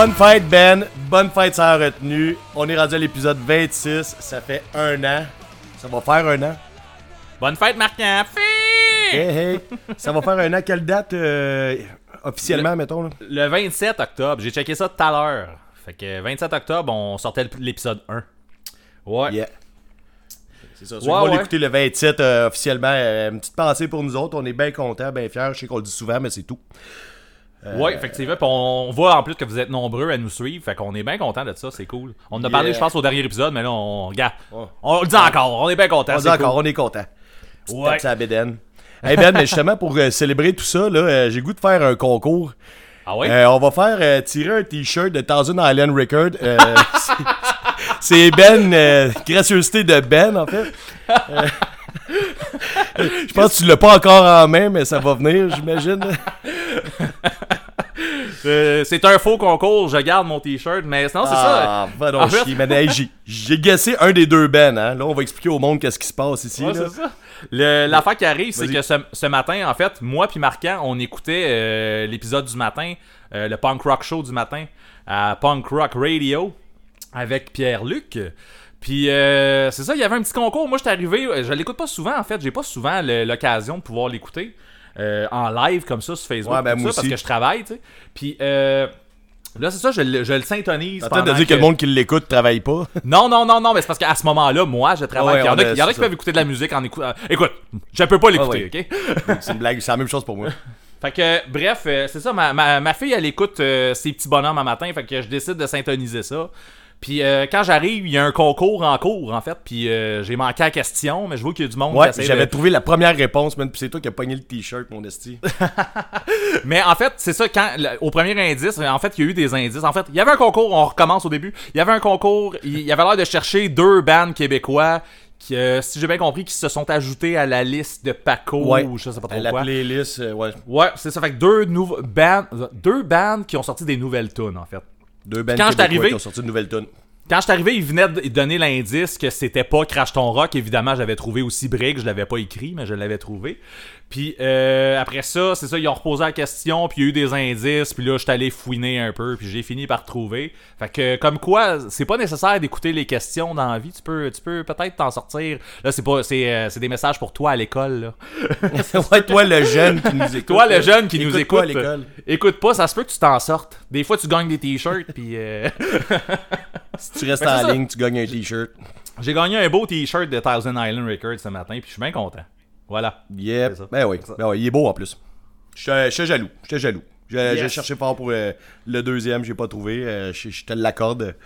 Bonne fête, Ben. Bonne fête sans retenue. On est rendu à l'épisode 26. Ça fait un an. Ça va faire un an. Bonne fête, Marc-Anne! Hey, hey. Ça va faire un an. Quelle date euh, officiellement, mettons? Là? Le 27 octobre, j'ai checké ça tout à l'heure. Fait que 27 octobre, on sortait l'épisode 1. Ouais. Yeah. C'est ça. Ceux Ouais, ouais. l'écouter le 27 euh, officiellement. euh, une petite pensée pour nous autres. On est bien contents, bien fiers. Je sais qu'on le dit souvent, mais c'est tout. Ouais, effectivement. Puis on voit en plus que vous êtes nombreux à nous suivre. Fait qu'on est bien content de ça, c'est cool. On en a parlé, je pense, au dernier épisode, mais là, on. Regarde. On le dit encore, on est bien content. On dit c'est encore, cool. on est content. Ouais. bédaine. Hey Ben, mais justement, pour euh, célébrer tout ça, là, euh, j'ai goût de faire un concours. Ah ouais? Euh, on va faire euh, tirer un t-shirt de Thousand Island Record. Euh, c'est- Ben, euh, gracieuseté de Ben en fait. Je pense que tu l'as pas encore en main, mais ça va venir, j'imagine. Euh, c'est un faux concours, je garde mon t-shirt, mais sinon, c'est ça. Ah, va donc En fait- chier. Hey, j'ai- guessé un des deux Ben. Hein. Là, on va expliquer au monde qu'est-ce qui se passe ici. Ouais, ça. L'affaire qui arrive, c'est que ce, ce matin, en fait, moi puis Marquant, on écoutait euh, l'épisode du matin, euh, le punk rock show du matin, à Punk Rock Radio, avec Pierre-Luc. Puis euh, c'est ça, il y avait un petit concours. Moi, j'étais arrivé, euh, je l'écoute pas souvent, en fait, j'ai pas souvent l'occasion de pouvoir l'écouter euh, en live comme ça sur Facebook, Ouais, ben, ça, parce que je travaille, tu sais. Puis euh, là, c'est ça, je, le- je le syntonise. Train de pendant dire que le monde qui l'écoute travaille pas. non, non, non, non, mais c'est parce qu'à ce moment-là, moi, je travaille. Ouais, il y en a, qui peuvent écouter de la musique en écoutant. Écoute, je peux pas l'écouter, Ouais, ok? C'est une blague, c'est la même chose pour moi. Fait que, bref, euh, c'est ça, ma, ma, ma fille, elle écoute euh, ses petits bonhommes à matin, fait que je décide de syntoniser ça. Puis euh, quand j'arrive, il y a un concours en cours, en fait, puis euh, j'ai manqué la question, mais je vois qu'il y a du monde Ouais, j'avais de... trouvé la première réponse, puis c'est toi qui as pogné le t-shirt, mon esti. Mais en fait, c'est ça, quand au premier indice, en fait, il y a eu des indices. En fait, il y avait un concours, on recommence au début. Il y avait un concours, il y avait l'air de chercher deux bands québécois qui, euh, si j'ai bien compris, qui se sont ajoutés à la liste de Paco Ouais. ou je sais pas trop La quoi. playlist, euh, ouais. Ouais, c'est ça. Fait que deux, bands, deux bands qui ont sorti des nouvelles tunes, en fait. Deux bands Quand arrivé- qui ont sorti une nouvelle tune. Quand je suis arrivé, il venait de donner l'indice que c'était pas Crash Ton Rock. Évidemment, j'avais trouvé aussi Brig, je l'avais pas écrit, mais je l'avais trouvé. Puis euh, après ça, c'est ça, ils ont reposé la question, puis il y a eu des indices, puis là, je suis allé fouiner un peu, puis j'ai fini par trouver. Fait que comme quoi, c'est pas nécessaire d'écouter les questions dans la vie, tu peux, tu peux peut-être t'en sortir. Là, c'est pas, c'est, euh, c'est des messages pour toi à l'école. Là. ouais, toi le jeune qui nous écoute. Toi, le jeune qui nous Écoute à l'école? écoute pas, ça se peut que tu t'en sortes. Des fois, tu gagnes des t-shirts, puis euh, Si tu restes Ben, en ligne, tu gagnes un t-shirt. j'ai gagné un beau t-shirt de Thousand Island Records ce matin, puis je suis bien content. Voilà. Yep. Ben oui. Ben oui, il est beau en plus. J'étais j'étais jaloux. J'étais jaloux. J'ai Yes. cherché fort pour euh, le deuxième, j'ai pas trouvé. Euh, je je te l'accorde.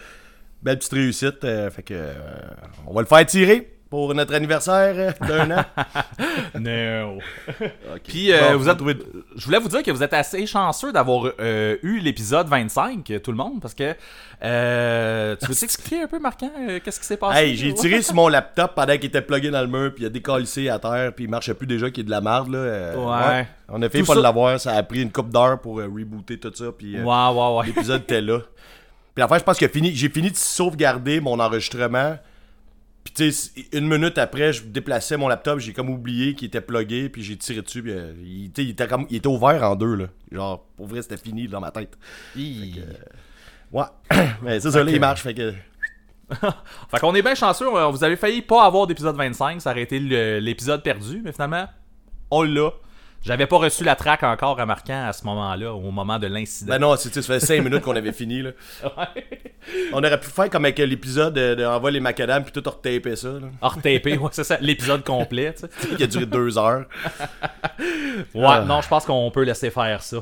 Belle petite réussite. euh, fait que euh, on va le faire tirer pour notre anniversaire d'un an. No. Ok. Puis, euh, Bon, vous êtes, je voulais vous dire que vous êtes assez chanceux d'avoir euh, eu l'épisode 25, euh, tout le monde, parce que euh, tu veux t'expliquer un peu, Marquant, euh, qu'est-ce qui s'est passé? Hey, j'ai tiré sur mon laptop pendant qu'il était plugué dans le mur, puis il a décalissé à terre, puis il marchait plus déjà, qui est de la merde, là. euh, Ouais. On a fait Tout pas ça- l'avoir, ça a pris une couple d'heures pour euh, rebooter tout ça, puis euh, Ouais, ouais, ouais. l'épisode était là. Puis enfin, je pense que j'ai fini de sauvegarder mon enregistrement. Puis tu sais, une minute après, je déplaçais mon laptop, j'ai comme oublié qu'il était plugué, puis j'ai tiré dessus, puis euh, il, était comme, il était ouvert en deux, là. Genre, pour vrai, c'était fini dans ma tête. Ouais, mais c'est ça, là, il marche, fait que... Fait qu'on est bien chanceux, vous avez failli pas avoir d'épisode 25, ça aurait été l'épisode perdu, mais finalement, on l'a. J'avais pas reçu la track encore à Marquant à ce moment-là, au moment de l'incident. Ben non, sais, ça fait 5 minutes qu'on avait fini, là. On aurait pu faire comme avec l'épisode de, Envoie les macadam, puis tout retaper ça. Hors tapé, ouais, c'est ça, l'épisode complet, tu sais. qui a duré 2 heures. Ouais, Ah. non, je pense qu'on peut laisser faire ça.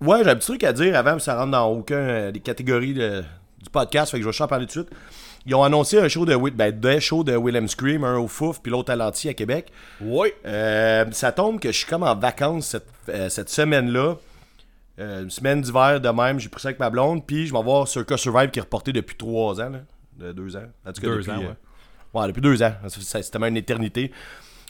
Ouais, j'ai un petit truc à dire avant, mais ça rentre dans aucun des catégories de- du podcast, fait que je vais en parler tout de suite. Ils ont annoncé un show de, ben, deux shows de Willem Scream, un au Fouf, puis l'autre à l'Anti à Québec. Oui. Euh, ça tombe que je suis comme en vacances cette, euh, cette semaine-là. Euh, une semaine d'hiver de même, j'ai pris ça avec ma blonde, puis je vais voir Circus Survive qui est reporté depuis 3 ans, là, de 2 ans. En tout cas, Deux depuis, ans, ouais. ouais, depuis 2 ans. C'était même une éternité.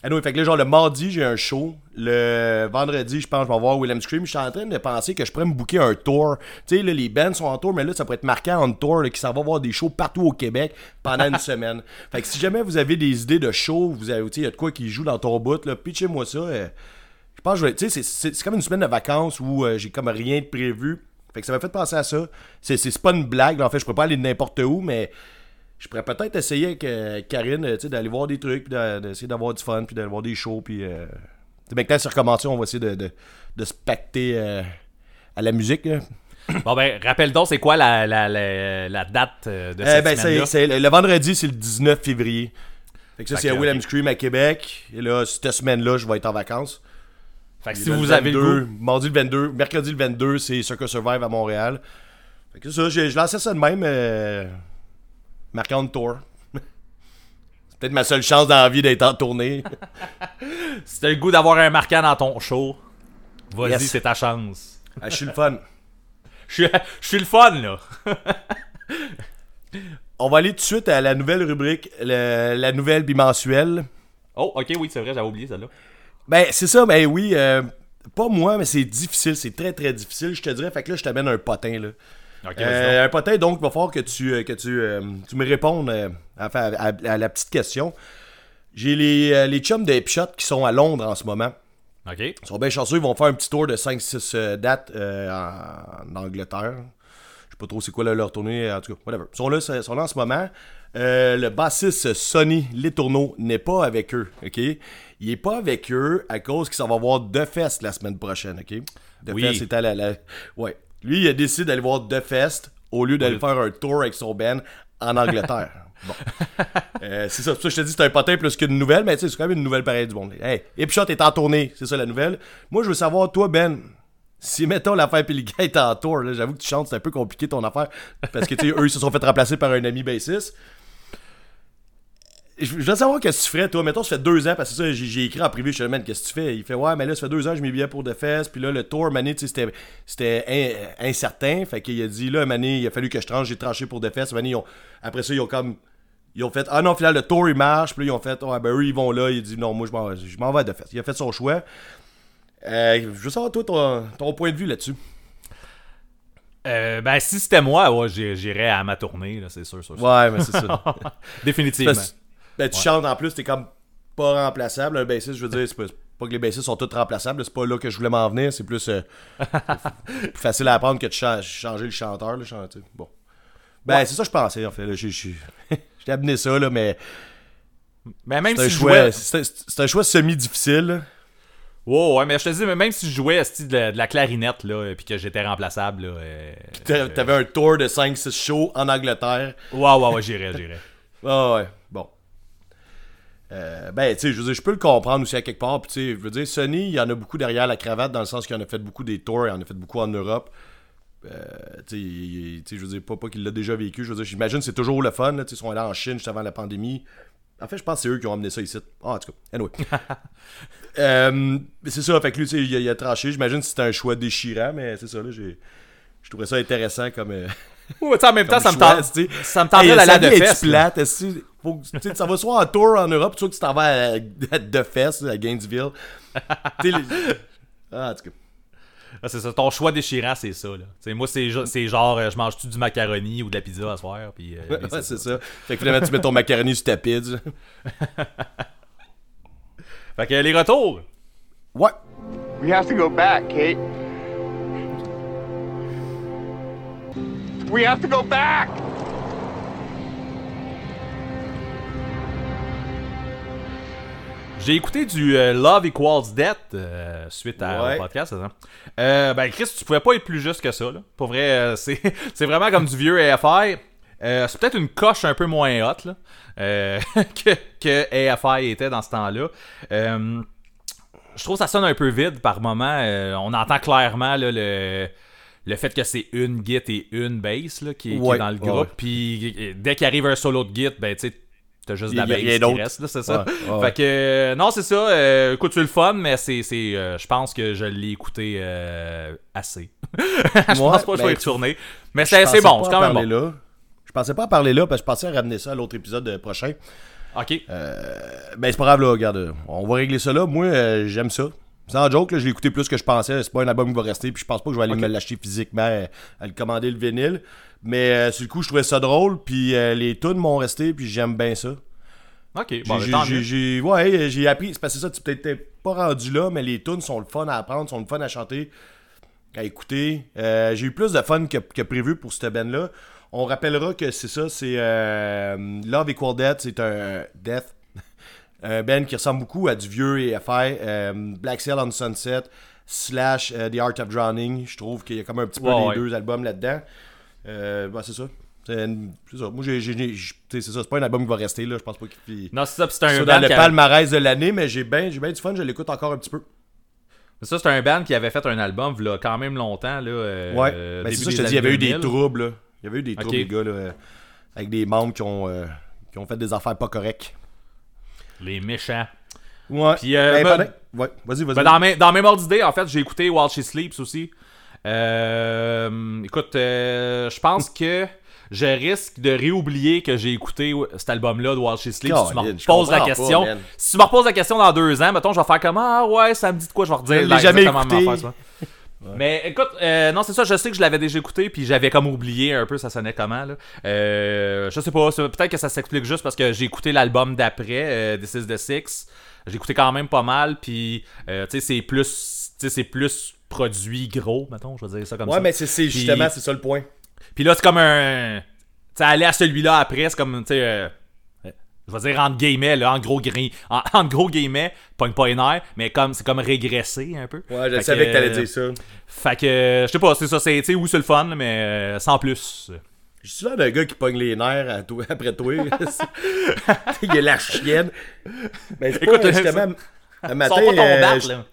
Anyway, fait que là, genre, le mardi, j'ai un show. Le vendredi, je pense, je vais voir Willem Scream. Je suis en train de penser que je pourrais me booker un tour. Tu sais, là, les bands sont en tour, mais là, ça pourrait être marquant en tour, là, qui s'en va voir des shows partout au Québec pendant une semaine. Fait que si jamais vous avez des idées de shows, vous avez, il y a de quoi qui joue dans ton bout, là, pitchez-moi ça. euh, je pense que je vais- tu sais, c'est- comme une semaine de vacances où euh, j'ai comme rien de prévu. Fait que ça m'a fait penser à ça. C'est, pas une blague, là. en fait, je pourrais pas aller n'importe où, mais je pourrais peut-être essayer avec euh, Karine, d'aller voir des trucs, puis d'essayer d'avoir du fun, puis d'aller voir des shows, puis... Euh... Maintenant, c'est recommencé, on va essayer de, de, de se pacter euh, à la musique, là. Bon, ben, rappelle donc, c'est quoi la, la, la, la date euh, de cette ben, c'est, le, le vendredi, c'est le 19 février. Fait que ça, c'est à William. Scream à Québec. Et là, cette semaine-là, je vais être en vacances. Fait que si vous avez le 22, goût... Mardi le 22, mercredi le 22, c'est Circus Survive à Montréal. Fait que ça, j'ai- je lançais ça de même. Euh, marquant de tour. c'est peut-être ma seule chance dans la vie d'être en tournée. Si t'as le goût d'avoir un marquant dans ton show, vas-y, Yes. c'est ta chance. Ah, je suis le fun. Je suis, je suis le fun, là. On va aller tout de suite à la nouvelle rubrique, le- la nouvelle bimensuelle. Oh, ok, oui, c'est vrai, j'avais oublié celle-là. Ben, c'est ça, ben oui. euh, pas moi, mais c'est difficile. C'est très, très difficile, je te dirais. Fait que là, je t'amène un potin, là. Ok, vas-y Euh, donc. il va falloir que tu, euh, que tu, euh, tu me répondes euh, à, à- à la petite question. J'ai les, les chums de Hipshot qui sont à Londres en ce moment. Ok. Ils sont bien chanceux, ils vont faire un petit tour de 5-6 euh, dates en, en Angleterre. Je sais pas trop c'est quoi là, leur tournée, en tout cas, whatever. Ils sont là, ils sont là en ce moment. Euh, le bassiste Sonny Letourneau n'est pas avec eux, ok? Il est pas avec eux à cause qu'il s'en va voir The Fest la semaine prochaine, ok? The Oui. Fest, c'était à la, la- Ouais. Lui, il a décidé d'aller voir The Fest au lieu d'aller faire un tour avec son band en Angleterre. Bon. Euh, c'est ça, ça je te dis c'est un potin plus qu'une nouvelle, mais tu sais, c'est quand même une nouvelle pareille du monde. Hey, Hipshot est en tournée, c'est ça la nouvelle. Moi, je veux savoir, toi, Ben, si mettons l'affaire Pelican est en tour, j'avoue que tu chantes, c'est un peu compliqué ton affaire, parce que tu sais, eux, ils se sont fait remplacer par un ami bassiste. Je veux savoir qu'est-ce que tu ferais, toi. Mettons, ça fait deux ans, parce que ça, j'ai écrit en privé, je te demande qu'est-ce que tu fais? Il fait, ouais, mais là, ça fait deux ans je mets billets pour The Fest, puis là, le tour, mané, tu sais, c'était- c'était in- incertain. Fait qu'il a dit, là, mané, il a fallu que je tranche, j'ai tranché pour. Mané, ils ont- après ça, ils ont comme. Ils ont fait, ah non, au final, le tour, il marche. Puis là, ils ont fait, ouais, ben eux, ils vont là. Il a dit, non, moi, je m'en je m'en vais à The Fest. Il a fait son choix. Euh, je veux savoir, toi, ton, ton point de vue là-dessus. Euh, ben, si c'était moi, ouais, j'irais à ma tournée, là, c'est sûr, sûr, sûr. Ouais, mais c'est ça. Définitivement. Parce- ben, tu chantes en plus, t'es comme pas remplaçable. Un bassiste, je veux dire, c'est pas, que les bassistes sont tous remplaçables. C'est pas là que je voulais m'en venir. C'est plus, euh, plus facile à apprendre que de cha- changer le chanteur. Là, chanter. Bon. Ben, c'est ça que je pensais, en fait. J'ai amené ça, là, mais Mais même si je jouais. c'est un choix semi-difficile. là. Ouais, ouais, mais je te dis, mais même si je jouais de, la, de la clarinette, là, et puis que j'étais remplaçable, là. euh, T'a- T'avais un tour de 5-6 shows en Angleterre. Ouais, ouais, ouais, j'irais, j'irais. Ouais, bon. Euh, ben, tu sais, je veux dire, je peux le comprendre aussi à quelque part. Puis, tu sais, je veux dire, Sony, il y en a beaucoup derrière la cravate, dans le sens qu'il en a fait beaucoup des tours, il en a fait beaucoup en Europe. Euh, tu sais, je veux dire, pas, pas qu'il l'a déjà vécu. Je veux dire, j'imagine que c'est toujours le fun. là, Ils sont allés en Chine juste avant la pandémie. En fait, je pense que c'est eux qui ont amené ça ici. Ah, en tout cas, anyway. Euh, c'est ça, fait que lui, tu sais, il, a- il a tranché. J'imagine que c'était un choix déchirant, mais c'est ça, là, j'ai. Je trouvais ça intéressant comme. euh, Ouais, en même temps, ça me tente. tu sais. Ça me tentait Hey, d'aller à vie de est-tu fest. là. plate, faut que- tu sais, ça va soit en tour en Europe, soit que tu t'en vas à, à De Fest, à Gainesville. Tu sais, les- Ah, en tout cas. Ah, c'est ça, ton choix déchirant, c'est ça, là. Tu sais, moi, c'est c'est genre, euh, je mange-tu du macaroni ou de la pizza à soir, puis... euh, Ouais, c'est ça. Fait que finalement, tu mets ton macaroni sur ta pizza. Fait que les retours? Ouais. We have to go back, Kate. We have to go back! J'ai écouté du euh, Love Equals Death euh, suite à, Ouais. au podcast. Euh, ben, Chris, tu pouvais pas être plus juste que ça. Là. Pour vrai, c'est c'est vraiment comme du vieux AFI. C'est peut-être une coche un peu moins hot là, que, que AFI était dans ce temps-là. Je trouve que ça sonne un peu vide par moment. On entend clairement là, le, le fait que c'est une git et une bass là, qui, est- qui Ouais, est dans le groupe. Puis dès qu'il arrive un solo de git, ben tu sais, t'as juste de la y bass qui reste, là, c'est ça. Ouais, ouais, fait que euh, non, c'est ça. Euh, écoute, c'est le fun, mais c'est, c'est, euh, je pense que je l'ai écouté assez. je Moi, pense pas que je ben, vais y tu- retourner. Mais c'est, c'est bon, c'est quand même parler bon. Là. Je pensais pas en parler là, parce que je pensais à ramener ça à l'autre épisode prochain. Ok. Ben, c'est pas grave, là, regarde. On va régler ça là. Moi, j'aime ça. Sans joke, là, je l'ai écouté plus que je pensais. C'est pas un album qui va rester, puis je pense pas que je vais aller me l'acheter physiquement, euh, à le commander le vinyle. Mais euh, sur le coup, je trouvais ça drôle, puis euh, les tunes m'ont resté, puis j'aime bien ça. Ok, bon, J'ai- ben, tant j'ai- ouais, appris. C'est parce que ça, tu peut-être pas rendu là, mais les tunes sont le fun à apprendre, sont le fun à chanter. à écouter. Euh, j'ai eu plus de fun que, que prévu pour cette band-là. On rappellera que c'est ça, c'est euh, Love Equal Death, c'est un Death. Un band qui ressemble beaucoup à du vieux EFI. Euh, Black Sail on Sunset slash euh, The Art of Drowning. Je trouve qu'il y a comme un petit peu Ouais, ouais. deux albums là-dedans. Euh, bah, c'est ça. C'est ça. Moi, j'ai, c'est ça. C'est pas un album qui va rester, là. Je pense pas qu'il Non, c'est ça, c'est un dans le a- palmarès de l'année, mais j'ai bien j'ai ben du fun. Je l'écoute encore un petit peu. Ça, c'est un band qui avait fait un album là, quand même longtemps. Là, euh, Ouais. euh, Ben, c'est ça, je te dis, il y avait eu des 2000. troubles. là. Il y avait eu des troubles, les gars, là, euh, avec des membres qui ont, euh, qui ont fait des affaires pas correctes. Les méchants. Ouais. Puis, euh, Ben, ben- Ouais, vas-y, vas-y. Ben, dans, mes, dans le même ordre d'idée, en fait, j'ai écouté While She Sleeps aussi. Euh, écoute, euh, je pense que je risque de réoublier que j'ai écouté cet album-là de While She Sleeps. Si tu me reposes la question, pas, si tu me reposes la question dans deux ans, mettons, je vais faire comme Ah ouais, ça me dit de quoi, je vais redire. Je l'ai la- jamais écouté. affaire, Mais écoute, euh, non, c'est ça, je sais que je l'avais déjà écouté, puis j'avais comme oublié un peu ça sonnait comment. Là. Euh, je sais pas, peut-être que ça s'explique juste parce que j'ai écouté l'album d'après, euh, This is the Six. J'ai écouté quand même pas mal, puis euh, tu sais, c'est plus, c'est plus produit gros, mettons, je vais dire ça comme Ouais, ça. mais c'est, c'est justement, c'est ça le point. Puis là, c'est comme un. Tu sais, aller à celui-là après, c'est comme, tu sais. Euh, je vais dire entre guillemets, là, en gros, gris, en, en gros guillemets, pogne pas les nerfs, mais comme, c'est comme régressé un peu. Ouais, je Fait savais que, t'allais euh, dire ça. Fait que, euh, je sais pas, c'est ça, c'est, tu sais, où c'est le fun, là, mais euh, sans plus. Je suis l'air d'un gars qui pogne les nerfs à toi- après toi. Il a la chienne. Mais c'est Écoute, pas, justement, un matin... pas euh, là.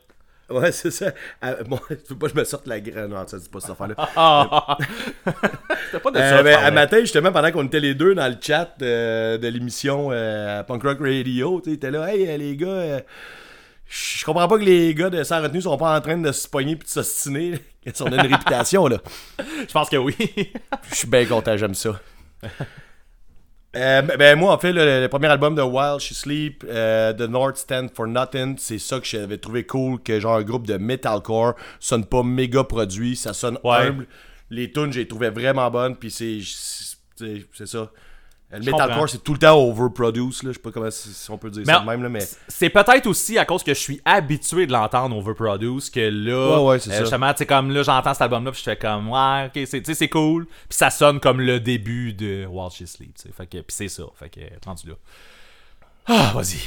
Ouais, c'est ça. Ah, bon, tu veux pas que je me sorte la graine. Non, ça dit pas cette affaire-là. Ah, C'était pas de Euh, ça. je ben, parlais. un matin, justement, pendant qu'on était les deux dans le chat euh, de l'émission euh, Punk Rock Radio, tu sais, était là, hey euh, les gars, euh, je comprends pas que les gars de Sans Retenue sont pas en train de se pogner puis de s'ostiner. Ils ont une réputation, là. Je pense que oui. Je suis bien content, j'aime ça. Euh, ben, ben, moi en fait le, le premier album de While She Sleep euh, The North Stand for Nothing c'est ça que j'avais trouvé cool que genre un groupe de metalcore sonne pas méga produit ça sonne Ouais. humble les tunes j'ai trouvé vraiment bonnes puis c'est c'est ça le metalcore c'est tout le temps overproduce là je sais pas comment si, on peut dire Mais ça de même là mais C'est peut-être aussi à cause que je suis habitué de l'entendre overproduce que là, Ouais, ouais, euh, justement, tu comme là, j'entends cet album-là, puis je fais comme, ouais, ok, c'est, tu sais, c'est cool, puis ça sonne comme le début de While She sais, fait que, puis c'est ça, fait que, rendu là. Ah, vas-y.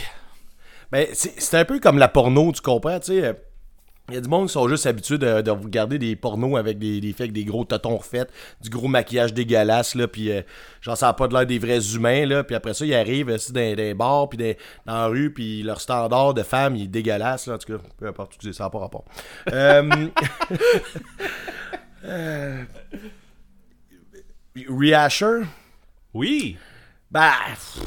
Ben, c'est c'est un peu comme la porno, tu comprends, tu sais. Il y a du monde qui sont juste habitués de, de regarder des pornos avec des, des filles avec des gros totons refaits, du gros maquillage dégueulasse, là, puis euh, genre ça pas de l'air des vrais humains, là, puis après ça, ils arrivent aussi dans, dans les bars, puis dans, dans la rue, puis leur standard de femme, il est dégueulasse, là, en tout cas, peu importe, ça n'a pas rapport. Euh, euh, Reasher, Oui. bah, pff,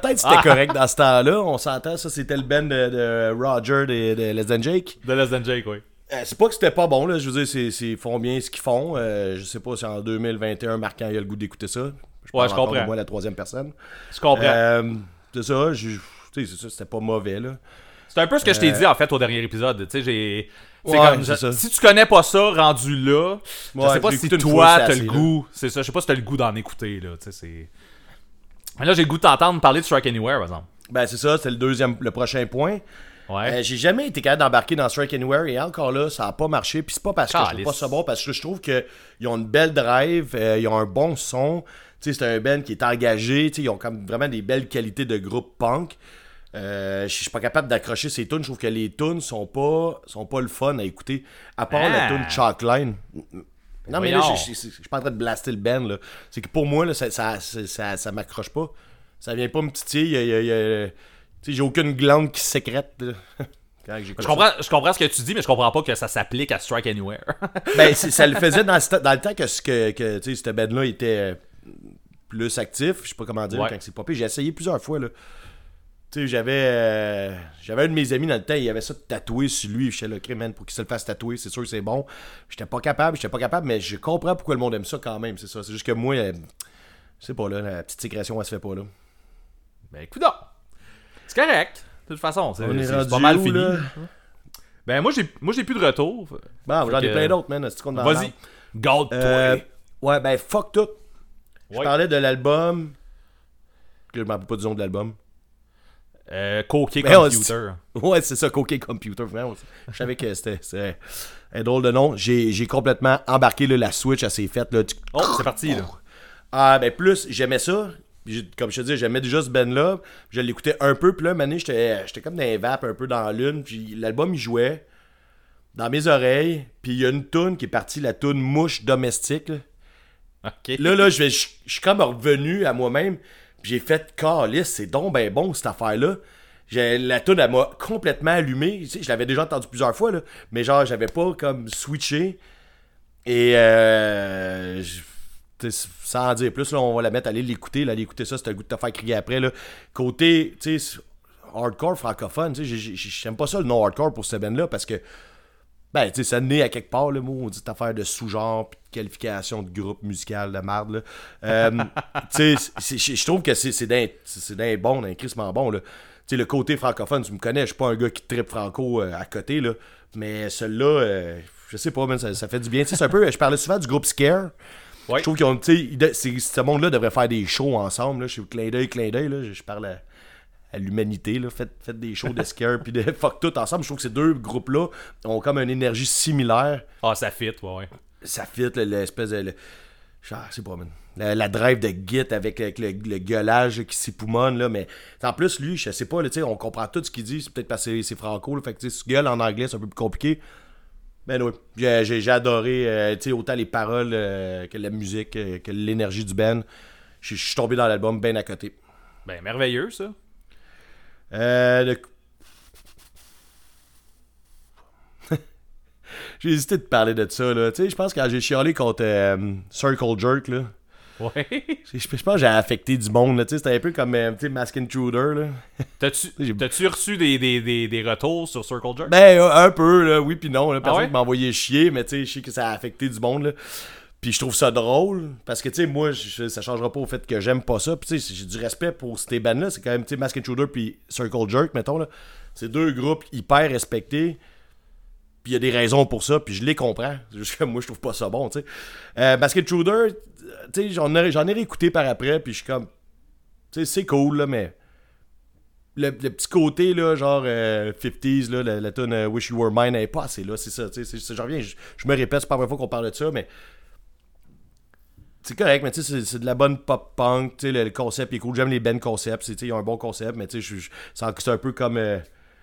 peut-être c'était Ah. correct dans ce temps-là. On s'entend, ça c'était le band de, de Roger de, de Les Than Jake. De Less Than Jake, oui. Euh, c'est pas que c'était pas bon, là. Je veux dire, ils font bien ce qu'ils font. Euh, je sais pas si en 2021, Marquant il a le goût d'écouter ça. Je parle je comprends. moi, la troisième personne. Je comprends. Euh, c'est ça, je- c'est ça, c'était pas mauvais, là. c'est un peu ce que je t'ai dit, en fait, au dernier épisode, tu sais, j'ai... Ouais, comme, je-. Si tu connais pas ça, rendu là, je Ouais, sais pas si toi, t'as le goût, c'est ça, je sais pas si t'as le goût d'en écouter, là, tu sais, c'est... Mais Là, j'ai le goût de t'entendre parler de Strike Anywhere, par exemple. Ben, c'est ça, c'est le deuxième, le prochain point. Ouais. Euh, j'ai jamais été capable d'embarquer dans Strike Anywhere et encore là, ça a pas marché. Puis c'est pas parce que je trouve pas ça bon, parce que je trouve qu'ils ont une belle drive, euh, ils ont un bon son. Tu sais, c'est un band qui est engagé, tu sais, ils ont comme vraiment des belles qualités de groupe punk. Euh, je suis pas capable d'accrocher ces tunes. Je trouve que les tunes sont pas, sont pas le fun à écouter. À part la Ah. tune Chalkline. Non, mais là, je suis pas en train de blaster le band. là. C'est que pour moi, là, ça, ça, ça, ça, m'accroche pas. Ça vient pas me titiller. j'ai aucune glande qui sécrète. Je comprends, je comprends ce que tu dis, mais je comprends pas que ça s'applique à Strike Anywhere. Ben, ça le faisait dans, le sta- dans le temps que, ce que, que cette band-là était euh, plus actif. Je sais pas comment dire Ouais. quand c'est popé. J'ai essayé plusieurs fois. là. Tu sais, j'avais euh, j'avais un de mes amis dans le temps, il avait ça tatoué sur lui. Je là, OK, man, pour qu'il se le fasse tatouer, c'est sûr que c'est bon. J'étais pas capable, j'étais pas capable, mais je comprends pourquoi le monde aime ça quand même, c'est ça. C'est juste que moi, euh, je sais pas, là, la petite sécrétion, elle se fait pas, là. ben, écoute C'est correct. De toute façon, c'est On est c'est rendu pas mal où, fini. là? Ben, moi, j'ai moi j'ai plus de retour. Bon, j'en ai que- plein d'autres, man. C'est Vas-y. Garde-toi. Euh, ouais, ben fuck tout. Je parlais de l'album. Que je m'en rappelle pas du nom de l'album. Euh, Coquet on- Computer. Ouais, c'est ça, Coquet Computer. Vraiment, je savais que c'était un drôle de nom. J'ai complètement embarqué là, la Switch à ses fêtes. Là. Oh, c'est parti, là. Ah, ben plus, j'aimais ça. Comme je te dis, j'aimais déjà ce band-là. Je l'écoutais un peu. Puis là, mané, j'étais comme dans les vapes, un peu dans la lune. Puis l'album, il jouait dans mes oreilles. Puis il y a une toune qui est partie, la toune Mouche Domestique. là. Là, là, je vais- je je suis comme revenu à moi-même. J'ai fait calice, c'est donc ben bon cette affaire-là. La tune elle m'a complètement allumé. Tu sais, je l'avais déjà entendu plusieurs fois, là, mais genre, j'avais pas comme switché. Et euh, sans en dire plus, là, on va la mettre, aller l'écouter. Aller écouter ça, c'est un goût de faire crier après. Là. Côté, tu sais, hardcore francophone, tu sais, j'ai- j'ai- j'aime pas ça le non hardcore pour ce band-là parce que ben, tu sais, ça naît à quelque part, le mot, on dit cette affaire de sous-genre, puis de qualification de groupe musical de marde, là. Euh, tu sais, je trouve que c'est c'est d'un c'est- c'est d'un bon, d'un crissement bon, là. Tu sais, le côté francophone, tu me connais, je suis pas un gars qui tripe franco euh, à côté, là. Mais celui-là, euh, je sais pas, man, ça, ça fait du bien. Tu sais, c'est un peu, je parlais souvent du groupe Scare. Ouais. Je trouve qu'ils ont, tu sais, ce monde-là devrait faire des shows ensemble, là. Je suis clin d'œil, clin d'œil, là. Je, je parle à à l'humanité. Faites, faites des shows de scare puis de fuck tout ensemble. Je trouve que ces deux groupes-là ont comme une énergie similaire. Ah, ça fit, ouais, ouais. Ça fit l'espèce de. le- je sais pas, man. La, la drive de Git avec, avec le, le gueulage qui s'époumonne, là, mais en plus, lui, je sais pas, là, tu on comprend tout ce qu'il dit, c'est peut-être parce que c'est franco, là, fait que tu sais, ce gueule en anglais, c'est un peu plus compliqué. Ben oui, j'ai, adoré, euh, tu autant les paroles euh, que la musique, euh, que l'énergie du band. Je je suis tombé dans l'album bien à côté. Ben, merveilleux, ça. Euh, le- j'ai hésité de parler de ça, là. Tu sais, je pense que quand j'ai chialé contre euh, Circle Jerk, là, Ouais. je, pense que j'ai affecté du monde, là. Tu sais, c'était un peu comme, euh, tu sais, Mask Intruder, là. T'as-tu reçu des, des, des, des retours sur Circle Jerk? Ben, euh, un peu, là, oui puis non, là. Personne ouais? qui m'a envoyé chier, mais tu sais, je sais que ça a affecté du monde, là. Puis je trouve ça drôle, parce que, tu sais, moi, je- ça changera pas au fait que j'aime pas ça. Puis, tu sais, j'ai du respect pour ces bands-là. C'est quand même, tu sais, Mask Intruder puis Circle Jerk, mettons, là. C'est deux groupes hyper respectés. Puis il y a des raisons pour ça, puis je les comprends. Juste que moi, je trouve pas ça bon, tu sais. Euh, Mask Intruder, tu sais, j'en ai, réécouté par après, puis je suis comme... Tu sais, c'est cool, là, mais... Le, petit côté, là, genre euh, 50s, là, la, la tune euh, Wish You Were Mine, elle est pas assez là, c'est ça, tu sais. Je reviens, je, me répète, pas la première fois qu'on parle de ça, mais... C'est correct, mais tu sais, c'est- de la bonne pop punk, tu sais, le, le concept est cool. J'aime les band concepts, tu sais, ils ont un bon concept, mais tu sais, c'est un peu comme euh,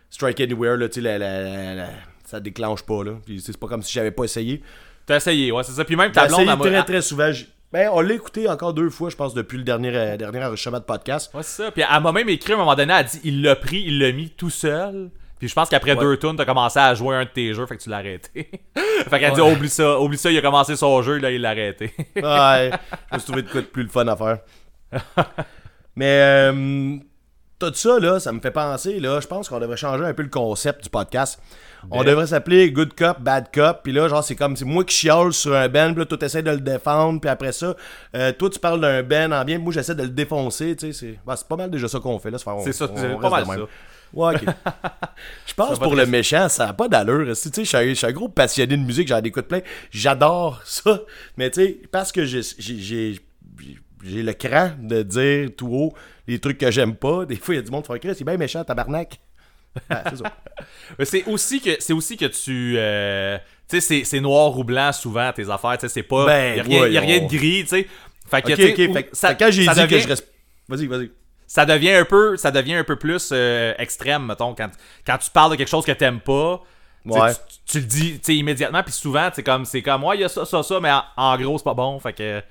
Strike Anywhere, là, tu sais, la- la- ça déclenche pas, là. C'est pas comme si j'avais pas essayé. T'as essayé, ouais, c'est ça. Puis même ta blonde, essayé très très souvent. Ben, on l'a écouté encore deux fois, je pense, depuis le dernier, euh, dernier enregistrement de podcast. Ouais, c'est ça. Puis elle m'a même écrit à un moment donné, elle a dit il l'a pris, il l'a mis tout seul. Puis je pense qu'après Ouais. deux tunes, t'as commencé à jouer un de tes jeux, fait que tu l'as arrêté. fait qu'elle dit oublie ça, oublie ça, il a commencé son jeu, là il l'a arrêté. Ouais, je me suis trouvé de quoi de plus le fun à faire. Mais euh, tout ça, là, ça me fait penser, là, je pense qu'on devrait changer un peu le concept du podcast. On devrait s'appeler Good Cop, Bad Cop, puis là, genre, c'est comme, c'est moi qui chiale sur un Ben, puis là, toi, t'essaies de le défendre, puis après ça, euh, toi, tu parles d'un Ben en bien, moi, j'essaie de le défoncer, tu sais, c'est bah, pas mal déjà ça qu'on fait, là, on- C'est on pas mal ça. Ouais, ok. Je pense pour le méchant, ça n'a pas d'allure. Tu sais, je suis un- je suis un gros passionné de musique, j'en écoute plein. J'adore ça. Mais tu sais, parce que j'ai- j'ai j'ai- j'ai le cran de dire tout haut les trucs que j'aime pas, des fois, il y a du monde qui fait Chris, c'est bien méchant, tabarnak. Ah, c'est ça. Mais c'est aussi que c'est aussi que tu euh, tu sais c'est- c'est noir ou blanc souvent tes affaires, tu sais c'est pas Ben, y a rien, y a rien de gris, tu sais. Fait que Ok, tu sais, ok. ou- Fait, que- ça, fait que quand j'ai ça dit devient, que je reste. Vas-y, vas-y. Ça devient un peu ça devient un peu plus euh, extrême mettons quand quand tu parles de quelque chose que t'aimes pas. tu sais, Ouais. Tu, tu le dis immédiatement puis souvent c'est comme c'est comme ouais il y a ça ça ça mais en, en gros c'est pas bon fait que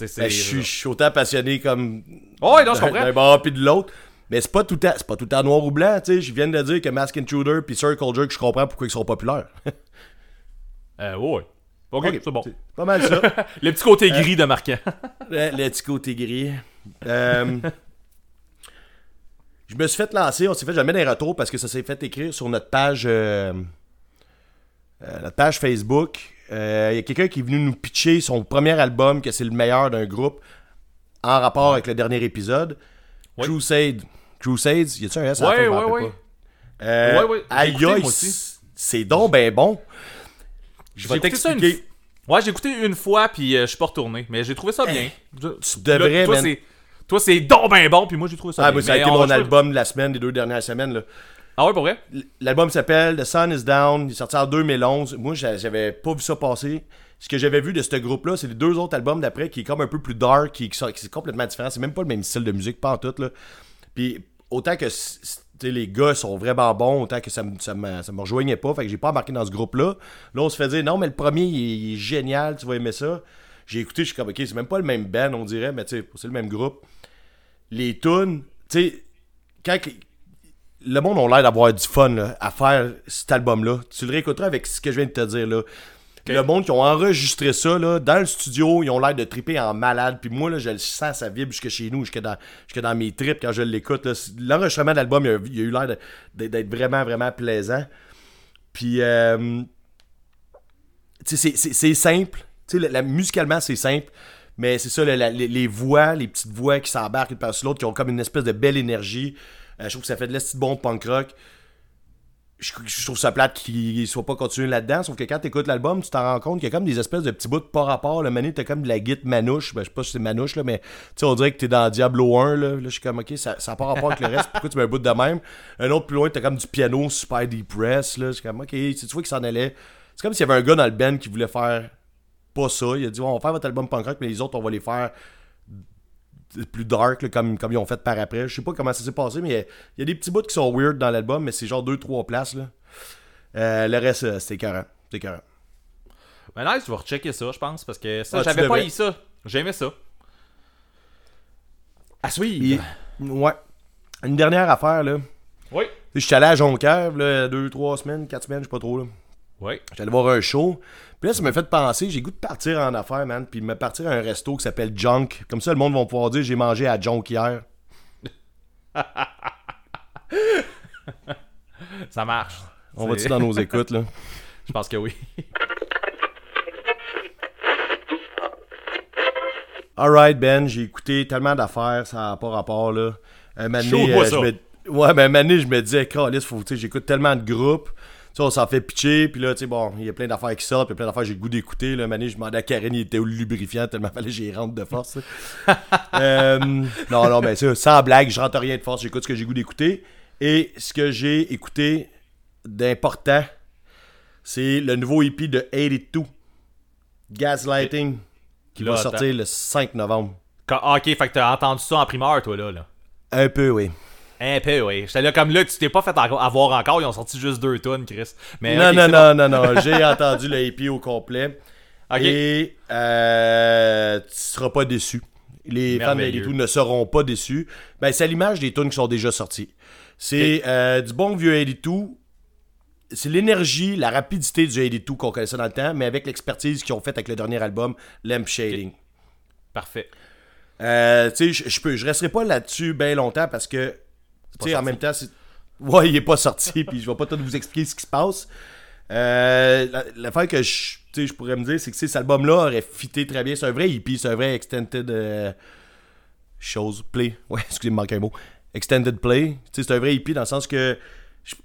Ben, je suis- je suis autant passionné comme. Oh, ouais, non, je comprends. D'un bord puis de l'autre. Mais c'est pas tout c'est pas tout temps noir ou blanc, tu sais. Je viens de dire que Mask Intruder puis Circle Jerk, je comprends pourquoi ils sont populaires. euh, ouais. OK, c'est bon. Pas mal ça. Le petit côté gris de marquant. le, le petit côté gris. Euh, je me suis fait lancer, on s'est fait jamais des retours parce que ça s'est fait écrire sur notre page euh, euh, notre page Facebook. Euh, Il y a quelqu'un qui est venu nous pitcher son premier album, que c'est le meilleur d'un groupe, en rapport avec le dernier épisode. Ouais. Crusade. Crusades, y a-tu un S à la Ouais, fin, je m'en ouais, ouais. pas. Euh, Ouais, aïe, c'est donc ben bon. Je vais J'ai écouté ça une t'expliquer. Ouais, j'ai écouté une fois puis euh, je suis pas retourné, mais j'ai trouvé ça bien. tu devrais, Là, toi, Toi, c'est donc ben bon, puis moi, j'ai trouvé ça. Ah, bien. moi, ça a Mais été on- mon je- album de la semaine, des deux dernières semaines. Là. Ah ouais, pour vrai? L'album s'appelle The Sun is Down. Il est sorti en 2011. Moi, j'a- j'avais pas vu ça passer. Ce que j'avais vu de ce groupe-là, c'est les deux autres albums d'après qui est comme un peu plus dark, qui, qui sont qui c'est complètement différent. C'est même pas le même style de musique, pas en tout. Là. Puis autant que c- c- les gars sont vraiment bons, autant que ça me, ça me, ça me rejoignait pas. Fait que j'ai pas embarqué dans ce groupe-là. Là, on se fait dire non, mais le premier, il est génial, tu vas aimer ça. J'ai écouté, je suis comme, ok, c'est même pas le même band, on dirait, mais c'est le même groupe. Les tunes, tu sais, quand le monde a l'air d'avoir du fun là, à faire cet album-là. Tu le réécouteras avec ce que je viens de te dire là. Le monde qui ont enregistré ça là, dans le studio, ils ont l'air de triper en malade. Puis moi, là, je le sens, ça vibre jusque chez nous, jusque dans, jusque dans mes tripes quand je l'écoute. L'enregistrement de l'album, il, a- il a eu l'air d'être vraiment, vraiment plaisant. Puis, euh, c'est simple. Tu sais, musicalement, c'est simple. Mais c'est ça, les, voix, les petites voix qui s'embarquent une par-dessus l'autre, qui ont comme une espèce de belle énergie. Euh, je trouve que ça fait de l'esti bon punk rock. Je, trouve ça plate qu'il ne soit pas continué là-dedans. Sauf que quand tu écoutes l'album, tu t'en rends compte qu'il y a comme des espèces de petits bouts de pas rapport. Le mané, t'as comme de la guite manouche. Ben, je sais pas si c'est manouche, là, mais tu on dirait que t'es dans Diablo 1. Là, là je suis comme, ok, ça n'a pas rapport avec le reste. Pourquoi tu mets un bout de même? Un autre plus loin, t'as comme du piano super deep press. Là, je suis comme, ok, tu vois qu'il s'en allait. C'est comme s'il y avait un gars dans le band qui voulait faire pas ça. Il a dit, on va faire votre album punk rock, mais les autres, on va les faire plus dark, là, comme, comme ils ont fait par après. Je sais pas comment ça s'est passé, mais il y a- il y, a des petits bouts qui sont weird dans l'album, mais c'est genre 2-3 places. Là. Euh, le reste, euh, c'était écœurant. C'était écœurant. Ben nice, je vais rechecker ça, je pense, parce que ça, Ah, j'avais pas eu ça. J'aimais ça. À suivre. ouais. Une dernière affaire, là. Oui. Je suis allé à Jonquière, là, 2-3 semaines, 4 semaines, je sais pas trop, là. Oui. J'allais voir un show. Puis là, ça m'a fait penser, j'ai goût de partir en affaires, man. Puis me partir à un resto qui s'appelle Junk. Comme ça, le monde va pouvoir dire j'ai mangé à Junk hier. Ça marche. On va-tu dans nos écoutes, là? Je pense que oui. Alright, Ben, j'ai écouté tellement d'affaires, ça n'a pas rapport, là. Un moment donné, Chaud-moi euh, ça. je me... Ouais, un moment donné, je me disais, Calis, faut, tu sais, j'écoute tellement de groupes. On s'en fait pitcher, puis là, tu sais, bon, il y a plein d'affaires qui sortent, puis plein d'affaires que j'ai le goût d'écouter. Là, donné, je demandais à Karen, il était au lubrifiant, tellement fallait que j'y rentre de force. Euh, non, non, mais ça, sans blague, je rentre rien de force, j'écoute ce que j'ai le goût d'écouter. Et ce que j'ai écouté d'important, c'est le nouveau EP de 82, Gaslighting, qui Là, va sortir le 5 novembre. Quand- ah, ok, fait que t'as entendu ça en primeur, toi, là. là. Un peu, oui. Un peu, oui. J'étais là comme là, tu t'es pas fait avoir encore, ils ont sorti juste deux tonnes, Chris. Mais, non, non, non, non, non, J'ai entendu le EP au complet. Et euh, tu seras pas déçu. Les fans de Two ne seront pas déçus. Ben, c'est à l'image des tunes qui sont déjà sorties. C'est euh, du bon vieux 82. C'est l'énergie, la rapidité du 82 qu'on connaissait dans le temps, mais avec l'expertise qu'ils ont faite avec le dernier album, Lamp Shading. Parfait. Euh, tu sais, je- je peux, je resterai pas là-dessus bien longtemps parce que, tu sais, en même temps, c'est... ouais, il est pas sorti, puis je vais pas tout vous expliquer ce qui se passe. Euh, la- L'affaire que je, je pourrais me dire, c'est que cet album-là aurait fité très bien. C'est un vrai EP, c'est un vrai extended euh, chose, play. Ouais, excusez-moi, manque un mot. Extended play. C'est un vrai EP dans le sens que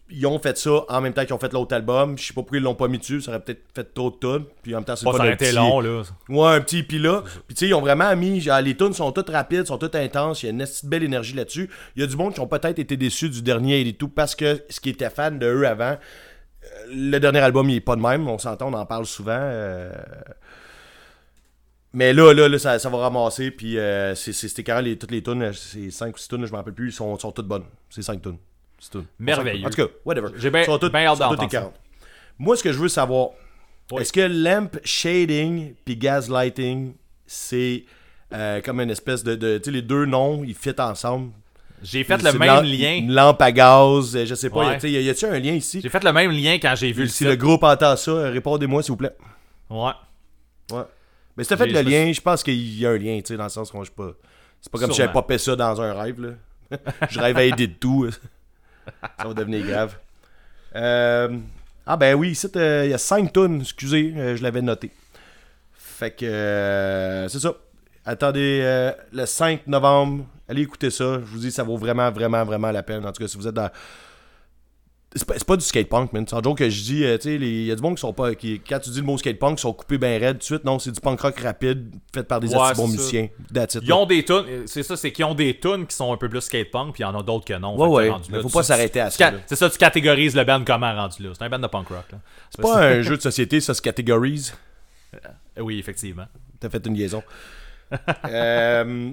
ils ont fait ça en même temps qu'ils ont fait l'autre album. Je sais pas pourquoi ils l'ont pas mis dessus, ça aurait peut-être fait trop de tunes. Puis en même temps, c'est Pas pas ça été petit- long, là. Ouais, un petit EP là. Puis tu sais, ils ont vraiment mis. genre, les tunes sont toutes rapides, sont toutes intenses. Il y a une belle énergie là-dessus. Il y a du monde qui ont peut-être été déçus du dernier et tout parce que ce qui était fan de eux avant, euh, le dernier album, il est pas de même. On s'entend, on en parle souvent. euh, Mais là, là, là, ça, ça va ramasser. Puis euh, c'est- c'était carré, les, toutes les tunes, c'est 5 ou 6 tunes, je m'en rappelle plus, ils sont, sont toutes bonnes. C'est 5 tunes. Six tunes. Merveilleux. En tout cas, whatever. J'ai bien- hâte d'entendre. Moi, ce que je veux savoir, Oui. est-ce que lamp shading puis gaslighting, c'est euh, comme une espèce de, de- Tu sais, les deux noms, ils fit ensemble? J'ai fait C'est le même lien. Une lampe à gaz, euh, je sais pas. Ouais. y a-tu un lien ici? J'ai fait le même lien quand j'ai vu le Si site. le groupe entend ça, euh, répondez-moi, s'il vous plaît. Ouais. Ouais. Mais si t'as fait le lien, je pense qu'il y a un lien, tu sais, dans le sens qu'on je sais pas. C'est pas comme si j'avais Sûrement. popé ça dans un rêve, là. je rêve à aider de tout. Ça va devenir grave. Euh, Ah ben oui, euh, il y a 5 tonnes, excusez, euh, je l'avais noté. Fait que c'est ça. Attendez le 5 novembre, allez écouter ça. Je vous dis, ça vaut vraiment, vraiment, vraiment la peine. En tout cas, si vous êtes dans. C'est pas, pas du skate punk, man. C'est en joke que je dis, euh, tu sais, il y a du monde qui sont pas. Qui, quand tu dis le mot skate punk, ils sont coupés bien raides tout de suite. Non, c'est du punk rock rapide, fait par des Ouais, assez bons musiciens. It, Ils ont des tunes, euh, c'est ça, c'est qu'ils ont des tunes qui sont un peu plus skate punk, puis il y en a d'autres que non. Ouais, Fait ouais, mais là, faut tu- pas s'arrêter à ça. C'est ça, tu catégorises le band comment rendu là. C'est un band de punk rock. Là. C'est pas un jeu de société, ça se catégorise? Euh, Oui, effectivement. T'as fait une liaison. euh...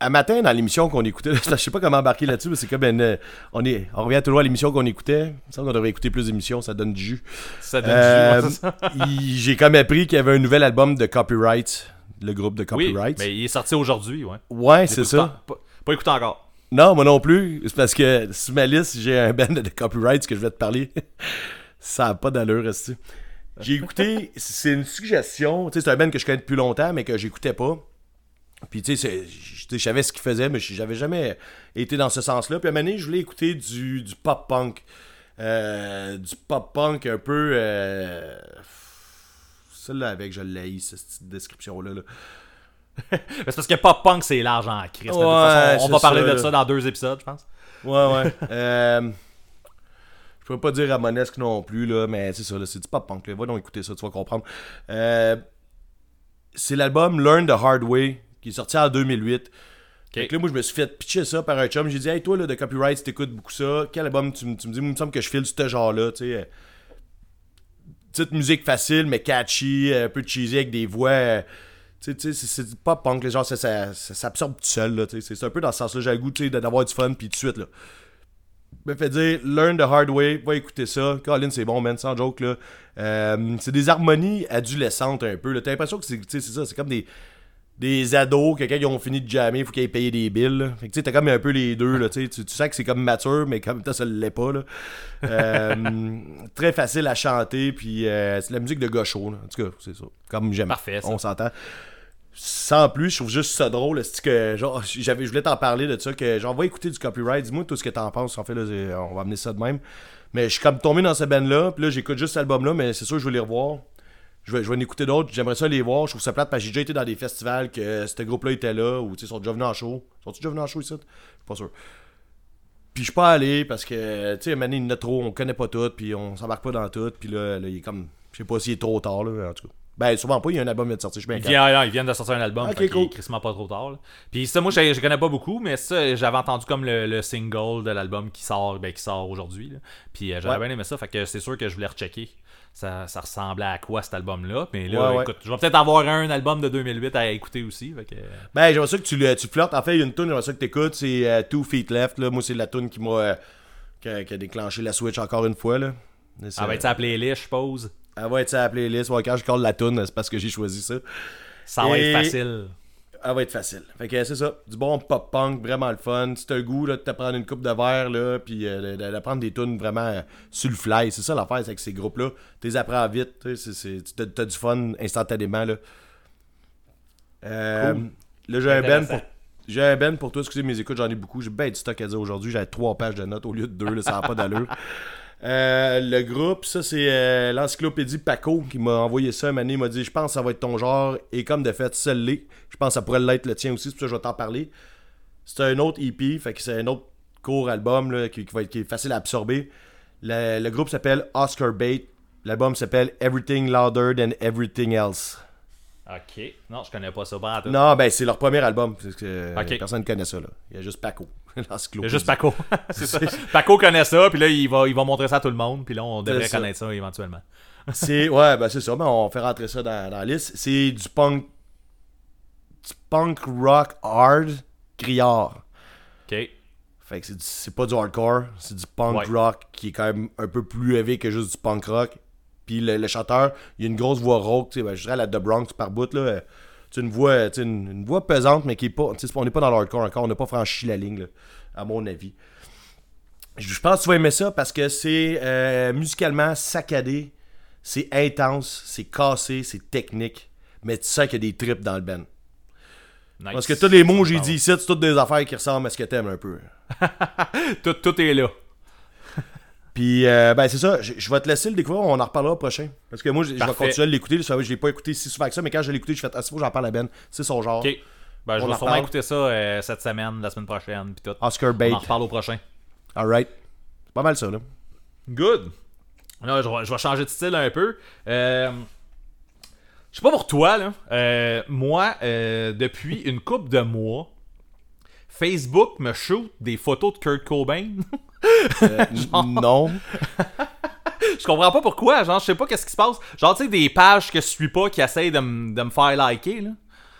Un matin, dans l'émission qu'on écoutait, je sais pas comment embarquer là-dessus, mais c'est comme euh, on, est, on revient toujours à l'émission qu'on écoutait. Il me semble qu'on devrait écouter plus d'émissions, ça donne du jus. Ça donne Euh, du jus, ouais, ça. il- J'ai comme appris qu'il y avait un nouvel album de Copyright, le groupe de Oui, Copyright. mais il est sorti aujourd'hui, ouais. Ouais, c'est ça. Pas, pas écouté encore. Non, moi non plus. C'est parce que sur ma liste, j'ai un band de copyright que je vais te parler. ça n'a pas d'allure, J'ai écouté, c'est une suggestion. C'est un band que je connais depuis longtemps, mais que j'écoutais pas. Puis, tu sais, c'est- je savais ce qu'il faisait, mais j'avais jamais été dans ce sens-là. Puis, à un moment donné, je voulais écouter du, du pop-punk. Euh, du pop-punk un peu. Euh... Celle-là avec, je l'ai, cette description-là. là. C'est parce que pop punk, c'est large en Ouais, façon, on va parler ça, de ça dans deux épisodes, je pense. Ouais, ouais. euh, je peux pas dire Ramonesque non plus, là, mais c'est ça, là, c'est du pop punk. Là. Va donc écouter ça, tu vas comprendre. Euh, c'est l'album Learn the Hard Way qui est sorti en 2008. Fait que là, moi, je me suis fait pitcher ça par un chum. J'ai dit, hey, toi, là, de copyright, si t'écoutes beaucoup ça, quel album tu, me dis, il me semble que je file ce genre-là, tu sais. euh, Petite musique facile, mais catchy, un peu cheesy avec des voix. euh, tu sais, c'est pop punk, gens, ça, ça, ça s'absorbe tout seul, là, tu sais. C'est- un peu dans ce sens-là. J'ai le goût, tu sais, d'avoir du fun, puis tout de suite, là. Me fait dire, learn the hard way, va écouter ça. Colin, c'est bon, man, sans joke, là. Euh, c'est des harmonies adolescentes, un peu, là. T'as l'impression que c'est ça, c'est comme des des ados que quand ils ont fini de jammer, il faut qu'ils aient payé des billes. là. Fait que tu sais, t'as comme un peu les deux, là, tu sais. Tu sens que c'est comme mature, mais comme ça, ça l'est pas, là. Euh, très facile à chanter, puis euh, c'est de la musique de gaucho, là. En tout cas, c'est ça. Comme j'aime. Parfait, ça. On s'entend. Sans plus, je trouve juste ça drôle, c'est que genre j'avais je voulais t'en parler de ça que genre va écouter du copyright, dis-moi tout ce que t'en penses. En fait là, on va amener ça de même. Mais je suis comme tombé dans ce band là, puis là j'écoute juste cet album là, mais c'est sûr que je vais les revoir. Je vais, je vais en écouter d'autres, j'aimerais ça les voir. Je trouve ça plate parce que j'ai déjà été dans des festivals que ce groupe-là était là, ou tu sais, ils sont déjà venus en show. Sont-ils déjà venus en show ici? Je suis pas sûr. Puis je suis pas allé parce que, tu sais, maintenant, il y en a trop, on connaît pas tout, puis on s'embarque pas dans tout, puis là, là, il est comme, je sais pas s'il est trop tard, là, en tout cas. Ben, souvent pas, il y a un album qui vient de sortir, je suis bien Ils capable. viennent, ils viennent de sortir un album, Ok, fait qu'il cool. est crissement pas trop tard. là. Puis ça, moi, je, je connais pas beaucoup, mais ça, j'avais entendu comme le, le single de l'album qui sort, ben, qui sort aujourd'hui. Puis euh, j'avais Ouais. bien aimé ça, fait que c'est sûr que je voulais rechecker. Ça, ça ressemblait à quoi cet album-là? Mais là, Ouais, ouais. écoute, je vais peut-être avoir un album de 2008 à écouter aussi. Fait que... Ben, j'aimerais ça que tu, le- tu flirtes. En fait, il y a une tune, j'aimerais ça que t'écoutes, c'est euh, Two Feet Left, là. Moi, c'est la tune qui m'a, euh, qui, a, qui a déclenché la Switch encore une fois, là. Ah, ben, tu sais, la playlist, je suppose. Elle va être la playlist. Ouais, quand je colle la tune, c'est parce que j'ai choisi ça. Ça va être facile. Elle va être facile. Fait que c'est ça. Du bon pop-punk, vraiment le fun. Si t'as le goût là, de te prendre une coupe de verre, là, puis euh, de, de- de prendre des tunes vraiment euh, sur le fly. C'est ça l'affaire c'est avec ces groupes-là. Tu les apprends vite. tu t'as, du fun instantanément. Là, Euh, là j'ai un ben pour. J'ai un ben pour toi, excusez mes écoutes, j'en ai beaucoup. J'ai bien du stock à dire aujourd'hui. J'ai trois pages de notes au lieu de deux, là, ça n'a pas d'allure. Euh, le groupe, ça c'est euh, l'encyclopédie Paco qui m'a envoyé ça. Il m'a dit Je pense que ça va être ton genre. Et comme de fait, ça l'est. Je pense que ça pourrait l'être le tien aussi. C'est ça que je vais t'en parler. C'est un autre EP, c'est un autre court album qui, va être est facile à absorber. Le, le groupe s'appelle Oscar Bait. L'album s'appelle Everything Louder Than Everything Else. Ok. Non, je connais pas ça. Tout. Non, ben c'est leur premier album. parce que. Personne ne connaît ça. Là. Il y a juste Paco. Il y a juste Paco. c'est ça. Paco connaît ça, puis là, il va, il va montrer ça à tout le monde, puis là, on devrait ça. connaître ça éventuellement. C'est ouais, ben c'est ça, mais on fait rentrer ça dans, dans la liste. C'est du punk du punk rock hard criard. Ok. Fait que c'est pas du hardcore, c'est du punk Ouais. rock qui est quand même un peu plus élevé que juste du punk rock. Puis le, le chanteur, il a une grosse voix rauque, tu sais, ben, je dirais la The Bronx par bout là. euh, Tu sais, une voix, tu sais, une, une voix pesante, mais qui est pas. sais, On n'est pas dans le hardcore encore, on n'a pas franchi la ligne, là, à mon avis. Je pense que tu vas aimer ça parce que c'est euh, musicalement saccadé, c'est intense, c'est cassé, c'est technique, mais tu sens qu'il y a des trips dans le band. Nice. Parce que tous les mots que j'ai dit ici, c'est toutes des affaires qui ressemblent à ce que t'aimes un peu. Tout, tout est là. Puis, euh, ben, c'est ça. Je, je vais te laisser le découvrir. On en reparlera au prochain. Parce que moi, je je vais continuer à l'écouter. Je l'ai pas écouté si souvent que ça, mais quand je l'ai écouté, je fais Ah, c'est j'en parle à Ben. C'est son genre. Ok. Ben, je On vais en sûrement écouter ça euh, cette semaine, la semaine prochaine, puis tout. Oscar On Bait. en reparle au prochain. Alright. C'est pas mal ça, là. Good. Là, je, vais- je vais changer de style un peu. Euh, je sais pas pour toi, là. Euh, moi, euh, depuis une couple de mois, Facebook me shoot des photos de Kurt Cobain. Euh, non. je comprends pas pourquoi. Genre, je sais pas qu'est-ce qui se passe. Genre, tu sais, des pages que je suis pas qui essayent de, me faire liker, là.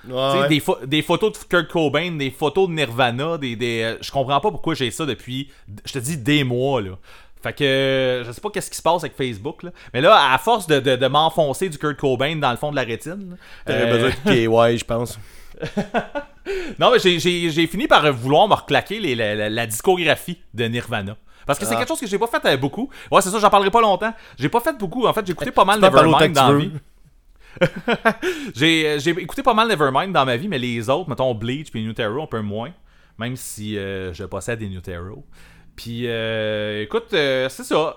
Ouais. des, des photos de Kurt Cobain, des photos de Nirvana, des, des euh, je comprends pas pourquoi j'ai ça depuis, je te dis, des mois, là. Fait que je sais pas qu'est-ce qui se passe avec Facebook, là. Mais là, à force de, de, de m'enfoncer du Kurt Cobain dans le fond de la rétine, là, T'aurais euh, besoin de KY, je pense. non, mais j'ai- fini par vouloir me reclaquer les- la, la- la discographie de Nirvana. Parce que c'est Ah. quelque chose que j'ai pas fait euh, beaucoup. Ouais, c'est ça, j'en parlerai pas longtemps. J'ai pas fait beaucoup. En fait, j'ai écouté pas mal Nevermind dans la veux. vie. j'ai j'ai écouté pas mal Nevermind dans ma vie, mais les autres, mettons Bleach puis New Terror, un peu moins. Même si euh, je possède des New Terror. Puis, euh, écoute, euh, c'est ça.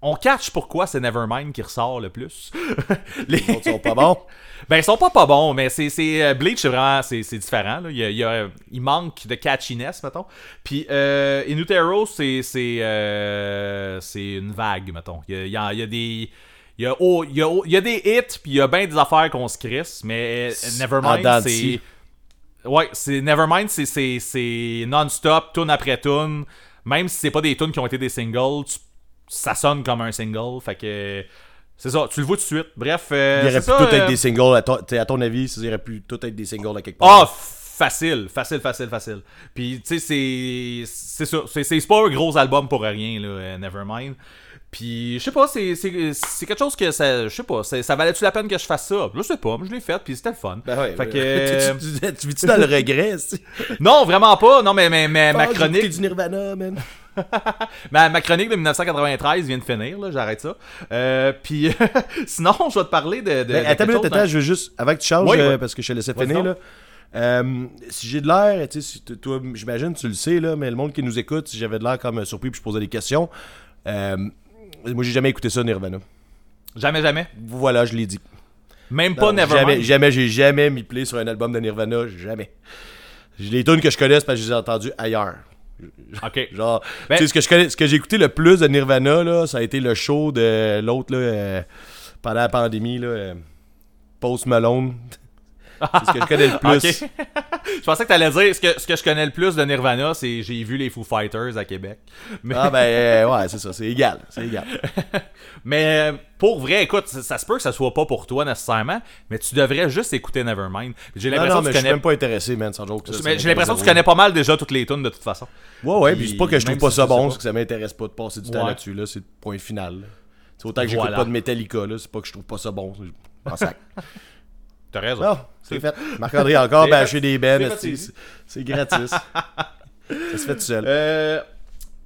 On catch pourquoi c'est Nevermind qui ressort le plus. les... Ils sont pas bons. Ben, ils sont pas pas bons, mais c'est, c'est euh, Bleach, c'est vraiment, c'est, c'est différent. Là. Il, y a- il y a- il manque de catchiness, mettons. Puis, euh, Inutero, c'est, c'est, euh, c'est une vague, mettons. Il y a, il y a- il y a des... Il y a, oh, il y a, oh, il y a des hits, puis il y a bien des affaires qu'on se crisse, mais euh, Nevermind, c'est... Ouais, c'est Nevermind, c'est, c'est, c'est non-stop, tune après tune. Même si c'est pas des tunes qui ont été des singles, tu- ça sonne comme un single. Fait que... C'est ça, tu le vois tout de suite. Bref, euh, Il aurait pu ça, tout être euh, des singles. À, ton- à ton avis, ça aurait pu tout être des singles à quelque part. Ah, facile, facile, facile, facile. Puis, tu sais, c'est. C'est ça. C'est, c'est pas un gros album pour rien, là, euh, Nevermind. Puis, je sais pas, c'est, c'est, quelque chose que ça. Je sais pas, ça valait-tu la peine que je fasse ça? Je sais pas, mais je l'ai fait, puis c'était le fun. Ben ouais, fait ouais. que. euh, tu, tu, tu vis-tu dans le regret, si? non, vraiment pas. Non, mais, mais, mais ma chronique. du Nirvana, man. Ma, ma chronique de 1993 vient de finir, là, j'arrête ça. Euh, puis, sinon, je vais te parler de. de, Ben, de attends chose attends, je veux juste, avant que tu changes, Oui, euh, parce que je te laissais finir, là. Euh, si j'ai de l'air, tu toi, j'imagine, tu le sais, là, mais le monde qui nous écoute, si j'avais de l'air comme surpris puis je posais des questions, euh, moi, j'ai jamais écouté ça, Nirvana. Jamais, jamais? Voilà, je l'ai dit. Même pas Nevermind? Jamais, jamais, j'ai jamais mis play sur un album de Nirvana, jamais. J'ai Les tunes que je connais, c'est parce que je les ai entendues ailleurs. Ok. Genre, Ben- tu sais, ce que je connais, ce que j'ai écouté le plus de Nirvana, là, ça a été le show de l'autre, là, euh, pendant la pandémie, là, euh, Post Malone. C'est ce que je connais le plus. Je pensais que t'allais dire ce que, ce que je connais le plus de Nirvana, c'est j'ai vu les Foo Fighters à Québec. Mais, Ah ben, euh, ouais, c'est ça, c'est égal, c'est égal. mais euh, pour vrai, écoute, ça, ça se peut que ça soit pas pour toi nécessairement, mais tu devrais juste écouter Nevermind. J'ai l'impression non, que mais tu je suis connais. même pas intéressé, man, sans joke. ça, ça mais J'ai l'impression que tu connais pas mal déjà toutes les tunes de toute façon. Ouais, ouais, Puis puis c'est pas que je trouve pas si ça bon, c'est que ça m'intéresse pas de passer du temps là-dessus, là, c'est le point final. C'est autant que j'écoute Voilà. pas de Metallica, là, c'est pas que je trouve pas ça bon, en sac. T'as raison. Non, c'est fait. Marc-André encore bâché des bennes, C'est gratis. ça se fait tout seul. Euh,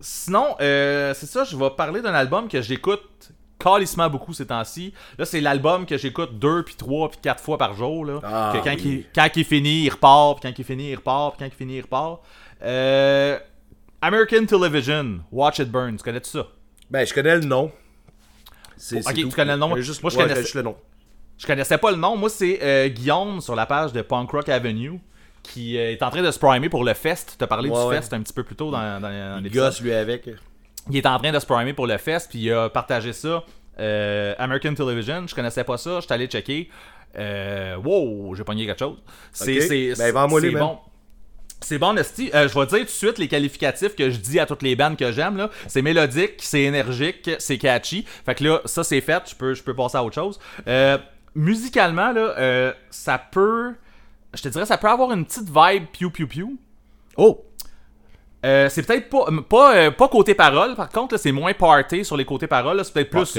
sinon, euh, c'est ça, je vais parler d'un album que j'écoute calissement beaucoup ces temps-ci. Là, c'est l'album que j'écoute deux, puis trois, puis quatre fois par jour. Là. Ah, que quand, oui. il, quand il finit, il repart, puis quand il finit, il repart, puis quand il finit, il repart. Euh, American Television, Watch It Burn, tu connais-tu ça? Ben, je connais le nom. C'est, Ok, tu connais le nom? Juste, Moi, je ouais, connaissais- juste le nom. Je connaissais pas le nom. Moi, c'est euh, Guillaume sur la page de Punk Rock Avenue qui euh, est en train de se primer pour le Fest. T'as parlé Ouais, du ouais. Fest un petit peu plus tôt dans, dans, dans gosse lui avec. Il est en train de se primer pour le Fest, puis il a partagé ça. euh, American Television, je connaissais pas ça, j'étais allé checker. Wow, j'ai pogné quelque chose. C'est Ok. c'est- Ben, les, bon. C'est bon, Nasty. Euh, je vais dire tout de suite les qualificatifs que je dis à toutes les bandes que j'aime. C'est mélodique, c'est énergique, c'est catchy. Fait que là, ça c'est fait, je peux, je peux passer à autre chose. Euh, musicalement, là, euh, ça peut. Je te dirais, ça peut avoir une petite vibe piou piou piou. Oh! Euh, c'est peut-être pas pas, euh, pas côté parole, par contre, c'est moins party sur les côtés paroles. C'est peut-être plus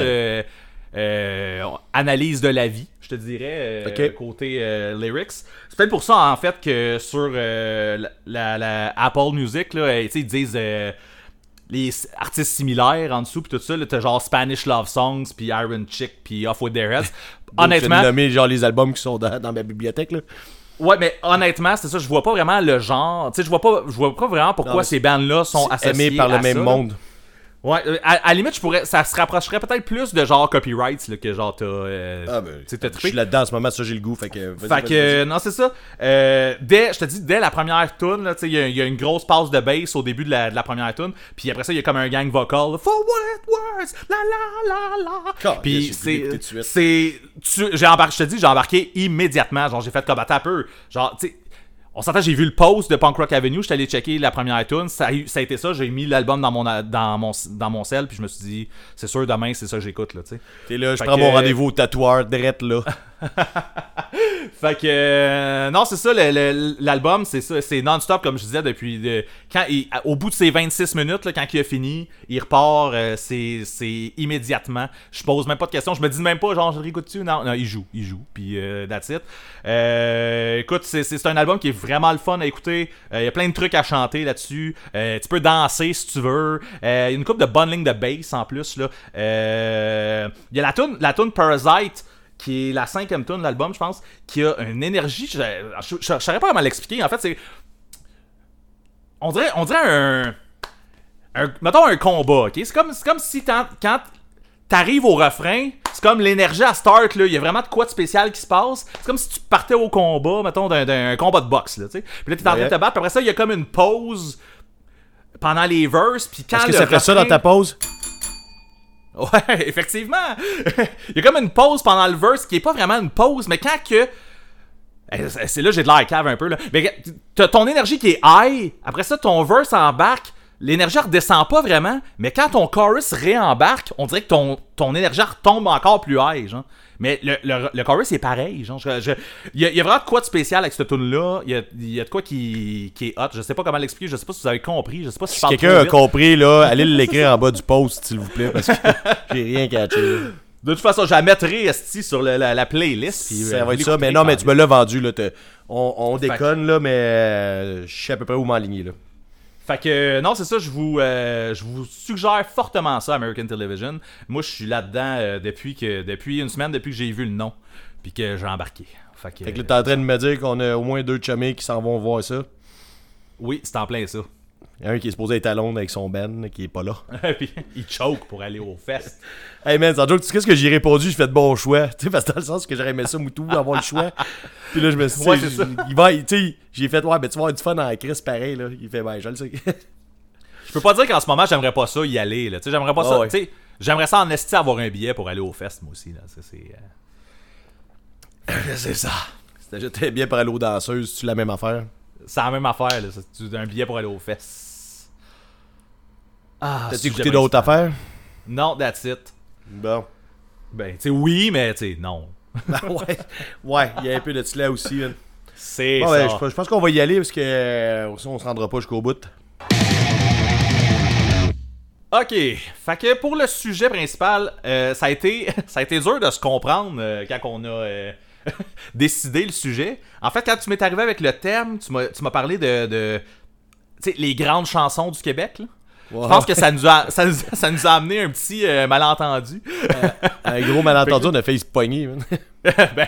euh, analyse de la vie, je te dirais, euh, Ok. côté lyrics. C'est peut-être pour ça, en fait, que sur la, Apple Music, là, ils disent les artistes similaires en dessous, puis tout ça. T'as genre Spanish Love Songs, puis Iron Chick, puis Off With Their Heads. Honnêtement, vais nommer genre les albums qui sont dans, dans ma bibliothèque, là. ouais, mais honnêtement, c'est ça, je vois pas vraiment le genre. Tu sais, je vois pas, je vois pas vraiment pourquoi Non, ces bandes-là sont associées aimé par le à même ça. monde. Ouais, euh, à, à la limite, je pourrais, ça se rapprocherait peut-être plus de genre copyrights là, que genre t'as. euh, Ah, ben, t'as je suis là-dedans en ce moment, ça j'ai le goût. Fait que. Fait que, euh, non, c'est ça. Euh, dès, je te dis, dès la première tune, là, tu sais, il y, y a une grosse passe de bass au début de la, de la première tune. Puis après ça, il y a comme un gang vocal. là, For what it was, la la la la. Puis c'est, c'est, tu- j'ai embarqué, je te dis, j'ai embarqué immédiatement. Genre, j'ai fait comme un peu. Genre, tu sais. On s'entend, j'ai vu le post de Punk Rock Avenue, j'étais allé checker la première tune, ça ça a été ça, j'ai mis l'album dans mon, dans mon dans mon cell, puis je me suis dit, c'est sûr demain c'est ça que j'écoute là, tu sais. T'es là, je prends que- mon rendez-vous au tatoueur, direct là. Fait que euh, non, c'est ça l'album, c'est ça, c'est non-stop comme je disais depuis de- quand au bout de ces 26 minutes là, quand il a fini, il repart euh, c'est immédiatement. Je pose même pas de questions, je me dis même pas genre je réécoute tu non, non, il joue, il joue puis euh, that's it. Écoute, c'est un album qui est vraiment le fun à écouter. Il y a plein de trucs à chanter là-dessus. Tu peux danser si tu veux. Il y a une coupe de bonne ligne de bass en plus là. Il y a la tune la tune Parasite qui est la cinquième tune de l'album, je pense, qui a une énergie. Je, je, je, je saurais pas comment l'expliquer. En fait, c'est. On dirait, on dirait un, un. Mettons un combat, ok? C'est comme, comme si quand t'arrives au refrain, c'est comme l'énergie à start, là. Il y a vraiment de quoi de spécial qui se passe. C'est comme si tu partais au combat, mettons, d'un, combat de boxe, là, tu sais. Puis là, t'es en train de te battre, puis après ça, il y a comme une pause pendant les verses, puis quand Est-ce que ça fait ça dans ta pause? Ouais, effectivement. Il y a comme une pause pendant le verse qui est pas vraiment une pause, mais quand que. Eh, C'est là j'ai de l'air cave un peu. Là. Mais t'as ton énergie qui est high, après ça, ton verse embarque, l'énergie redescend pas vraiment, mais quand ton chorus réembarque, on dirait que ton, ton énergie retombe encore plus high. Genre. Mais le, le, le chorus est pareil. Genre, il, y a, il y a vraiment de quoi de spécial avec cette tune là Il y a, il y a de quoi qui, qui est hot. Je sais pas comment l'expliquer, je sais pas si vous avez compris, je sais pas si Si quelqu'un a compris, là, allez l'écrire en bas du post, s'il vous plaît, parce que j'ai rien catché. De toute façon, je la mettrai sur la, la playlist. puis, Ça euh, va être ça, mais non, mais tu me l'as vendu, là. On, déconne, là, mais euh, je sais à peu près où m'enligner, là. Fait que non, c'est ça, je vous, euh, je vous suggère fortement ça, American Television. Moi, je suis là-dedans euh, depuis que depuis une semaine, depuis que j'ai vu le nom, puis que j'ai embarqué. Fait que, Fait que là, t'es en train de me dire qu'on a au moins deux chummés qui s'en vont voir ça. oui, c'est en plein ça. Il y en a un qui est supposé être à Londres avec son Ben, qui est pas là. puis il choke pour aller au fest. Hey man, sans joke, tu sais qu'est-ce que j'ai répondu? J'ai fait de bon choix. Tu sais, parce que dans le sens que j'aurais aimé ça, Moutou, avoir le choix. Puis là, je me suis dit, Ouais, il va, tu sais, j'ai fait, ouais, ben tu vas avoir du fun dans la crise pareil, là. Il fait, ben, je le sais. Je peux pas dire qu'en ce moment, j'aimerais pas ça y aller. Là. Tu sais, J'aimerais pas Ah ça. ouais. tu sais, J'aimerais ça en esti avoir un billet pour aller au fest, moi aussi. Là. Ça, c'est, euh, c'est ça. C'était bien pour aller aux danseuses, tu la même affaire? c'est la même affaire. Là. Un billet pour aller au fest. Ah, T'as sujet écouté d'autres affaires? Non, that's it. Bon. Ben, tu sais, oui, mais tu sais, non. Ben ouais, ouais, il y a un peu de cela aussi. C'est Bon, ça. ben, je, pense qu'on va y aller parce que euh, sinon on se rendra pas jusqu'au bout. Ok, fait que pour le sujet principal, euh, ça, a été, ça a été dur de se comprendre euh, quand on a euh, décidé le sujet. En fait, quand tu m'es arrivé avec le thème, tu m'as parlé de, de tu sais, les grandes chansons du Québec. là. Je pense que ça nous a, ça nous, ça nous a amené un petit euh, malentendu. Un gros malentendu, on a fait se pogner. Ben,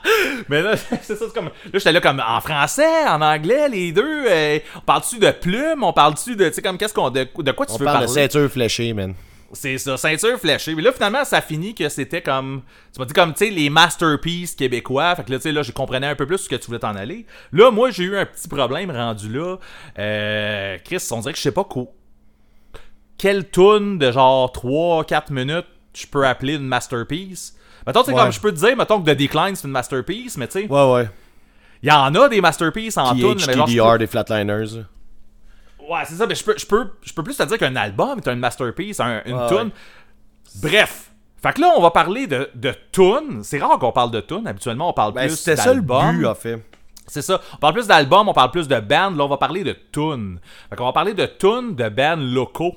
mais là, c'est ça, c'est comme. Là, j'étais là comme en français, en anglais, les deux. euh, on parle-tu de plumes On parle-tu de. Tu sais, comme qu'est-ce qu'on. De, de quoi tu On veux parle de parler? ceinture fléchée, man. C'est ça, ceinture fléchée. Mais là, finalement, ça finit que c'était comme. Tu m'as dit comme, tu sais, les masterpieces québécois. Fait que là, tu sais, là, je comprenais un peu plus ce que tu voulais t'en aller. Là, moi, j'ai eu un petit problème rendu là. Euh, Chris, on dirait que je sais pas quoi. Quelle tune de genre 3-4 minutes je peux appeler une masterpiece? Mettons, tu sais, Ouais. comme je peux te dire, mettons que The Decline, c'est une masterpiece, mais tu sais, Ouais, ouais. il y en a des masterpieces en tune. mais genre, peux- des Flatliners. Ouais, c'est ça, mais je peux, je peux, je peux plus te dire qu'un album est un masterpiece, un- une Ouais, tune. ouais. Bref. Fait que là, on va parler de, de tune. C'est rare qu'on parle de tune. Habituellement, on parle Ben, plus c'était ça le d'album. but, en fait. C'est ça. On parle plus d'albums, on parle plus de bands. Là, on va parler de tunes. Fait qu'on va parler de tunes de bands locaux.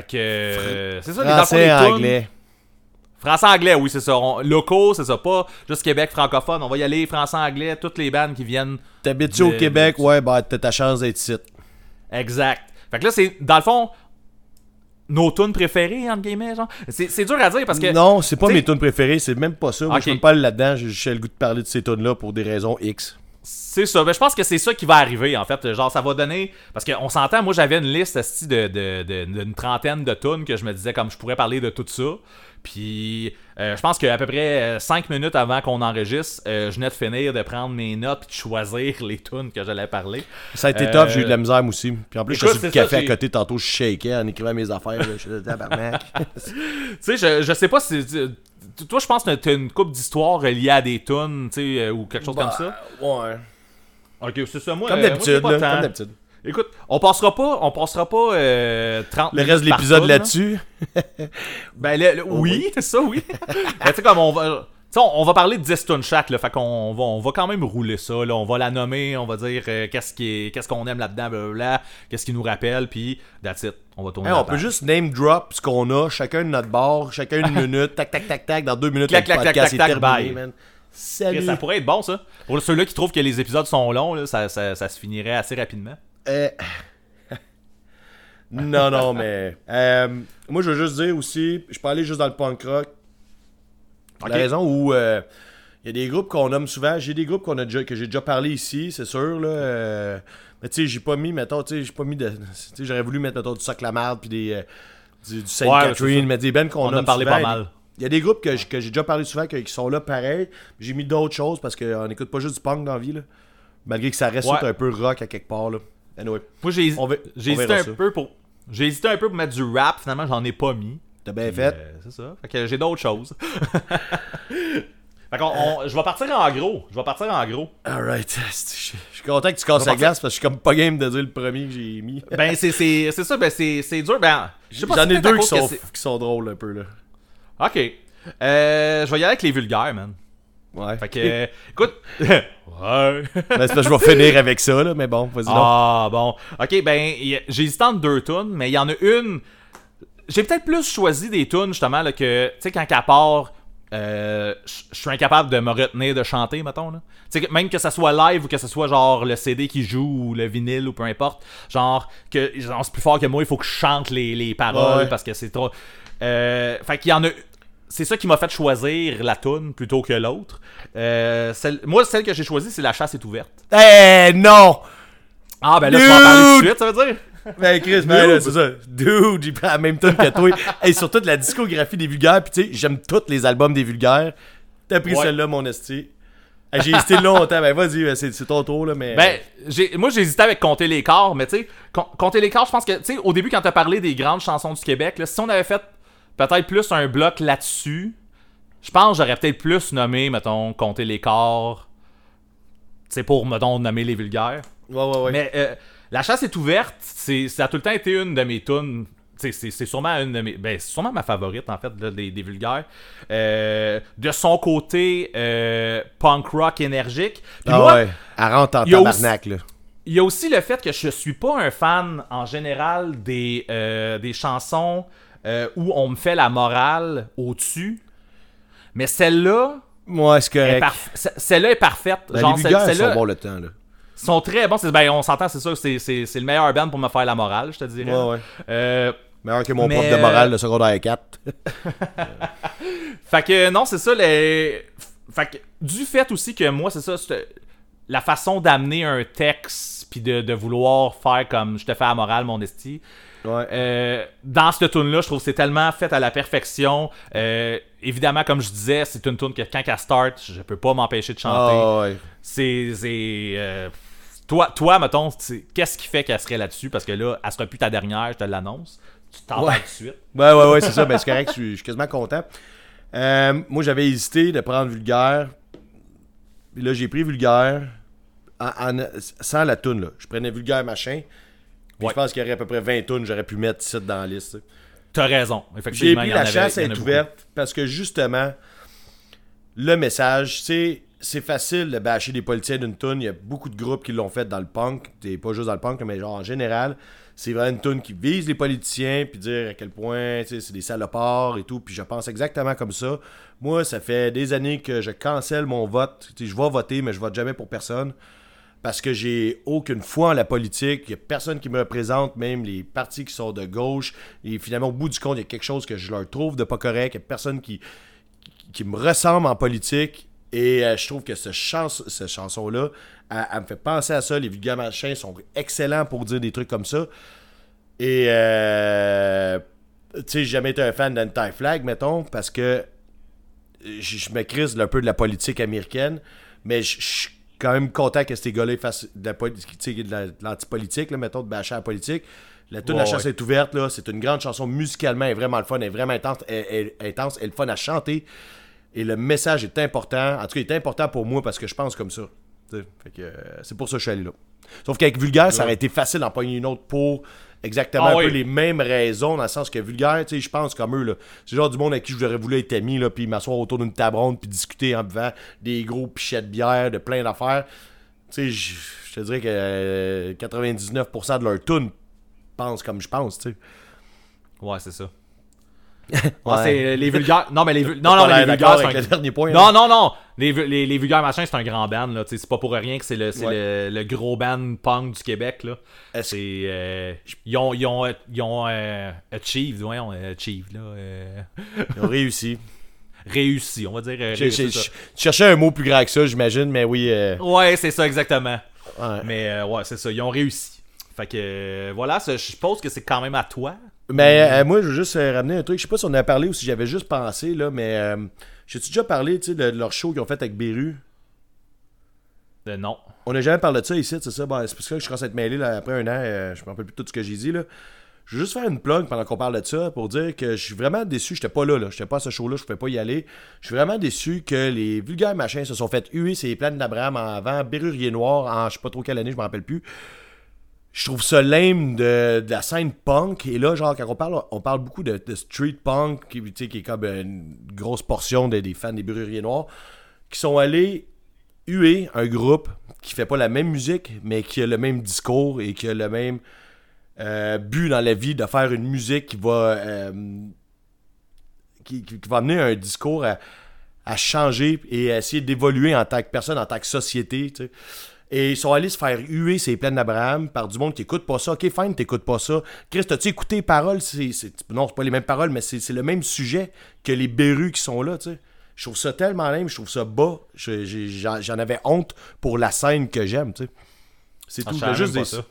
Fait que... euh, c'est ça, Français, les tunes- anglais. Français-anglais, oui, c'est ça. On- locaux, c'est ça. Pas juste Québec francophone. On va y aller français-anglais, toutes les bandes qui viennent T'habites-tu au Québec? de- Ouais, bah, t'as ta chance d'être ici. Exact. Fait que là, c'est, dans le fond, nos tunes préférées, entre guillemets, genre. C'est, c'est dur à dire parce que. Non, c'est pas t'sais- mes tunes préférées, c'est même pas ça. Moi, je peux pas aller là-dedans. J'ai j'ai le goût de parler de ces tunes-là pour des raisons X. C'est ça. Ben, je pense que c'est ça qui va arriver, en fait. Genre, ça va donner. Parce qu'on s'entend, moi, j'avais une liste esti, de, de, de- d'une trentaine de tunes que je me disais, comme je pourrais parler de tout ça. Puis, euh, je pense qu'à peu près 5 minutes avant qu'on enregistre, euh, je venais de finir de prendre mes notes puis de choisir les tunes que j'allais parler. Ça a été Euh, tough, j'ai eu de la misère moi aussi. Puis en plus, écoute, je suis le café à côté, tantôt je shakeais en écrivant mes affaires. Je suis tabarnak. Tu sais, je, je sais pas si. Toi, je pense que t'as une coupe d'histoire reliée à des tunes, tu sais, euh, ou quelque chose comme ça. Ouais. Ok, c'est ça. Moi, Comme euh, d'habitude, comme d'habitude. Écoute, on passera pas, on passera pas euh, 30 Le reste de l'épisode là. là-dessus? Ben, le- le- oui, c'est ça, oui. Mais tu comme on va. on, va parler de 10 tunes chaque, là. Fait qu'on va, on va quand même rouler ça, là. On va la nommer, on va dire euh, qu'est-ce qui est- qu'est-ce qu'on aime là-dedans, blablabla, qu'est-ce qui nous rappelle, puis that's it. On va tourner Hey, on peut juste name drop ce qu'on a, chacun de notre bord, chacun une minute, tac, tac, tac, tac, dans deux minutes, Clac, le clac, podcast clac, est terminé, man. Salut. Ça pourrait être bon, ça. Pour ceux-là qui trouvent que les épisodes sont longs, là, ça, ça, ça se finirait assez rapidement. Euh, non, non, mais. euh, moi, je veux juste dire aussi, je peux aller juste dans le punk rock. Ok. La raison où euh, il y a des groupes qu'on nomme souvent. J'ai des groupes qu'on a déjà, que j'ai déjà parlé ici, c'est sûr. Là, euh, mais tu sais, j'ai pas mis, mettons, tu sais, j'ai pas mis de. Tu sais, j'aurais voulu mettre, mettons, du sac la marde puis des. euh, du, du Saint Ouais, Catherine, mais des bands qu'on On a parlé souvent. pas mal. Il y a des groupes que, j'ai déjà parlé souvent que- qui sont là pareil. J'ai mis d'autres choses parce qu'on n'écoute pas juste du punk dans la vie. Là. Malgré que ça reste Ouais. un peu rock à quelque part. Là. Anyway, Moi, j'ai On va- j'ai on hésité verra un ça. peu pour. J'ai hésité un peu pour mettre du rap, finalement, j'en ai pas mis. t'as bien Puis, fait. euh, c'est ça. Fait que j'ai d'autres choses. fait qu'on, on- je vais partir en gros. Je vais partir en gros. Alright. Je je suis content que tu casses la glace parce que je suis comme pas game de dire le premier que j'ai mis. Ben, c'est, c'est, c'est ça, ben, c'est, c'est dur. Ben, je sais pas J'en si ai peut-être à deux qui cause que sont, c'est- qui sont drôles un peu là. Ok. Euh, je vais y aller avec les vulgaires, man. Ouais. Fait que, euh, écoute. ouais. Ben, c'est parce que je vais finir avec ça là, mais bon, vas-y donc. Ah, bon. Ok, ben, j'ai hésité entre deux tunes, mais il y en a une. J'ai peut-être plus choisi des tunes, justement, là, que, tu sais, quand qu'à part. euh, je suis incapable de me retenir de chanter, mettons. Là. Tu sais, même que ça soit live ou que ce soit genre le CD qui joue ou le vinyle ou peu importe. Genre, que genre, c'est plus fort que moi, il faut que je chante les, les paroles Ouais. parce que c'est trop. Euh, fait qu'il y en a. C'est ça qui m'a fait choisir la tune plutôt que l'autre. Euh, moi, celle que j'ai choisie, c'est La chasse est ouverte. Eh non! Ah, ben là, tu vas en parler tout de Dude! suite, ça veut dire? Ben Chris, ben là, c'est ça. Dude, j'ai pris la même tune que toi. hey, surtout de la discographie des vulgaires, pis tu sais, j'aime tous les albums des vulgaires. T'as pris Ouais. celle-là, mon esti. Hey, j'ai hésité longtemps, ben vas-y, ben, c'est c'est ton tour là, mais. Ben, j'ai, moi j'ai hésité avec compter les corps, mais tu sais, com- compter les corps, je pense que, tu sais, au début quand t'as parlé des grandes chansons du Québec, là, si on avait fait peut-être plus un bloc là-dessus, je pense que j'aurais peut-être plus nommé, mettons, compter les corps, tu sais, pour, mettons, nommer les vulgaires. ouais, ouais, ouais. Mais euh, La chasse est ouverte, c'est, ça a tout le temps été une de mes tunes. C'est, c'est sûrement une de mes. Ben, c'est sûrement ma favorite, en fait, là, des, des vulgaires. Euh, de son côté, euh, punk rock énergique. Puis ah moi, ouais, elle rentre en il y a tabarnak là. il y a aussi le fait que je suis pas un fan en général des, euh, des chansons euh, où on me fait la morale au-dessus. Mais celle-là, Ouais, c'est est correct. parf- celle-là est parfaite. Ben, Genre, les celle- sont bons le temps là. sont très bons. C'est- Ben, on s'entend, c'est ça. C'est, c'est, le meilleur band pour me faire la morale, je te dirais. Ouais, ouais. Euh, Meilleur que mon Mais, prof de euh, morale de secondaire 4. Fait que non, c'est ça les. Fait que du fait aussi que moi, c'est ça, la façon d'amener un texte puis de, de vouloir faire comme je te fais la morale, mon esti. Ouais. euh, dans cette tune là je trouve que c'est tellement fait à la perfection. Euh, évidemment, comme je disais, c'est une tune que quand elle start, je peux pas m'empêcher de chanter. Ah ouais. C'est. euh, toi, toi, mettons, qu'est-ce qui fait qu'elle serait là-dessus? Parce que là, elle sera plus ta dernière, je te l'annonce. Tu t'en Ouais. vas tout de suite. Ouais, ouais, ouais, c'est ça. Ben, c'est correct, je suis, je suis quasiment content. Moi, j'avais hésité de prendre vulgaire. Là, j'ai pris vulgaire en- en- sans la toune. Là. Je prenais vulgaire machin. Ouais. je pense qu'il y aurait à peu près 20 tunes que j'aurais pu mettre ici dans la liste. T'as raison. J'ai Effectivement, pris la chasse à être ouverte parce que justement, le message, sais, c'est facile de bâcher des politiciens d'une tune. Il y a beaucoup de groupes qui l'ont fait dans le punk. Et pas juste dans le punk, mais genre en général. C'est vraiment une tune qui vise les politiciens, puis dire à quel point c'est des salopards et tout. Puis je pense exactement comme ça. Moi, ça fait des années que je cancelle mon vote. Je vais voter, mais je vote jamais pour personne. Parce que j'ai aucune foi en la politique. Il n'y a personne qui me représente, même les partis qui sont de gauche. Et finalement, au bout du compte, il y a quelque chose que je leur trouve de pas correct. Il n'y a personne qui, qui me ressemble en politique. Et euh, je trouve que ce cette chanson-là, elle, me fait penser à ça. Les vulgaires machins sont excellents pour dire des trucs comme ça. Et, euh, tu sais, j'ai jamais été un fan d'Anti-Flag, mettons, parce que je, me crise un peu de la politique américaine, mais je quand même content que ces gars-là fassent de la de la- de l'antipolitique, mettons, de bâcher la politique. La Ouais, La chasse ouais. est ouverte, là, c'est une grande chanson musicalement, elle est vraiment le fun, elle est vraiment intense, elle, elle- intense, elle est le fun à chanter. Et le message est important. En tout cas, il est important pour moi parce que je pense comme ça. Fait que, euh, c'est pour ça que je suis allé là. Sauf qu'avec Vulgaire, ça aurait été facile d'en pogner une autre pour exactement Ah un oui. peu les mêmes raisons, dans le sens que Vulgaire, tu sais, je pense comme eux, là. C'est le genre du monde avec qui j'aurais voulu être ami, là, puis m'asseoir autour d'une table ronde, puis discuter en buvant des gros pichets de bière, de plein d'affaires. Tu sais, je je te dirais que euh, 99% de leur tune pensent comme je pense, tu sais. Ouais, c'est ça. Ouais. Euh, les vulgaires. Non, mais les, vul- non, non, mais les vulgaires. avec c'est le un- dernier point, Non, non, non. Les, les, les vulgaires machins, c'est un grand band. là. Tu C'est pas pour rien que c'est le, Ouais. le, le gros band punk du Québec. Là. C'est, euh, ils ont, ils ont, ils ont euh, achieved, voyons, achieved, là, euh, Ils ont réussi. réussi, on va dire. euh. Je cherchais un mot plus grand que ça, j'imagine, mais oui. Ouais, c'est ça, exactement. ouais. Mais ouais, c'est ça, ils ont réussi. Fait que voilà, je suppose que c'est quand même à toi. Mais euh, moi, je veux juste euh, ramener un truc. Je sais pas si on en a parlé ou si j'avais juste pensé, là, mais euh, j'ai-tu déjà parlé de, de leur show qu'ils ont fait avec Beru? Euh, non. On n'a jamais parlé de ça ici, c'est ça. Ben, c'est ça que je commence à être mêlé là, après un an. euh, je me rappelle plus de tout ce que j'ai dit. Là. Je veux juste faire une plug pendant qu'on parle de ça pour dire que je suis vraiment déçu. J'étais pas là, là. J'étais pas à ce show-là, je pouvais pas y aller. Je suis vraiment déçu que les vulgaires machins se sont fait huer ces plaines d'Abraham en avant, Berrurier Noir en je sais pas trop quelle année, je me rappelle plus. Je trouve ça lame de, la scène punk. Et là, genre, quand on parle, on parle beaucoup de, street punk, qui, qui est comme une grosse portion de- des fans des Berruriers Noirs, qui sont allés huer un groupe qui fait pas la même musique, mais qui a le même discours et qui a le même euh, but dans la vie de faire une musique qui va euh, qui, va amener un discours à, changer et à essayer d'évoluer en tant que personne, en tant que société. Et ils sont allés se faire huer ces plaines d'Abraham par du monde qui écoute pas ça. Ok, fine, t'écoutes pas ça. Chris, t'as-tu écouté les paroles? C'est, non, c'est pas les mêmes paroles, mais c'est, le même sujet que les berus qui sont là, tu sais. Je trouve ça tellement lame, je trouve ça bas. J'en, avais honte pour la scène que j'aime, tu sais. C'est Ah, tout. juste des- ça.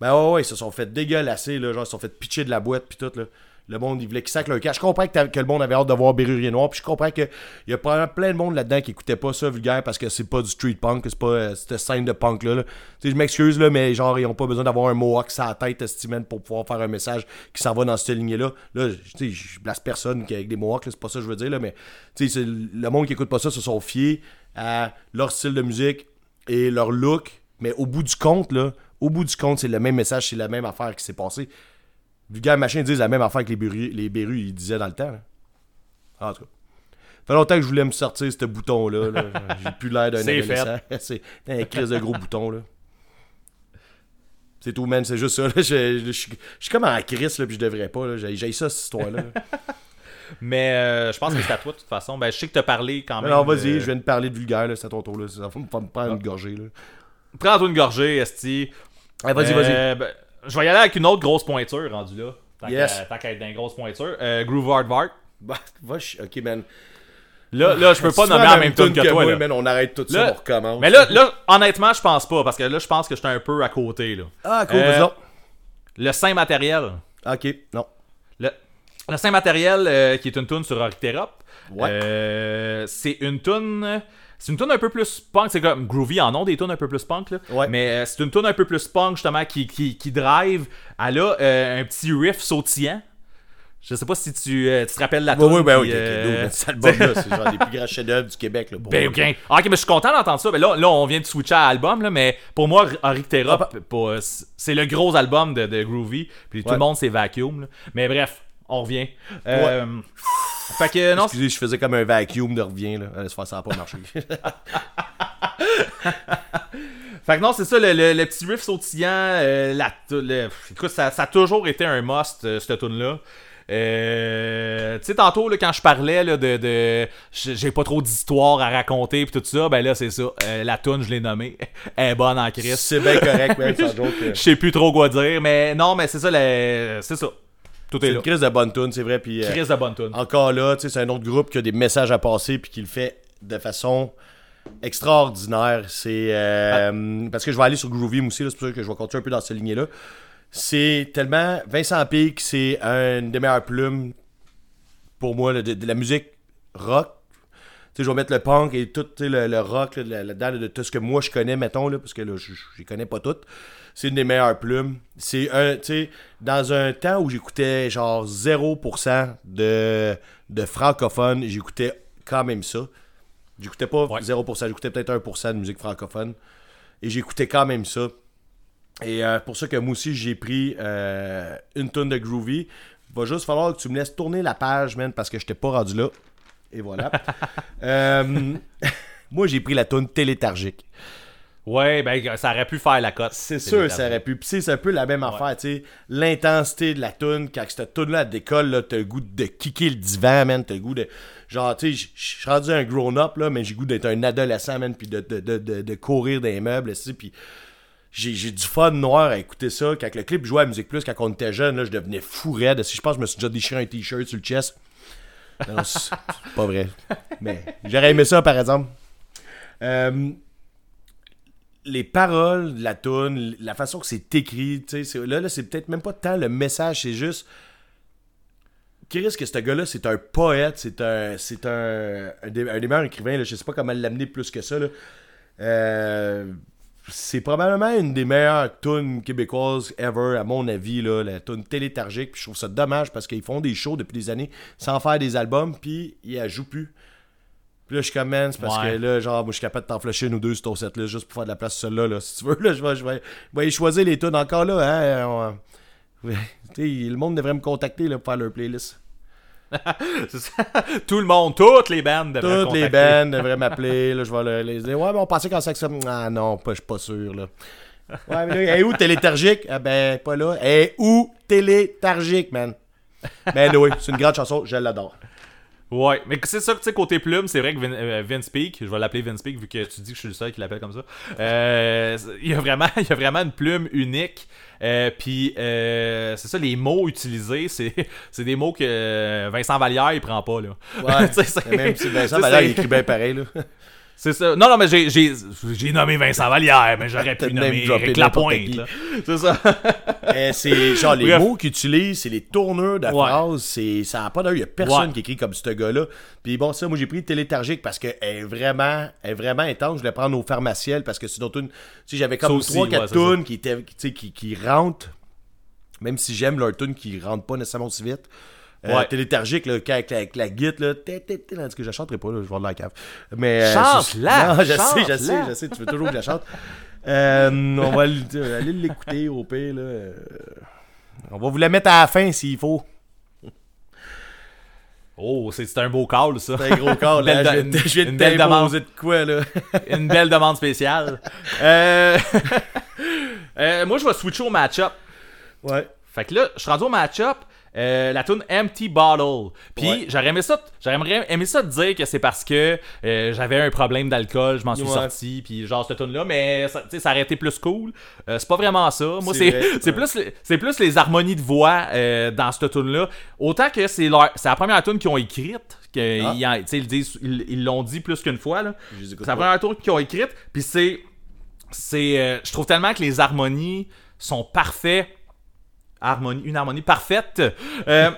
ben ouais, ouais, ils se sont fait dégueulasser, là, genre, ils se sont fait pitcher de la boîte, puis tout, là. Le monde, il voulait qu'ils sacrent leur cas. Je comprends que, que le monde avait hâte de voir Berrurier Noir, puis je comprends qu'il y a probablement plein de monde là-dedans qui écoutait pas ça vulgaire parce que c'est pas du street punk, c'est pas euh, cette scène de punk là. là. Tu sais, je m'excuse, là, mais genre, ils ont pas besoin d'avoir un mohawk sur la tête, estimant pour pouvoir faire un message qui s'en va dans cette lignée-là. Là, sais, je blesse personne avec des mohawks, là, c'est pas ça que je veux dire, là, mais le monde qui écoute pas ça se sont fiés à leur style de musique et leur look, mais au bout du compte, là, au bout du compte, c'est le même message, c'est la même affaire qui s'est passée. Vulgaire Machin disent la même affaire que les Berus, les Berus ils disaient dans le temps. là. En tout cas. Ça fait longtemps que je voulais me sortir ce bouton-là. là. J'ai plus l'air d'un adolescent. C'est un crise de gros bouton. là. C'est tout, man. C'est juste ça. là. Je, je- je suis je suis comme en crise, là, puis je devrais pas. J'ai ça, cette histoire-là. Mais euh, je pense que c'est à toi de toute façon. Ben, je sais que t'as parlé quand même. Alors, vas-y, euh, je viens de parler de vulgaire. C'est à ton tour. Là. Ça va me prendre une gorgée. Prends-toi une gorgée, Esti. Ah, vas-y, vas-y. Euh, ben, je vais y aller avec une autre grosse pointure rendu là. Tant Yes. qu'à- qu'à être dans une grosse pointure. Euh, Groove Hard Vart. Bah, va, ok, man. Là, là, je peux pas nommer en même temps tune que, toi. moi, là. man, on arrête tout Là- ça, on recommence. Mais là, là, honnêtement, je pense pas. Parce que là, je pense que j'étais un peu à côté. Là. Ah, cool, Euh. Le Saint Matériel. Ok, non. Le, le Saint Matériel, euh, qui est une tune sur Oricterop. Ouais. Euh, c'est une tune. C'est une tune un peu plus punk. C'est comme Groovy en ont des tunes un peu plus punk. Là. Ouais. Mais euh, c'est une tune un peu plus punk, justement, qui, qui, qui drive. Elle a euh, un petit riff sautillant. Je sais pas si tu, euh, tu te rappelles la Oui, tune. oui, ben, ok, puis, ok. euh, dude, Cet album-là, c'est genre des plus grands chefs-d'œuvre du Québec, là. pour Ben, ok. Ah, ok, mais je suis content d'entendre ça. Ben là, là, on vient de switcher à album, là, mais pour moi, Oricterop, Ah, c'est le gros album de, de Groovy. Puis tout le monde, c'est Vacuum. là. Mais bref, on revient. Fait que non, Excusez, je faisais comme un vacuum de revient, là. Allez, ça n'a pas marché. Fait que non, c'est ça, le, le- le petit riff sautillant, euh, la, le- écoute, ça, ça a toujours été un must, euh, cette tune-là. Euh, tu sais, tantôt, là, quand je parlais là, de, de j'ai pas trop d'histoire à raconter pis tout ça, ben là, c'est ça. Euh, la tune, je l'ai nommée. Elle est bonne en crise. c'est bien correct, sans joke. euh. Je sais plus trop quoi dire, mais non, mais c'est ça, c'est ça. Tout est, C'est là. une crise de bonne tune, c'est vrai. Puis, euh, Crise de bonne tune. encore là, tu sais, c'est un autre groupe qui a des messages à passer puis qui le fait de façon extraordinaire. C'est euh, parce que je vais aller sur Groovy aussi, c'est pour ça que je vais continuer un peu dans cette lignée-là. C'est tellement Vincent Pic, c'est une des meilleures plumes pour moi de, de la musique rock. Je vais mettre le punk et tout le, le rock là, là- là-dedans, là, de tout ce que moi je connais, mettons, là, parce que là, je je les connais pas toutes. C'est une des meilleures plumes. C'est un, tu sais, dans un temps où j'écoutais genre 0% de, de francophones, j'écoutais quand même ça. J'écoutais pas Ouais. 0%, j'écoutais peut-être 1% de musique francophone. Et j'écoutais quand même ça. Et euh, pour ça que moi aussi, j'ai pris euh, une tonne de Groovy. Va juste falloir que tu me laisses tourner la page, man, parce que je t'ai pas rendu là. Et voilà. Euh, moi, j'ai pris la tonne télétargique. Ouais, ben ça aurait pu faire la cote. C'est sûr, ça aurait pu. Puis c'est un peu la même affaire, tu sais. L'intensité de la tune, quand cette tune-là elle décolle, là, t'as le goût de kicker le divan, man. T'as le goût de. Genre, tu sais, je suis rendu un grown-up, là, mais j'ai le goût d'être un adolescent, man, puis de, de, de, de, courir dans les meubles, tu puis j'ai du fun noir à écouter ça. Quand le clip jouait à Musique Plus, quand on était jeune, là, je devenais fou raide. Si je pense que je me suis déjà déchiré un t-shirt sur le chest. Non, c'est c'est pas vrai. Mais j'aurais aimé ça, par exemple. Euh, les paroles de la tune, la façon que c'est écrit, là, là c'est peut-être même pas tant le message, c'est juste. Chris, que ce gars-là, c'est un poète, c'est un, c'est un, des, meilleurs écrivains, là, je sais pas comment l'amener plus que ça. Là. Euh, c'est probablement une des meilleures tunes québécoises ever, à mon avis, là, la tune télétargique. Puis je trouve ça dommage parce qu'ils font des shows depuis des années sans faire des albums, puis ils la jouent plus. Puis là, je commence parce Ouais. que là, genre, moi, je suis capable de t'en flasher une ou deux sur ton set là juste pour faire de la place sur celle-là. Là. Si tu veux, là, je vais, je vais, choisir les tunes encore là. Hein, on- sais, le monde devrait me contacter là, pour faire leur playlist. Ça. Tout le monde, toutes les bandes devraient Toutes les bands devraient m'appeler. Là, je vais leur- les dire Ouais, mais on pensait qu'on s'accepte. Ah non, pas- je suis pas sûr. Là. Ouais, mais là, où télétargique Ah ben, pas là. Est où télétargique, man? Ben oui, c'est une grande chanson, je l'adore. Ouais, mais c'est ça, tu sais, côté plume, c'est vrai que Vin- euh, Vince Peak, je vais l'appeler Vince Peak vu que tu dis que je suis le seul qui l'appelle comme ça. Euh, il, y a vraiment, il y a vraiment une plume unique. Euh, Puis, c'est ça, les mots utilisés, c'est, c'est des mots que Vincent Vallière, il prend pas, là. Ouais, Tu sais, c'est- même si Vincent c'est- il écrit bien pareil. Là. C'est ça. Non, non, mais j'ai, nommé Vincent Vallière, mais j'aurais pu nommer n'importe Lapointe. C'est ça. Eh, c'est genre les Bref. mots qu'il utilise, c'est les tournures de Ouais. phrases, c'est ça n'a pas d'heure, il y a personne Ouais. qui écrit comme ce gars-là. Puis bon, ça moi j'ai pris télétargique parce qu'elle est vraiment elle est vraiment intense, je voulais prendre au pharmaciel parce que une tu sais j'avais comme Ça aussi, 3 ouais, 4 c'est tunes qui étaient qui qui rentrent même si j'aime leurs tunes qui rentrent pas nécessairement aussi vite. Euh, Ouais. télétargique là, avec, la- avec la guitare là, que je la chanterai pas là, je vais de la cave. Mais euh, Chante-la, Non, je sais, je sais, je sais, tu veux toujours que je la chante. Euh, on va aller l'écouter au pire là. euh, On va vous la mettre à la fin s'il faut. Oh, c'est, un beau call, ça. C'est un gros là. De- Je de une belle t'imposer de quoi, là? Une belle demande spéciale. Euh, euh, moi, je vais switcher au match-up. Ouais. Fait que là, je suis rendu au match-up. Euh, la tune Empty Bottle. Puis Ouais. j'aurais aimé ça, te dire que c'est parce que euh, j'avais un problème d'alcool, je m'en suis Ouais. sorti, puis genre cette tune là, mais ça, ça aurait été plus cool. Euh, c'est pas vraiment ça. Moi, C'est plus c'est plus les harmonies de voix dans cette tune là. Autant que c'est leur c'est la première tune qu'ils ont écrite. que Ah. ils l'ont dit plus qu'une fois là. C'est la première tune qu'ils ont écrite, puis c'est c'est je trouve tellement que les harmonies sont parfaits harmonie, une harmonie parfaite. Euh,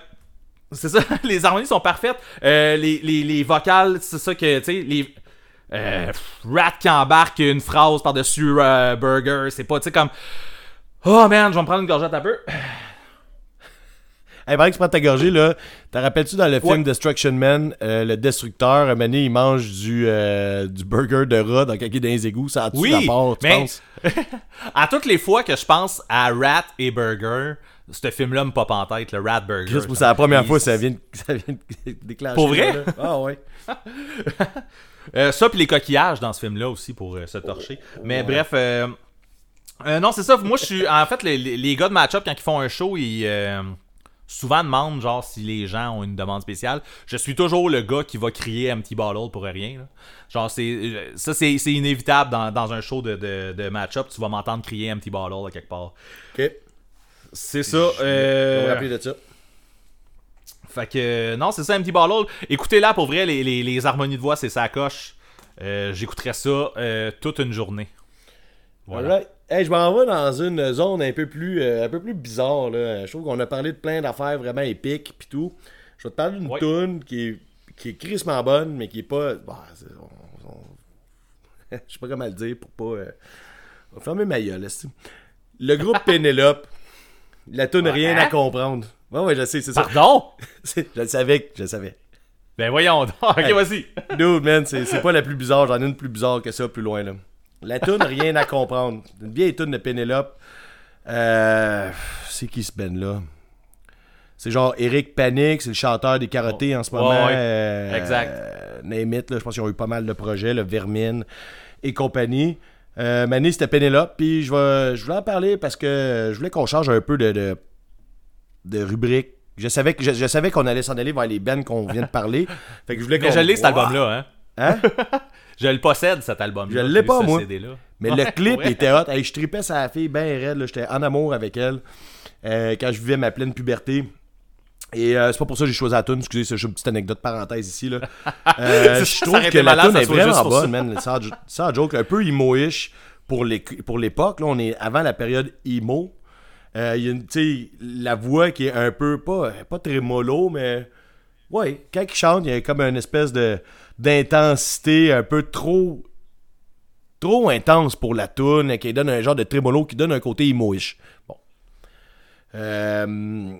c'est ça, les harmonies sont parfaites. Euh, les, les, les vocales, c'est ça que, tu sais, les. Euh, Rat qui embarque une phrase par-dessus Burger, c'est pas, tu sais, comme. Oh man, je vais me prendre une gorgette un peu. Hey, que tu prends ta gorgée, là, t'en rappelles-tu dans le film Ouais. Destruction Man, euh, le destructeur, donné, il mange du, euh, du burger de rat dans, dans les égouts, ça a-tu Oui, rapport, tu mais- penses? À toutes les fois que je pense à Rat et Burger, ce film-là me pop en tête, le Rat Burger. Chris, moi, c'est la première fois que ça vient, de- ça vient de déclencher. Pour vrai? là. Ah ouais. Euh, ça, puis les coquillages dans ce film-là aussi pour euh, se torcher. Mais bref, euh, non, c'est ça. Moi, je suis. En fait, les, les- gars de match-up, quand ils font un show, ils. souvent demandent genre si les gens ont une demande spéciale. Je suis toujours le gars qui va crier Empty Bottle pour rien. là. Genre c'est ça c'est inévitable dans, dans un show de, de, de match-up, tu vas m'entendre crier Empty Bottle à quelque part. Ok. C'est ça. Euh, rappeler de ça. fait que, euh, non, c'est ça, Empty Bottle. Écoutez là, pour vrai, les, les, les harmonies de voix, c'est sa coche. euh, j'écouterais ça euh, toute une journée. Voilà. Hey, je m'en vais dans une zone un peu plus, euh, un peu plus bizarre. Là. Je trouve qu'on a parlé de plein d'affaires vraiment épiques puis tout. Je vais te parler d'une tune qui est, qui est crissement bonne, mais qui est pas. bah, on- on- Je sais pas comment le dire pour pas. on va fermer ma gueule. Le groupe Pénélope. La tune Rien à comprendre. Ouais, ouais, je sais, c'est ça. Pardon? Je le savais, je le savais. Ben voyons donc. Ok, Hey. vas-y. Dude, man, c'est pas la plus bizarre. J'en ai une plus bizarre que ça, plus loin, là. La tune Rien à comprendre. Une vieille tune de Pénélope. Euh, c'est qui ce Ben là C'est genre Eric Panic, c'est le chanteur des karatés en ce moment. ouais. Euh, Exact. euh, name it, là, je pense qu'ils ont eu pas mal de projets, le Vermine et compagnie. Euh, Mané, c'était Pénélope, puis je, vais, je voulais en parler parce que je voulais qu'on change un peu de, de, de rubrique. Je savais que je, je savais qu'on allait s'en aller vers les bands qu'on vient de parler. Fait que je voulais Mais je l'ai cet album-là, hein? Hein? Je le possède cet album-là. Je l'ai pas, moi. Mais Ouais, le clip ouais. était hot. Hey, je tripais sa fille bien raide. J'étais en amour avec elle euh, quand je vivais ma pleine puberté. Et euh, c'est pas pour ça que j'ai choisi la tune. Excusez, c'est juste une petite anecdote parenthèse ici. Là. Euh, Ça je trouve que la tune ça est vraiment bonne, ça. man. Sans, sans joke, un peu emo-ish pour l'époque. Là, on est avant la période emo. Euh, Il y a une, tu sais, la voix qui est un peu, pas, pas très mollo, mais ouais, quand il chante, il y a comme une espèce de d'intensité un peu trop trop intense pour la tune qui donne un genre de trémolo qui donne un côté emo-ish. Bon. Euh,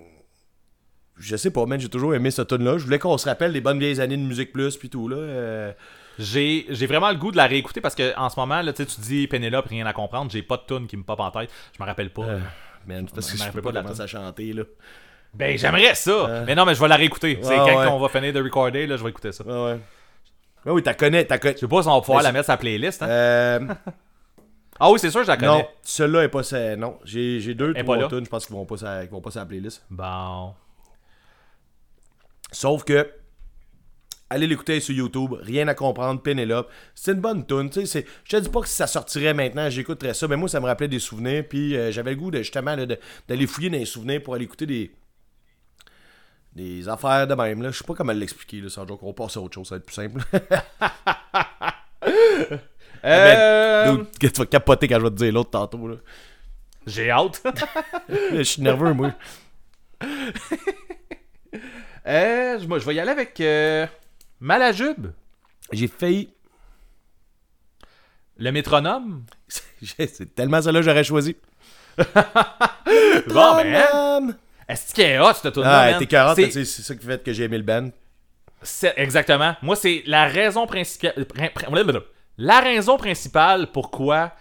je sais pas, man, j'ai toujours aimé cette tune là. Je voulais qu'on se rappelle des bonnes vieilles années de Musique Plus puis tout là. Euh, J'ai vraiment le goût de la réécouter parce que en ce moment, là, tu dis Pénélope, rien à comprendre. J'ai pas de tune qui me pop en tête. Je me rappelle pas. euh, man, parce que Je me rappelle pas pas de la à chanter là. Ben, j'aimerais ça. Mais non, mais je vais la réécouter. C'est Ouais, quand ouais. on va finir de recorder, là, je vais écouter ça. Ouais, ouais. Ouais, oui, t'as connais, t'as connais. Je sais pas si on va pouvoir la c'est- mettre sur la playlist. Hein? Euh, Ah oui, c'est sûr, je la connais. non, celle-là est pas sa- non, j'ai deux trois tunes, je pense qu'ils vont pas sur la playlist. Bon. Sauf que, allez l'écouter sur YouTube, rien à comprendre, Pénélope. C'est une bonne tune, tu sais. Je te dis pas que si ça sortirait maintenant, j'écouterais ça, mais moi, ça me rappelait des souvenirs, puis euh, j'avais le goût de justement d'aller fouiller dans les souvenirs pour aller écouter des. Des affaires de même, là. Je sais pas comment l'expliquer, là, sans joke. On va passer à autre chose, ça va être plus simple. Euh, Dude, que tu vas capoter quand je vais te dire l'autre tantôt, là. J'ai hâte. Je suis nerveux, moi. euh, je, moi, je vais y aller avec euh, Malajube, J'ai failli. le métronome? C'est tellement ça là que j'aurais choisi. Bon, ben, hein? Est-ce qu'il est hot, cette tune Ah, t'es 40, C'est ça qui fait que j'ai aimé le band. exactement. Moi, c'est la raison principale. La raison principale pourquoi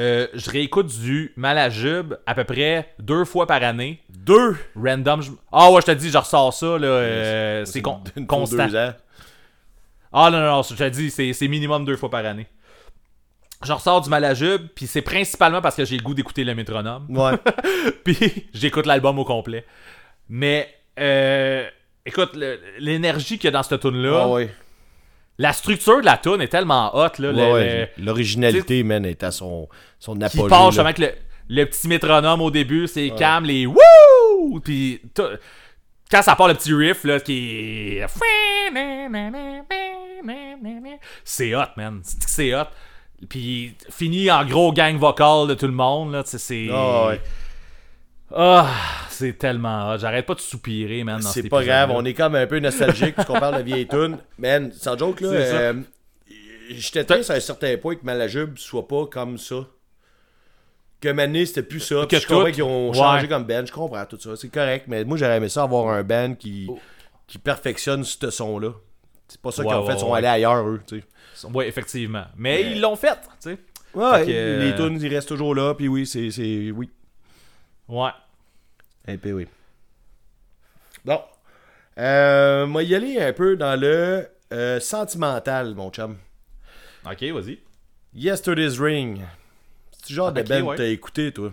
euh, je réécoute du Malajube à peu près deux fois par année. Deux! Random. je- Ah ouais, je te dis, je ressors ça, là. euh, c'est con- Une fois constant. deux ans. Ah non, non, non, je te dis, c'est c'est minimum deux fois par année. Je ressors du Malajube, puis c'est principalement parce que j'ai le goût d'écouter le métronome. Ouais. puis j'écoute l'album au complet. Mais, euh, écoute, le- l'énergie qu'il y a dans cette tune-là, Ah ouais. La structure de la tune est tellement hot, là. Ouais, ouais. L'originalité, man, est à son, son qui apogée. part là. justement avec le, le petit métronome au début, c'est calme, les wouh! Puis quand ça part le petit riff, là, qui est. C'est hot, man. C'est que C'est hot. Puis fini en gros gang vocal de tout le monde, là. C'est. Ah ouais. Ah, c'est tellement hot. J'arrête pas de soupirer, man. C'est pas grave, on est comme un peu nostalgique puisqu'on parle de vieilles tunes. Man, sans joke, là, euh, j'étais triste à un certain point que Malajube soit pas comme ça. Que Mané, c'était plus ça. Que je comprends tout. qu'ils ont Ouais. changé comme band. Je comprends tout ça. C'est correct, mais moi, j'aurais aimé ça avoir un band qui, Oh. qui perfectionne ce son-là. C'est pas ça Ouais, ouais, fait, ils sont allés ailleurs, eux, tu sais. Ouais, effectivement. Mais ils l'ont fait, tu sais. Ouais, Fait que, euh, les tunes, ils restent toujours là, puis oui, c'est. c'est- Oui. Ouais. Un peu, oui. Bon. Euh, moi, y aller un peu dans le euh, sentimental, mon chum. Ok, vas-y. Yesterday's Ring. C'est genre de Ok, band que t'as écouté, toi.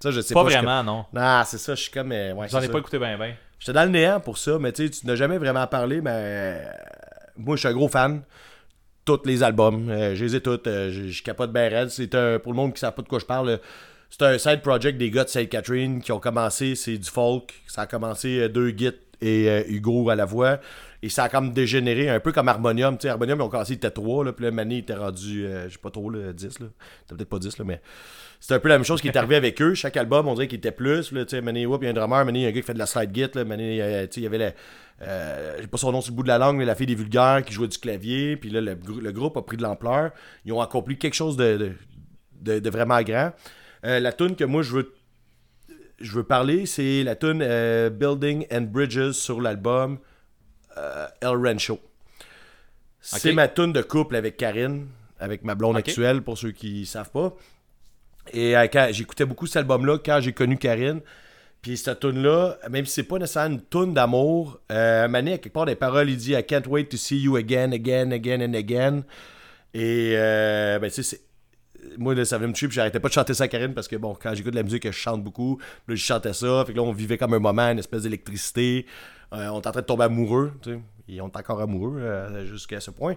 Ça, je sais Pas pas. vraiment, non. Non, c'est ça, je suis comme. euh, J'en c'est ai pas écouté ben ben. J'étais dans le néant pour ça, mais tu sais, tu n'as jamais vraiment parlé, mais. euh, moi, je suis un gros fan. Tous les albums. Euh, je les ai tous. euh, je, capote bien raide. C'est un. Pour le monde qui ne sait pas de quoi je parle. C'est un side project des gars de Sainte Catherine qui ont commencé. C'est du folk. Ça a commencé euh, deux Git et euh, Hugo à la voix. Et ça a comme dégénéré, un peu comme Harmonium. Tu sais, Harmonium, ils ont commencé, ils étaient 3, là, puis là, Mané, était rendu, euh, je sais pas trop, là, 10, là. C'était peut-être pas 10, là, mais c'était un peu la même chose qui est arrivé avec eux. Chaque album, on dirait qu'il était plus. Tu sais, Mané, il y a un drummer, Mané, il y a un gars qui fait de la slide git, là, Mané, euh, tu sais, il y avait la, euh, j'ai pas son nom sur le bout de la langue, mais la fille des vulgaires qui jouait du clavier, puis là, le, grou- le groupe a pris de l'ampleur. Ils ont accompli quelque chose de- de vraiment grand. Euh, la tune que moi, je veux je veux parler, c'est la tune euh, Building and Bridges sur l'album euh, El Rancho. C'est ma tune de couple avec Karine, avec ma blonde actuelle, pour ceux qui savent pas. Et j'écoutais beaucoup cet album-là quand j'ai connu Karine. Puis cette tune là même si c'est pas nécessairement une tune d'amour, euh, Mané, à quelque part, des paroles, il dit I can't wait to see you again, again, again and again. Et, euh, ben, c'est moi, là, ça venait me tuer, puis j'arrêtais pas de chanter ça à Karine parce que, bon, quand j'écoute la musique, je chante beaucoup. Là, je chantais ça. Fait que là, on vivait comme un moment, une espèce d'électricité. Euh, on est en train de tomber amoureux, tu sais. Et on est encore amoureux euh, jusqu'à ce point.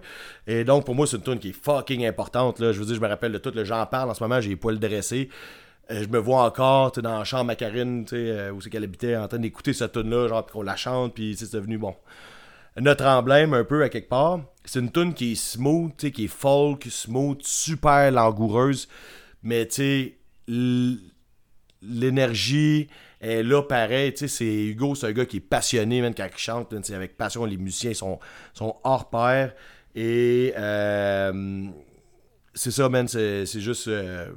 Et donc, pour moi, c'est une tune qui est fucking importante. Là. Je veux dire, je me rappelle de tout. le J'en parle en ce moment, j'ai les poils dressés. Euh, je me vois encore dans la chambre à Karine, tu sais, où c'est qu'elle habitait, en train d'écouter cette tune-là, genre, puis qu'on la chante, puis c'est devenu, bon, notre emblème un peu à quelque part. C'est une tune qui est smooth, qui est folk, smooth, super langoureuse, mais tu sais, l'énergie est là pareil, tu sais, c'est Hugo, c'est un gars qui est passionné, man, quand il chante, avec passion, les musiciens sont, sont hors pair, et euh, c'est ça, man, c'est juste... euh,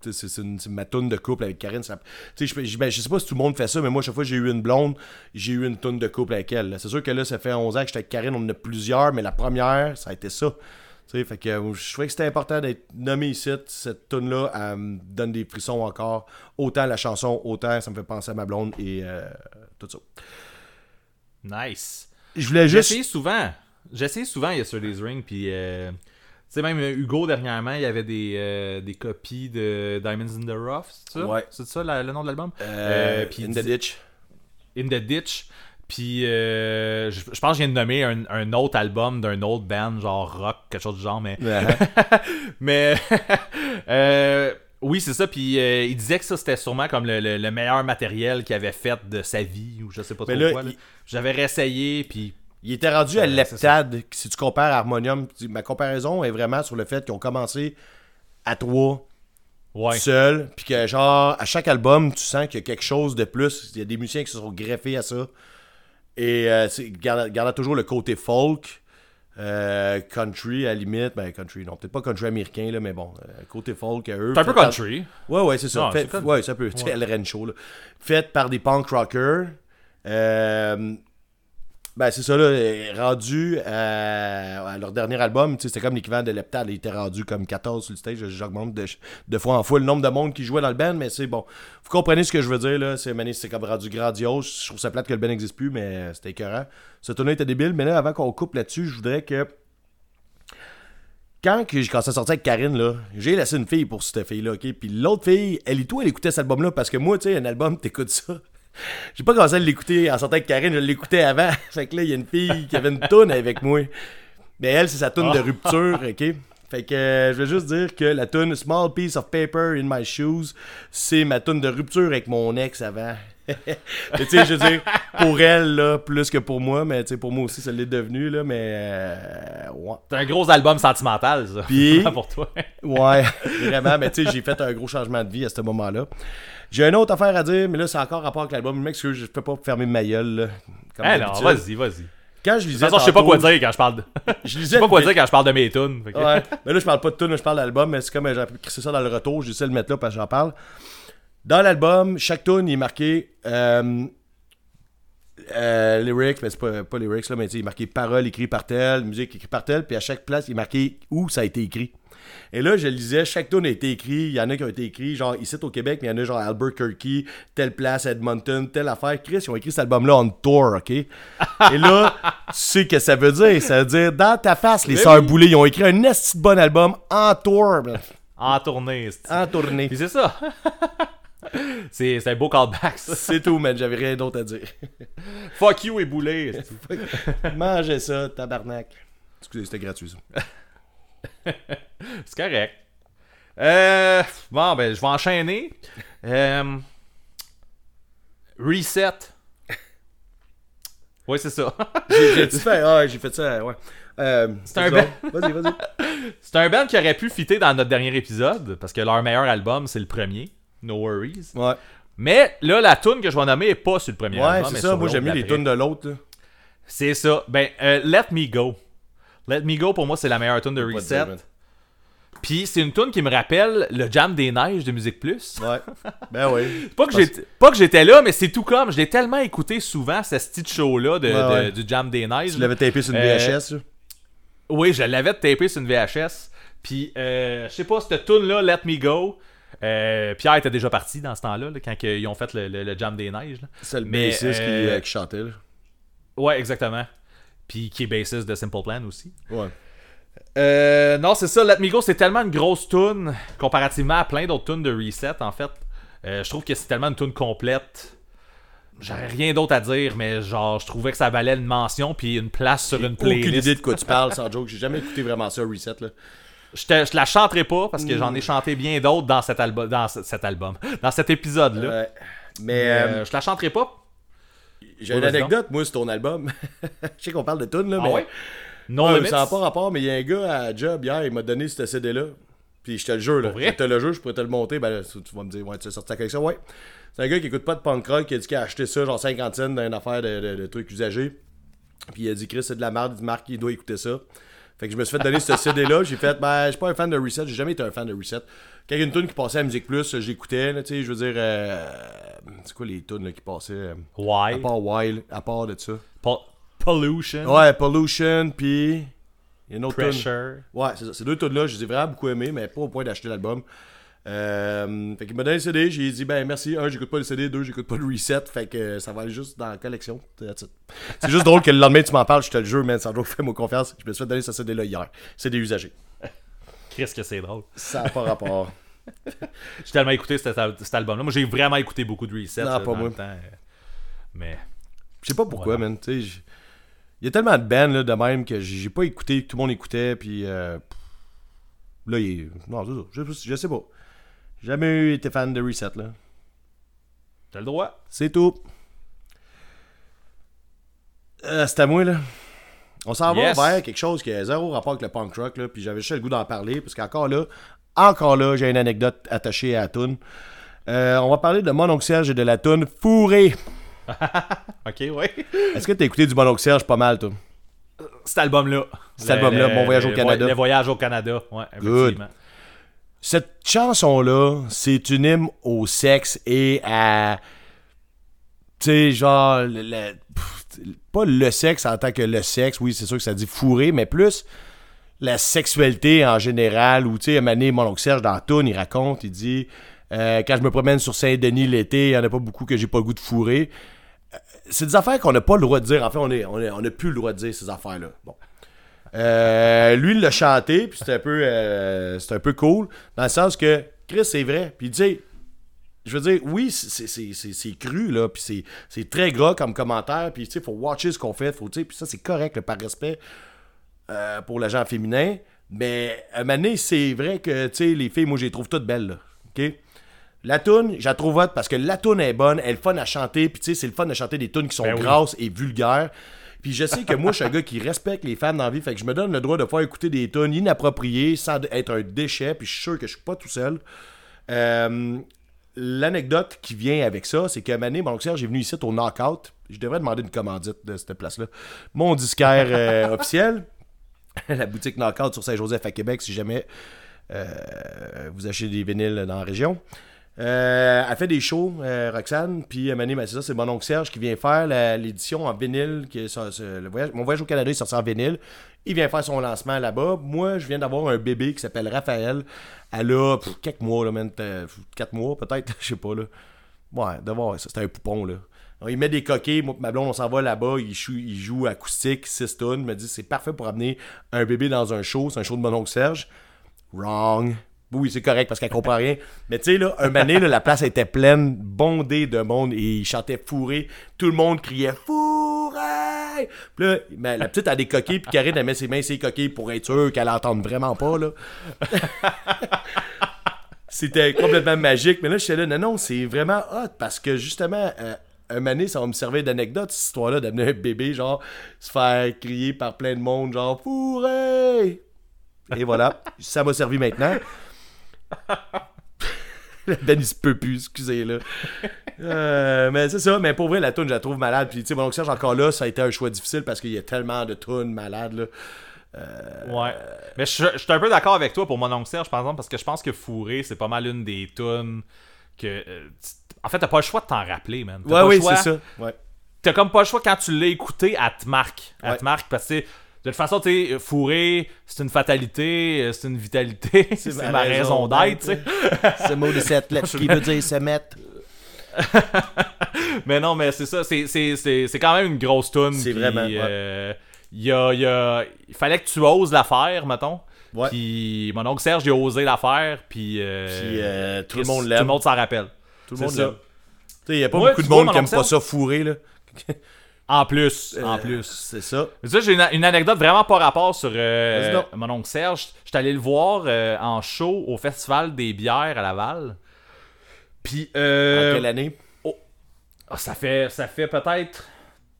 c'est ma toune de couple avec Karine. ça- je, ben, je sais pas si tout le monde fait ça, mais moi, chaque fois que j'ai eu une blonde, j'ai eu une toune de couple avec elle. C'est sûr que là, ça fait 11 ans que j'étais avec Karine, on en a plusieurs, mais la première, ça a été ça. Fait que euh, je trouvais que c'était important d'être nommé ici. Cette tune là elle me donne des frissons encore. Autant la chanson, autant ça me fait penser à ma blonde et euh, tout ça. Nice. Je voulais juste. J'essaie souvent. J'essaie souvent Yesterday's Ring, puis. euh, sais, même euh, Hugo, dernièrement, il y avait des, euh, des copies de Diamonds in the Rough, c'est ça? Ouais. C'est ça la- le nom de l'album? Euh, in the dit- ditch. In the Ditch. Puis, euh, je, je pense que je viens de nommer un, un autre album d'un autre band, genre rock, quelque chose du genre, mais. mais. euh, oui, c'est ça. Puis, euh, il disait que ça, c'était sûrement comme le, le- le meilleur matériel qu'il avait fait de sa vie, ou je sais pas trop là, quoi. il- J'avais réessayé, puis. Il était rendu à l'heptade. Si tu compares à Harmonium, ma comparaison est vraiment sur le fait qu'ils ont commencé à trois, Ouais. seul, puis que genre, à chaque album, tu sens qu'il y a quelque chose de plus. Il y a des musiciens qui se sont greffés à ça. Et euh, gardant toujours le côté folk, euh, country à la limite. Ben, country, non, peut-être pas country américain, là, mais bon, euh, côté folk à eux. C'est un peu fait par- country. Ouais, ouais, c'est ça. Non, Fait- c'est comme- Ouais, ça peut. Tu sais, El Rancho, là. Fait par des punk rockers. Euh, ben, c'est ça, là. euh, Rendu à, à leur dernier album, c'était comme l'équivalent de Leptal. Il était rendu comme 14 sur le stage. J'augmente de, de fois en fois le nombre de monde qui jouait dans le band, mais c'est bon. Vous comprenez ce que je veux dire, là. C'est comme rendu grandiose. Je trouve ça plate que le band n'existe plus, mais euh, c'était écœurant. Ce tournoi était débile, mais là, avant qu'on coupe là-dessus, je voudrais que quand que commencé à sortir avec Karine, là, j'ai laissé une fille pour cette fille-là, ok? Puis l'autre fille, elle et toi, elle écoutait cet album-là parce que moi, tu sais, un album, t'écoutes ça. J'ai pas commencé à l'écouter en sortant avec Karine, je l'écoutais avant. fait que là, il y a une fille qui avait une toune avec moi. Mais elle, c'est sa toune de rupture, ok? Fait que euh, je vais juste dire que la toune Small Piece of Paper in My Shoes, c'est ma toune de rupture avec mon ex avant. Mais tu sais, je veux dire, pour elle, là, plus que pour moi, mais tu sais, pour moi aussi, ça l'est devenu, là, mais. euh, ouais. C'est un gros album sentimental, ça. Puis- pour toi. Ouais, vraiment, mais tu sais, j'ai fait un gros changement de vie à ce moment-là. J'ai une autre affaire à dire, mais là, c'est encore rapport avec l'album. Mec, que je peux pas fermer ma gueule, Eh non, d'habitude. vas-y, vas-y. De Quand je toute lisais. façon, je sais pas quoi dire quand je parle de. Je sais pas quoi dire quand je parle de mes tunes. fait que- Ouais, mais là, je parle pas de tune, je parle d'album, mais c'est comme euh, j'ai crissé ça dans le retour, j'essaie de le mettre là parce que j'en parle. Dans l'album, chaque tune il est marqué euh, euh, lyrics, mais c'est pas, pas lyrics là, mais il est marqué parole écrit par tel, musique écrit par tel, puis à chaque place, il est marqué où ça a été écrit. Et là, je lisais, chaque tune a été écrit, il y en a qui ont été écrits, genre ici au Québec, mais il y en a genre Albuquerque, telle place, Edmonton, telle affaire. Chris, ils ont écrit cet album-là on tour, ok? Et là, tu sais ce que ça veut dire? Ça veut dire, dans ta face, les Sœurs oui. Boulay, ils ont écrit un esti de bon album en tour. En tournée. en tournée. Puis c'est ça. c'est un beau callback, ça. C'est tout, man, j'avais rien d'autre à dire. Fuck you et boulet. Mangez ça, tabarnak. Excusez, c'était gratuit, ça. C'est correct. Euh, bon, ben, je vais enchaîner. Euh, reset. Oui, c'est ça. J'ai fait, ah, j'ai fait ça, ouais. Euh, C'est un ça. Vas-y, vas-y. c'est un band qui aurait pu fitter dans notre dernier épisode, parce que leur meilleur album, c'est le premier, No Worries. Ouais, Mais là, la tune que je vais nommer est pas sur le premier ouais album. c'est ça. Moi, j'ai mis les tunes de l'autre. C'est ça. Ben, euh, Let Me Go. Let Me Go, pour moi, c'est la meilleure tune de Reset. Puis c'est une tune qui me rappelle le Jam des Neiges de Musique Plus. Ouais. Ben oui. Pas que j'étais pas que j'étais là, mais c'est tout comme. Je l'ai tellement écouté souvent, ce style show-là de, Ouais, de- ouais. du Jam des Neiges. Tu l'avais tapé sur une Euh, VHS, là? Oui, je l'avais tapé sur une VHS. Puis, euh, je sais pas, cette tune-là, Let Me Go. euh, Pierre était déjà parti dans ce temps-là, là, quand ils ont fait le, le- le Jam des Neiges. C'est le mais, bassiste qui, euh, euh, qui chantait, là. Ouais, exactement. Puis qui est bassiste de Simple Plan aussi. Ouais. Euh, non, c'est ça, Let Me Go, c'est tellement une grosse tune comparativement à plein d'autres tunes de Reset, en fait. Euh, je trouve que c'est tellement une tune complète. J'aurais rien d'autre à dire, mais genre, je trouvais que ça valait une mention puis une place sur une Aucune playlist. idée de quoi tu parles, sans joke. J'ai jamais écouté vraiment ça, Reset, là. Je, te, je la chanterai pas parce que j'en ai chanté bien d'autres dans cet album, dans ce- cet album, dans cet épisode-là. Ouais. Mais Mais, euh, euh, je la chanterai pas. J'ai une anecdote, moi, sur ton album. Je sais qu'on parle de tunes, là, Ah mais... ouais? Non Ouais, ça n'a pas rapport, mais il y a un gars à Job hier, il m'a donné ce CD-là. Puis je te le jure, là. Je te le jure, je pourrais te le monter. Ben là, tu vas me dire, ouais, tu as sorti ta collection. Ouais. C'est un gars qui écoute pas de punk rock, qui a dit qu'il a acheté ça, genre 50 cents dans une affaire de, de- de trucs usagés. Puis il a dit, Chris, c'est de la merde. Il dit, Marc, il doit écouter ça. Fait que je me suis fait donner ce CD-là. J'ai fait, ben, je suis pas un fan de Reset. J'ai jamais été un fan de Reset. Quand il y a une tune qui passait à Musique Plus, j'écoutais, tu sais, je veux dire, euh, c'est quoi les tunes là, qui passaient euh, À Why? part Wild, à part de ça? Po- Pollution. Ouais, Pollution, puis. Il y a une autre tune. Pressure. Ouais, c'est ça. Ces deux tunes-là, je les ai vraiment beaucoup aimés, mais pas au point d'acheter l'album. Euh, fait qu'il m'a donné le CD, j'ai dit, ben merci. Un, j'écoute pas le CD, deux, j'écoute pas le reset. Fait que ça va aller juste dans la collection. C'est juste drôle que le lendemain, tu m'en parles, je te le jure, man. Sandro, fais-moi confiance. Je me suis fait donner ce CD-là hier. C'est des usagers. Qu'est-ce que c'est drôle. Ça n'a pas rapport. J'ai tellement écouté cet, al- cet album-là. Moi, j'ai vraiment écouté beaucoup de Reset. Non, là, pas dans moi. le temps, euh, Mais. Je sais pas pourquoi, Voilà. man. Il y a tellement de bands là, de même que j'ai pas écouté, que tout le monde écoutait, puis euh, là, il est. Non, c'est ça. Je, je sais pas. Jamais été fan de Reset, là. T'as le droit. C'est tout. Euh, c'est à moi, là. On s'en Yes. va vers quelque chose qui a zéro rapport avec le punk rock, là. Puis j'avais juste le goût d'en parler, parce qu'encore là, encore là, j'ai une anecdote attachée à la toune. Euh, on va parler de Mon Oncle Serge et de la toune Fourré. Ok, ouais. Est-ce que t'as écouté du Mon Oncle Serge pas mal, toi? Cet album-là. Cet album-là, Mon voyage au Canada. Le voyage au Canada. Ouais, Good. Cette chanson-là, c'est une hymne au sexe et à. Tu sais, genre. le- pas le sexe en tant que le sexe, oui, c'est sûr que ça dit fourré, mais plus la sexualité en général. Ou, tu sais, donné, mon oncle Serge, dans toune, il raconte, il dit euh, Quand je me promène sur Saint-Denis l'été, il n'y en a pas beaucoup que j'ai pas le goût de fourrer. Euh, C'est des affaires qu'on n'a pas le droit de dire. En fait, on n'a on on plus le droit de dire ces affaires-là. Bon. Euh, lui, il l'a chanté, puis c'était un peu euh, c'était un peu cool, dans le sens que Chris, c'est vrai. Puis tu sais, je veux dire, oui, c'est- c'est c'est- c'est cru, là, puis c'est- très gras comme commentaire, puis tu sais, faut watcher ce qu'on fait, faut, tu sais, puis ça, c'est correct, là, par respect euh, pour le genre féminin, mais à un moment donné, c'est vrai que, tu sais, les filles, moi, je les trouve toutes belles, là, OK? La toune, je la trouve hot parce que la toune est bonne, elle est fun à chanter, puis tu sais, c'est le fun de chanter des tunes qui sont Ben oui. grasses et vulgaires. Puis je sais que moi, je suis un gars qui respecte les femmes dans la vie, fait que je me donne le droit de faire écouter des tunes inappropriées sans être un déchet, puis je suis sûr que je suis pas tout seul. Euh, L'anecdote qui vient avec ça, c'est moment donné, mon oncle Serge est venu ici au Knockout. Je devrais demander une commandite de cette place-là. Mon disquaire euh, officiel, la boutique Knockout sur Saint-Joseph à Québec, si jamais euh, vous achetez des vinyles dans la région. Euh, elle fait des shows, euh, Roxane, puis un moment donné, ben, c'est ça, c'est mon oncle Serge qui vient faire l'édition en vinyle. Mon voyage au Canada est sorti en vinyle. Il vient faire son lancement là-bas. Moi, je viens d'avoir un bébé qui s'appelle Raphaël. Elle a pff, quelques mois, là, euh, quatre mois peut-être, je sais pas, là. Ouais, de voir, ça, c'était un poupon, là. Il met des coquilles, moi, ma blonde, on s'en va là-bas, il joue, il joue acoustique, 6 tonnes, me dit c'est parfait pour amener un bébé dans un show, c'est un show de mon oncle Serge. Wrong. Oui, c'est correct parce qu'elle comprend rien. Mais tu sais, là, un mané, la place était pleine, bondée de monde et il chantait fourré. Tout le monde criait fourré. Puis là, ben, la petite a des coquilles, puis Karine, elle met ses mains ses coquilles pour être sûre qu'elle entende vraiment pas. C'était complètement magique. Mais là, j'étais là, non, non, c'est vraiment hot parce que justement, euh, un mané, ça va me servir d'anecdote, cette histoire-là, d'amener un bébé, genre, se faire crier par plein de monde, genre, fourré! Et voilà, ça m'a servi maintenant. Ben, il se peut plus, excusez, là. Euh, mais c'est ça, mais pour vrai, la tune je la trouve malade. Puis, tu sais, mon oncle Serge, encore là, ça a été un choix difficile parce qu'il y a tellement de tunes malades, là. Ouais. Mais je, je suis un peu d'accord avec toi pour mon oncle Serge, par exemple, parce que je pense que Fourré, c'est pas mal une des tunes que. euh, en fait, t'as pas le choix de t'en rappeler, man. Ouais, oui, c'est ça. Ouais. T'as comme pas le choix quand tu l'as écouté, à te marque. Ouais. te marque, parce que de toute façon, tu sais, Fourré, c'est une fatalité, euh, c'est une vitalité, c'est ma, raison d'être, tu sais. Ce mot de cette lettre qui veut dire se mettre. Mais non, mais c'est ça, c'est- c'est c'est- c'est quand même une grosse tune. C'est puis, vraiment, euh, il y a, il y a- il fallait que tu oses la faire, mettons. Ouais. Puis mon oncle Serge, il a osé la faire, puis, euh, Puis euh, tout le monde Tout l'aime. le monde s'en rappelle. Tout le monde l'aime. Tu sais, il y a pas Ouais, beaucoup de monde mon qui aime oncle pas ça fourré, là. En plus, en Euh, plus. C'est ça. Mais ça, j'ai une, une anecdote vraiment pas rapport sur euh, mon oncle Serge. J'étais allé le voir euh, en show au Festival des bières à Laval. Puis, euh, En quelle année? ah, ça fait, ça fait peut-être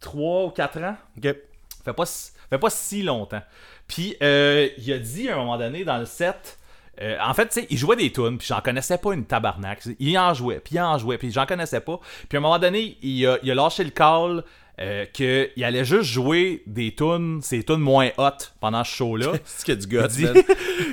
3 ou 4 ans. Ok. fait pas, si- fait pas si longtemps. Puis euh, il a dit à un moment donné dans le set, euh, en fait, tu sais, il jouait des tunes, puis j'en connaissais pas une tabarnak. Il en jouait, puis il en jouait, puis j'en connaissais pas. Puis à un moment donné, il a, il a lâché le call euh, qu'il allait juste jouer des tunes, ces tunes moins hot pendant ce show-là. C'est qu'il y a du gars, Il dit,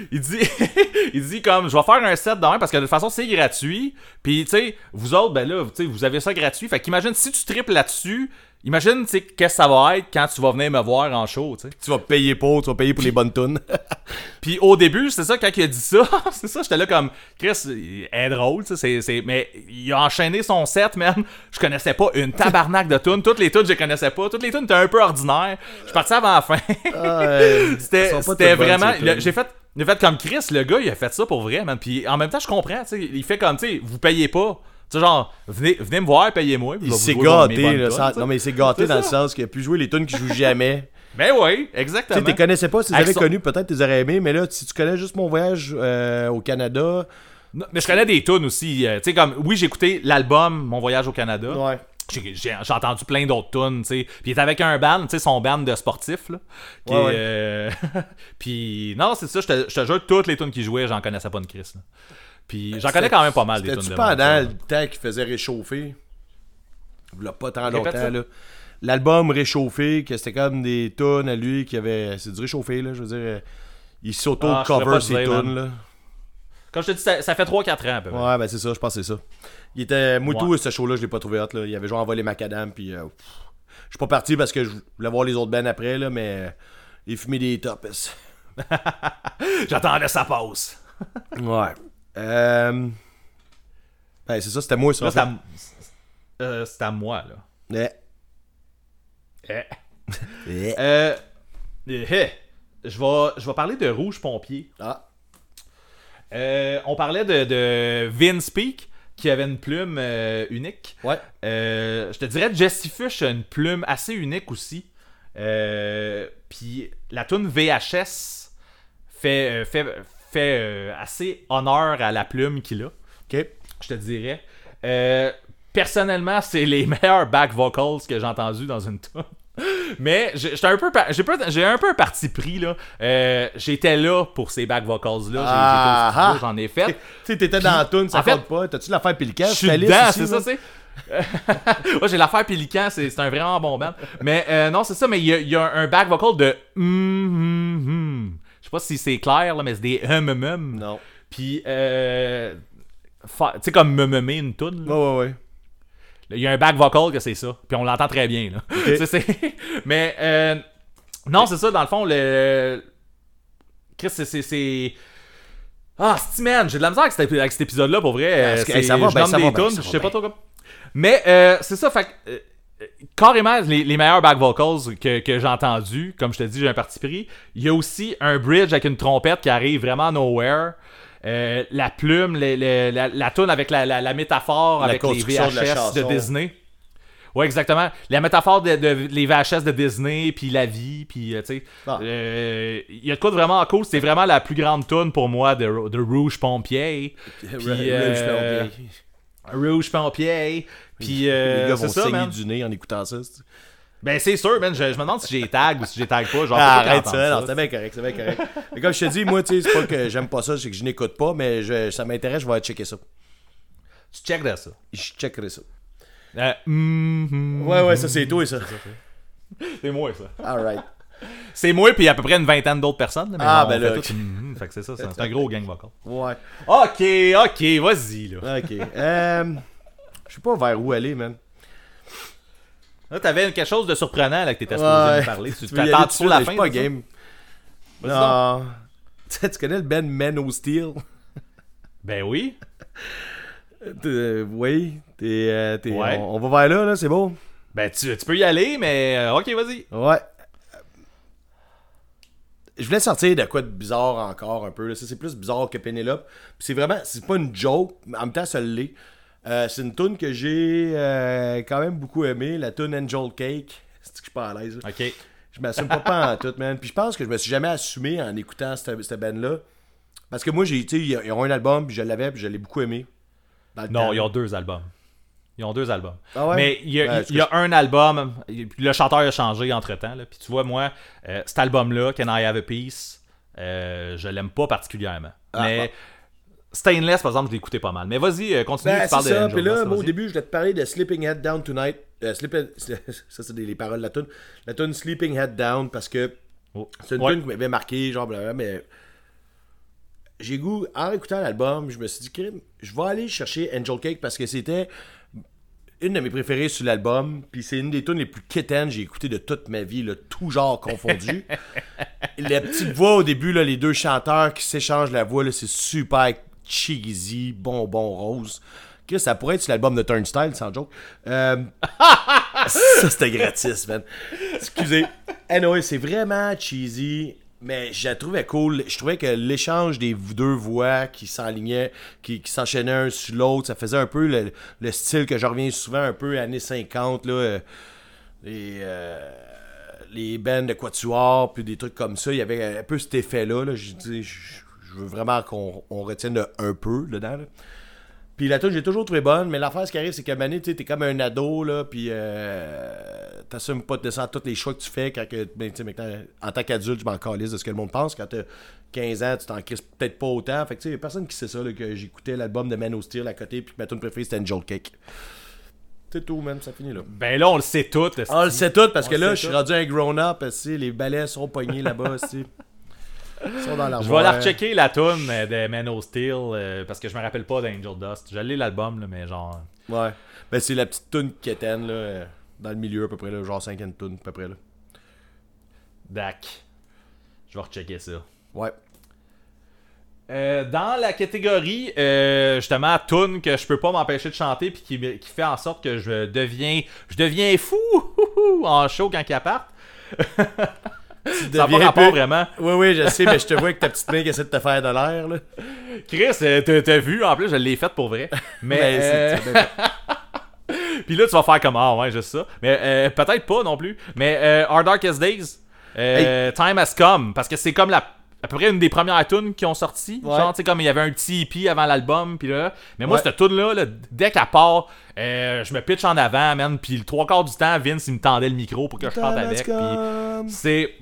il dit, il dit comme, je vais faire un set demain parce que de toute façon c'est gratuit. Puis tu sais, vous autres, ben là, vous avez ça gratuit. Fait qu'imagine si tu triples là-dessus, imagine tu sais qu'est-ce que ça va être quand tu vas venir me voir en show, tu sais. Tu vas payer pour, tu vas payer pour les bonnes tunes. Puis au début, c'est ça quand il a dit ça, c'est ça, j'étais là comme Chris, il est drôle, tu sais, mais il a enchaîné son set, man. Je connaissais pas une tabarnak de tunes, toutes les tunes je connaissais pas, toutes les tunes étaient un peu ordinaires. Je suis parti avant la fin. C'était, vraiment. j'ai fait. Fait comme Chris, le gars, il a fait ça pour vrai, man. Puis en même temps, je comprends, tu sais. Il fait comme, tu sais, vous payez pas. Tu sais, genre, venez, venez me voir, payez-moi. Il s'est gâté, là, sans- sais. Non, mais il s'est gâté dans le sens qu'il a pu jouer les tunes qu'il joue jamais. Ben oui, Tu exactement. sais, tu connaissais pas, si tu avais son- connus, peut-être tu les aurais aimés, mais là, si tu connais juste mon voyage euh, au Canada. Non, Mais je connais des tunes aussi. euh, tu sais, comme, oui, j'ai écouté l'album Mon voyage au Canada. Ouais. J'ai entendu plein d'autres tunes, tu sais. Puis il était avec un band, tu sais, son band de sportifs, là. Qui Ouais, est, ouais. euh, Puis non, c'est ça, je te, jure, toutes les tunes qu'il jouait, j'en connaissais pas une Chris, là. Puis j'en connais quand même pas mal des tunes C'était-tu de pendant Monster, le temps qu'il faisait réchauffer Il pas tant longtemps, là. L'album Réchauffé, que c'était comme des tunes à lui qui avait. C'est du réchauffé, là, je veux dire. euh, Il Ah, s'auto-cover te ses tunes, là. Comme je te dis, ça, ça fait 3-4 ans, à peu près. Ouais, ben c'est ça, je pense que c'est ça. Il était. Moi, tout, Ouais. ce show-là, je l'ai pas trouvé hot, là. Il avait genre envolé macadam, puis. euh, je suis pas parti parce que je voulais voir les autres bands après, là, mais. euh, Il fumait des tops. J'attendais sa pause. Ouais. Euh... Ben, c'est ça, c'était moi, ça. Là, c'est à, euh, c'est à moi, là. Eh. Eh. Eh. Euh, eh, je, vais, je vais parler de Rouge Pompier. Ah. Euh, on parlait de, de Vince Peak qui avait une plume euh, unique. Ouais. Euh, je te dirais Jesse Fish a une plume assez unique aussi. Puis la tune VHS fait, fait, fait euh, assez honneur à la plume qu'il a, Ok? je te dirais. Euh, personnellement, c'est les meilleurs back vocals que j'ai entendus dans une tune. Mais j'ai un peu j'ai un peu un parti pris là. Euh, J'étais là pour ces back vocals là. Ah. J'en ai fait. Tu sais, t'étais dans la tune, ça en fait, pas. T'as-tu l'affaire Pélican? Je suis dedans, c'est ça, c'est. Moi, j'ai l'affaire Pélican, c'est un vraiment bon band. Mais euh, non, c'est ça, mais il y, a- il y a un back vocal de. Je sais pas si c'est clair, là, mais c'est des hum, hum, hum. Non. Puis, euh, tu sais, comme me une toune. là. Ouais, ouais, ouais. Il y a un back vocal que c'est ça. Puis on l'entend très bien. Là. C'est- c'est- Mais euh, non, c'est ça, dans le fond, le. Chris, c'est- Ah, c'est man, j'ai de la misère avec cet, épisode-là pour vrai. Parce Euh, que, hey, ça va je nomme ça va tunes, ça je sais pas trop comme. Mais euh, c'est ça, fait euh, carrément, les, les meilleurs back vocals que, que j'ai entendus, comme je te dis, j'ai un parti pris. Il y a aussi un bridge avec une trompette qui arrive vraiment nowhere. Euh, la plume, la, la toune avec la, la- la métaphore La avec les de VHS de. Disney. Ouais, exactement. La métaphore de, de- les VHS de Disney, puis la vie, puis euh, tu sais. Ah. euh, Il y a de quoi de vraiment cool. C'est vraiment la plus grande tune pour moi de, de Rouge Pompier. Rouge Pompier. Rouge Pompier. Puis euh, les gars c'est vont ça, saigner man. du nez en écoutant ça. Ben c'est sûr, man. Je, je me demande si j'ai tag ou si j'ai tag pas. Genre, Ah, arrête ça, non, c'est bien correct, c'est bien correct. Mais comme je te dis, moi, tu sais, c'est pas que j'aime pas ça, c'est que je n'écoute pas, mais je- ça m'intéresse, je vais aller checker ça. Tu checkerais ça? Je checkerai ça. Euh, mhm. Ouais, ouais, ça c'est toi, ça. C'est moi, ça. Alright. C'est moi, puis à peu près une vingtaine d'autres personnes. mais Ah, ben fait là, tout, mhm. Fait que c'est ça, c'est un- gros gang vocal. Ouais. Ok, ok, vas-y, là. Ok. Euh, je sais pas vers où aller, man. Là, t'avais quelque chose de surprenant, là, que t'étais supposé me parler. Tu t'attends pour la fin. Pas game. Non. Tu connais le band Men of Steel? Ben oui. Euh, oui. T'es, euh, on, va vers là, là, c'est beau. Ben tu, peux y aller, mais euh, ok, vas-y. Ouais. Je voulais sortir de quoi de bizarre encore un peu. Ça, c'est plus bizarre que Penelope. Puis c'est vraiment, c'est pas une joke, mais en même temps, ça l'est. Euh, c'est une tune que j'ai euh, quand même beaucoup aimé, la tune Angel Cake. C'est que je suis pas à l'aise. là? Ok. Je m'assume pas pas en tout, man. Puis je pense que je me suis jamais assumé en écoutant cette, cette band-là. Parce que moi, j'ai, tu sais, ils ont un album, puis je l'avais, puis je l'ai beaucoup aimé. Dans le Non, temps. ils ont deux albums. Ils ont deux albums. Ah ouais? Mais il y a, Ouais, il y a un album, puis le chanteur a changé entre temps. Puis tu vois, moi, euh, cet album-là, Can I Have a Piece, je l'aime pas particulièrement. Ah, mais Stainless, par exemple, je écouté pas mal. Mais vas-y, euh, continue, Ben, tu parles c'est de ça. Angel Puis là, moi, au début, je voulais te parler de Sleeping Head Down Tonight. Euh, Sleep- ça, c'est les paroles de la tune. La tune Sleeping Head Down parce que Oh. c'est une Ouais. tune qui m'avait marqué, genre, blablabla, mais j'ai goût, en écoutant l'album, je me suis dit, je vais aller chercher Angel Cake parce que c'était une de mes préférées sur l'album. Puis c'est une des tunes les plus quétaines que j'ai écoutées de toute ma vie, là, tout genre confondu. la petite voix au début, là, les deux chanteurs qui s'échangent la voix, c'est super cheesy, bonbon rose. Que ça pourrait être l'album de Turnstile, sans joke. Euh, ça, c'était gratis, man. Excusez. Anyway, c'est vraiment cheesy, mais je la trouvais cool. Je trouvais que l'échange des deux voix qui s'enlignaient, qui, s'enchaînaient un sur l'autre, ça faisait un peu le, le style que je reviens souvent un peu années 50, là. euh, les, bands de quatuor, puis des trucs comme ça. Il y avait un peu cet effet-là. Là. Je, je veux vraiment qu'on on retienne un peu dedans. là. Puis la tune, j'ai toujours trouvé bonne, mais l'affaire, ce qui arrive, c'est qu'à Mané, tu t'es comme un ado, là, puis euh, t'assumes pas de descendre tous les choix que tu fais quand que, ben, maintenant, en tant qu'adulte, je m'en calisse de ce que le monde pense. Quand t'as 15 ans, tu t'en crises peut-être pas autant. Fait que, tu sais, personne qui sait ça, là, que j'écoutais l'album de Man Steel à côté, puis que ma tune préférée, c'était Angel Cake. C'est tout, man, ça finit là. Ben là, on le sait tout. on le sait tout, parce On que là, je suis rendu un grown-up, les balais sont pognés là-bas. Ils sont dans Je vais la rechecker la tune euh, de Man of Steel euh, parce que je me rappelle pas d'Angel Dust. Lu l'album, là, mais genre. Ouais. Ben, c'est la petite tune quétaine, là, euh, dans le milieu à peu près, là, genre 50 tunes à peu près, là. Dac. Je vais rechecker ça. Ouais. Euh, dans la catégorie, euh, justement, tune que je peux pas m'empêcher de chanter puis qui, fait en sorte que je deviens je deviens fou en show quand il part. Ça n'a pas rapport vraiment. Oui, oui, je sais, mais je te vois avec ta petite main qui essaie de te faire de l'air, là. Chris, euh, t'as vu, en plus, je l'ai faite pour vrai. Mais, Ben, c'est- euh, puis là, tu vas faire comme, ah ouais, juste ça. Mais euh, peut-être pas non plus. Mais euh, Our Darkest Days, euh, Time Has Come, parce que c'est comme la à peu près une des premières tunes qui ont sorti. Ouais. Genre, tu sais, comme il y avait un petit EP avant l'album, puis là. Mais moi, Ouais. cette tune-là, là, dès qu'elle part, euh, je me pitch en avant, man. Puis le trois quarts du temps, Vince, il me tendait le micro pour que je chante avec. C'est.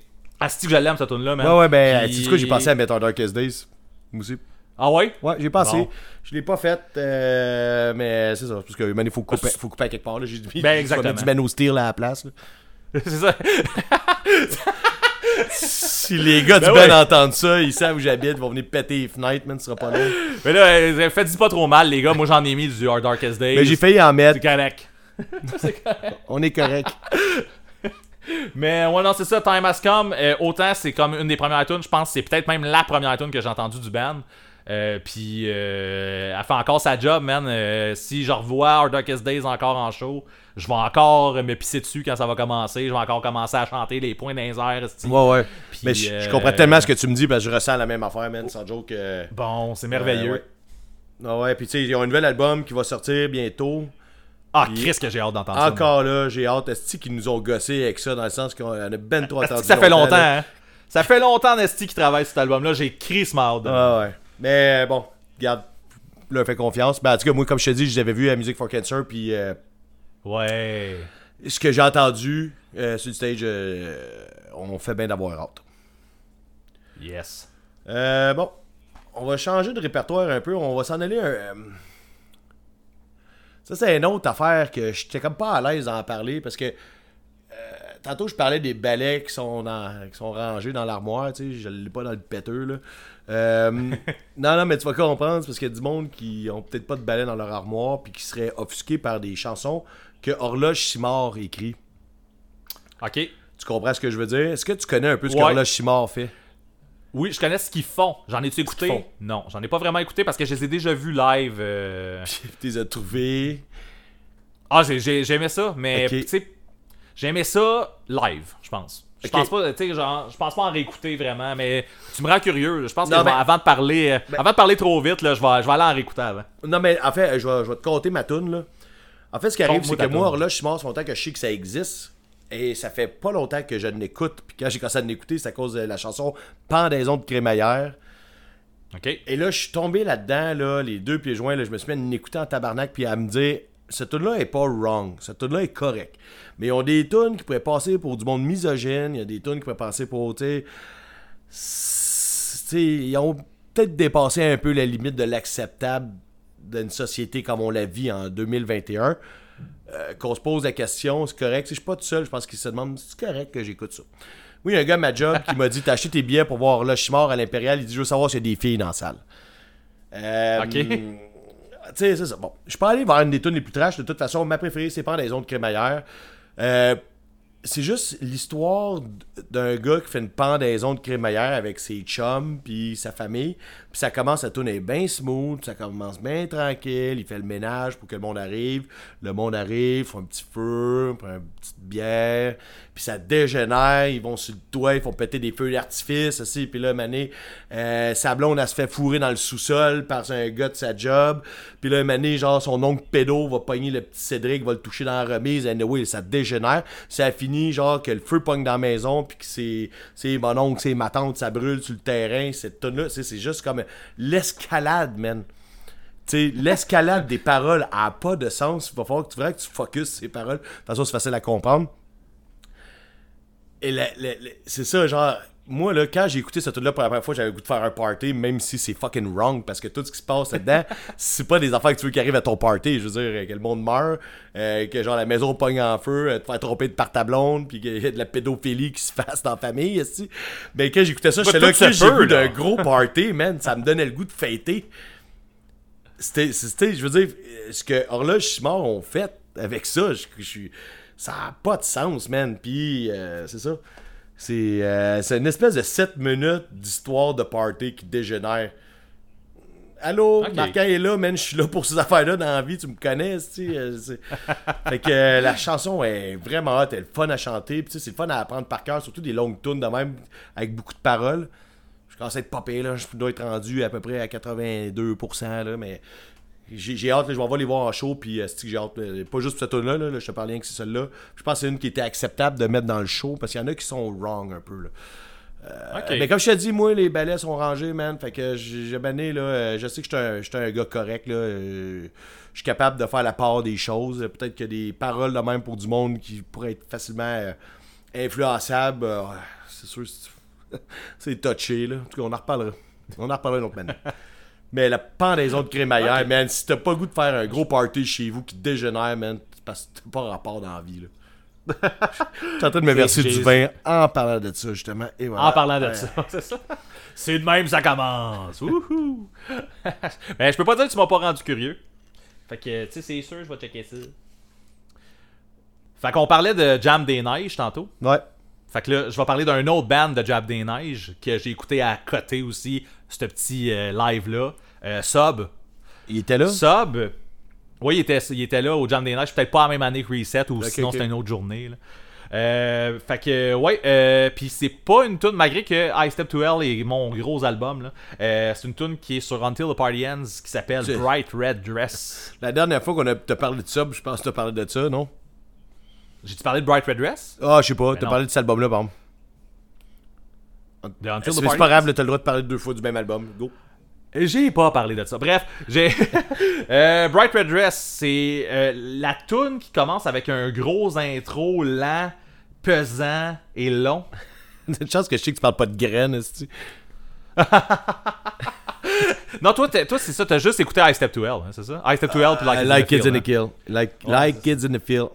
Asti que je l'aime, cette tune-là, man. Ouais, ouais, ben, Puis- tu sais quoi, j'ai pensé à mettre un Darkest Days. Moi aussi. Ah ouais? Ouais, j'ai pensé. Bon. Je l'ai pas fait, euh, mais c'est ça. Parce que, man, il faut couper, faut couper à quelque part, là. J'ai dit, Ben, exactement. mettre du Man of Steel à la place, là. c'est ça. Si les gars du Ben Ben ouais. entendent ça, ils savent où j'habite, ils vont venir péter les fenêtres, man, ce sera pas long. Mais là, euh, faites-y pas trop mal, les gars. Moi, j'en ai mis du Our Darkest Days. Mais j'ai failli en mettre. C'est correct. On est correct. Mais ouais, non, c'est ça, Time Has Come. euh, autant c'est comme une des premières tunes, je pense que c'est peut-être même la première tune que j'ai entendue du band. Euh, puis euh, elle fait encore sa job, man. Euh, si je revois Our Darkest Days encore en show, je vais encore me pisser dessus quand ça va commencer. Je vais encore commencer à chanter les points dans les airs. Ouais, ouais. Mais je, je comprends tellement ce que tu me dis, parce que je ressens la même affaire, man, sans joke. Bon, c'est merveilleux. ouais. Ah ouais, puis tu sais, ils ont un nouvel album qui va sortir bientôt. Ah, Chris, que j'ai hâte d'entendre ça. Encore là, j'ai hâte. Est-ce qu'ils nous ont gossé avec ça dans le sens qu'on a ben trop que ça fait longtemps, hein. Ça fait longtemps, Nesty, qui travaille sur cet album-là. J'ai Chris mal. Ah ouais. Mais bon, regarde, leur fait confiance. Ben, en tout cas, moi, comme je te dis, je les avais vus à Music for Cancer, puis euh, Ouais. ce que j'ai entendu euh, sur le stage, euh, on fait bien d'avoir hâte. Yes. Euh, bon, on va changer de répertoire un peu. On va s'en aller un. Ça, c'est une autre affaire que j'étais comme pas à l'aise d'en parler parce que. euh, tantôt, je parlais des balais qui sont, dans- qui sont rangés dans l'armoire. Tu sais, je l'ai pas dans le péteux, là. Euh, non, non, mais tu vas comprendre parce qu'il y a du monde qui ont peut-être pas de balais dans leur armoire puis qui seraient offusqués par des chansons que Horloge Simard écrit. Ok. Tu comprends ce que je veux dire? Est-ce que tu connais un peu ce Ouais. qu'Horloge Simard fait? Oui, je connais ce qu'ils font. J'en ai-tu écouté? Non, j'en ai pas vraiment écouté parce que je les ai déjà vus live. euh. Tu les as trouvés. Ah, j'ai- j'ai- j'aimais ça, mais tu sais, j'aimais ça live, je pense. Je pense pas, tu sais, genre, je pense pas en réécouter vraiment, mais tu me rends curieux. Je pense que Non, je avant de parler, euh, Ben- avant de parler trop vite, là, je vais, je vais aller en réécouter avant. Non, mais en fait, je vais, je vais te compter ma toune, là. En fait, ce qui arrive, c'est que moi, toune. Horloge Simard, ça fait longtemps que je sais que ça existe. Et ça fait pas longtemps que je l'écoute. Puis quand j'ai commencé à l'écouter, c'est à cause de la chanson Pendaison de crémaillère. OK? Et là, je suis tombé là-dedans, là, les deux pieds joints, là, je me suis mis à l'écouter en tabarnak, puis à me dire, cette tune-là est pas wrong, cette tune-là est correcte. Mais ils ont des tunes qui pourraient passer pour du monde misogyne, il y a des tunes qui pourraient passer pour, ils ont peut-être dépassé un peu la limite de l'acceptable d'une société comme on la vit en 2021. Euh, qu'on se pose la question, c'est correct. Si je suis pas tout seul, je pense qu'il se demande, c'est correct que j'écoute ça. Oui, il y a un gars à ma job qui m'a dit T'as acheté tes billets pour voir là, je suis mort à l'Impérial. Il dit Je veux savoir s'il y a des filles dans la salle. Euh, Ok. Tu sais, c'est ça. Bon, je peux aller vers une des tunes les plus trash. De toute façon, ma préférée, c'est pas des ondes crémaillère. Euh, c'est juste l'histoire d'un gars qui fait une pendaison de crémaillère avec ses chums puis sa famille. Puis ça commence à tourner bien smooth, ça commence bien tranquille. Il fait le ménage pour que le monde arrive. Le monde arrive, font un petit feu, prend une petite bière. Puis ça dégénère, ils vont sur le toit, ils font péter des feux d'artifice. aussi. Puis là, mané, euh, sa blonde, elle se fait fourrer dans le sous-sol par un gars de sa job. Puis là, mané, genre, son oncle pédo va pogner le petit Cédric, va le toucher dans la remise. Anyway, ça dégénère. Ça finit, genre, que le feu pogne dans la maison, puis que c'est, mon oncle, c'est ma tante, ça brûle sur le terrain. Cette tonne là c'est juste comme l'escalade, man. Tu l'escalade des paroles a pas de sens. Il va falloir que tu, vraiment que tu focuses ces paroles. De toute façon, c'est facile à comprendre. Et c'est ça, genre, moi, là, quand j'ai écouté cette tune-là pour la première fois, j'avais le goût de faire un party, même si c'est fucking wrong, parce que tout ce qui se passe là-dedans, c'est pas des affaires que tu veux qui arrivent à ton party. Je veux dire, que le monde meurt, euh, que genre la maison pogne en feu, euh, te faire tromper de par ta blonde, puis qu'il y a de la pédophilie qui se fasse dans la famille, esti. Mais quand j'écoutais ça, j'étais là, que j'ai là. d'un gros party, man, ça me donnait le goût de fêter. C'était, je veux dire, ce que Horloge Simard ont fait avec ça, je, je suis, ça a pas de sens, man. Puis, euh, c'est ça. C'est, euh, c'est une espèce de 7 minutes d'histoire de party qui dégénère. Allô, Ok. Marquin est là, man, je suis là pour ces affaires-là dans la vie, tu me connais, tu sais. euh, fait que euh, la chanson est vraiment hot, elle est fun à chanter, puis tu sais, c'est le fun à apprendre par cœur, surtout des longues tunes de même, avec beaucoup de paroles. Je commence à être popé, là, je dois être rendu à peu près à 82%, là, mais j'ai hâte, là, je vais les voir en show, puis euh, que j'ai hâte, euh, pas juste pour cette tune-là, là, je te parlais rien que c'est celle-là. Je pense que c'est une qui était acceptable de mettre dans le show, parce qu'il y en a qui sont wrong un peu, là. OK. Mais comme je te dis, moi, les balais sont rangés, man. Fait que j'ai banné, là. euh, Je sais que je suis un, gars correct, là. euh, Je suis capable de faire la part des choses. Peut-être qu'il y a des paroles de même pour du monde qui pourraient être facilement euh, influençables. euh, c'est sûr, c'est- c'est touché, là. En tout cas, on en reparlera. On en reparlera une autre manière. Mais la pendaison de crémaillère, Ok. man, si t'as pas le goût de faire un gros party chez vous qui dégénère, man, c'est parce que t'as pas rapport dans la vie, là. Suis en train de me verser du vin en parlant de ça, justement. Et voilà. En parlant de Ouais. ça, c'est ça. C'est de même, ça commence. Wouhou! ben, je peux pas dire que tu m'as pas rendu curieux. Fait que, tu sais, c'est sûr, je vais checker ça. Fait qu'on parlait de Jam des Neiges tantôt. Ouais. Fait que là, je vais parler d'un autre band de Jam des Neiges que j'ai écouté à côté aussi, ce petit euh, live-là. Euh, Sub. Il était là? Sub. Oui, il était, il était là au Jam des Neiges, peut-être pas la même année que Reset, ou sinon c'était une autre journée. là. Euh, fait que, ouais, euh, puis c'est pas une tune malgré que I Step to Hell est mon gros album, là. Euh, c'est une tune qui est sur Until the Party Ends qui s'appelle Bright Red Dress. La dernière fois qu'on a parlé de ça, je pense que t'as parlé de ça, non? J'ai-tu parlé de Bright Red Dress? Ah, je sais pas, t'as parlé de cet album-là, par exemple. C'est c'est pas grave, t'as le droit de parler deux fois du même album. Go. J'ai pas parlé de ça. Bref, j'ai. Euh, Bright Red Dress, c'est euh, la tune qui commence avec un gros intro lent, pesant et long. Une chance que je sais que tu parles pas de graines, esti. Non, toi, toi c'est ça, t'as juste écouté I Step to Hell, hein, c'est ça? I Step to Hell puis Like, Kids like the kids in the hein. kill. Like, Ouais, like c'est kids in the field.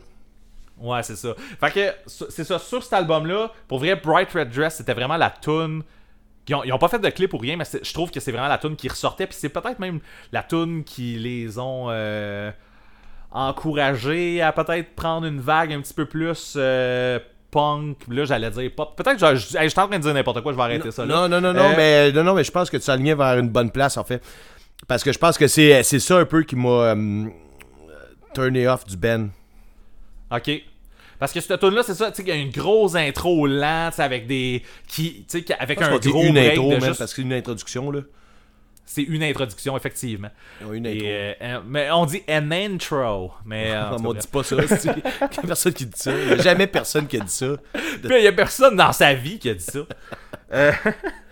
Ouais, c'est ça. Fait que, c'est ça, sur cet album-là, pour vrai, Bright Red Dress, c'était vraiment la tune. Ils ont, ils ont pas fait de clip ou rien, mais je trouve que c'est vraiment la tune qui ressortait. Puis c'est peut-être même la tune qui les ont euh, encouragés à peut-être prendre une vague un petit peu plus euh, punk. Là, j'allais dire pop. Peut-être que je, hey, suis en train de dire n'importe quoi, je vais arrêter ça. Là. Non, non, non, non, Euh, mais, non, non, mais je pense que tu s'alignais vers une bonne place, en fait. Parce que je pense que c'est c'est ça un peu qui m'a turné off du Ben. Ok. Parce que cette tune là c'est ça, tu sais, il y a une grosse intro lente, avec des. qui Tu sais, avec un gros une break intro, de man, juste- parce que c'est une introduction, là. C'est une introduction, effectivement. Ont une intro. euh, euh, mais on dit an intro. Mais euh, on dit pas ça, Il a personne qui dit ça. Il y a jamais personne qui a dit ça. Puis il y a personne dans sa vie qui a dit ça. Euh,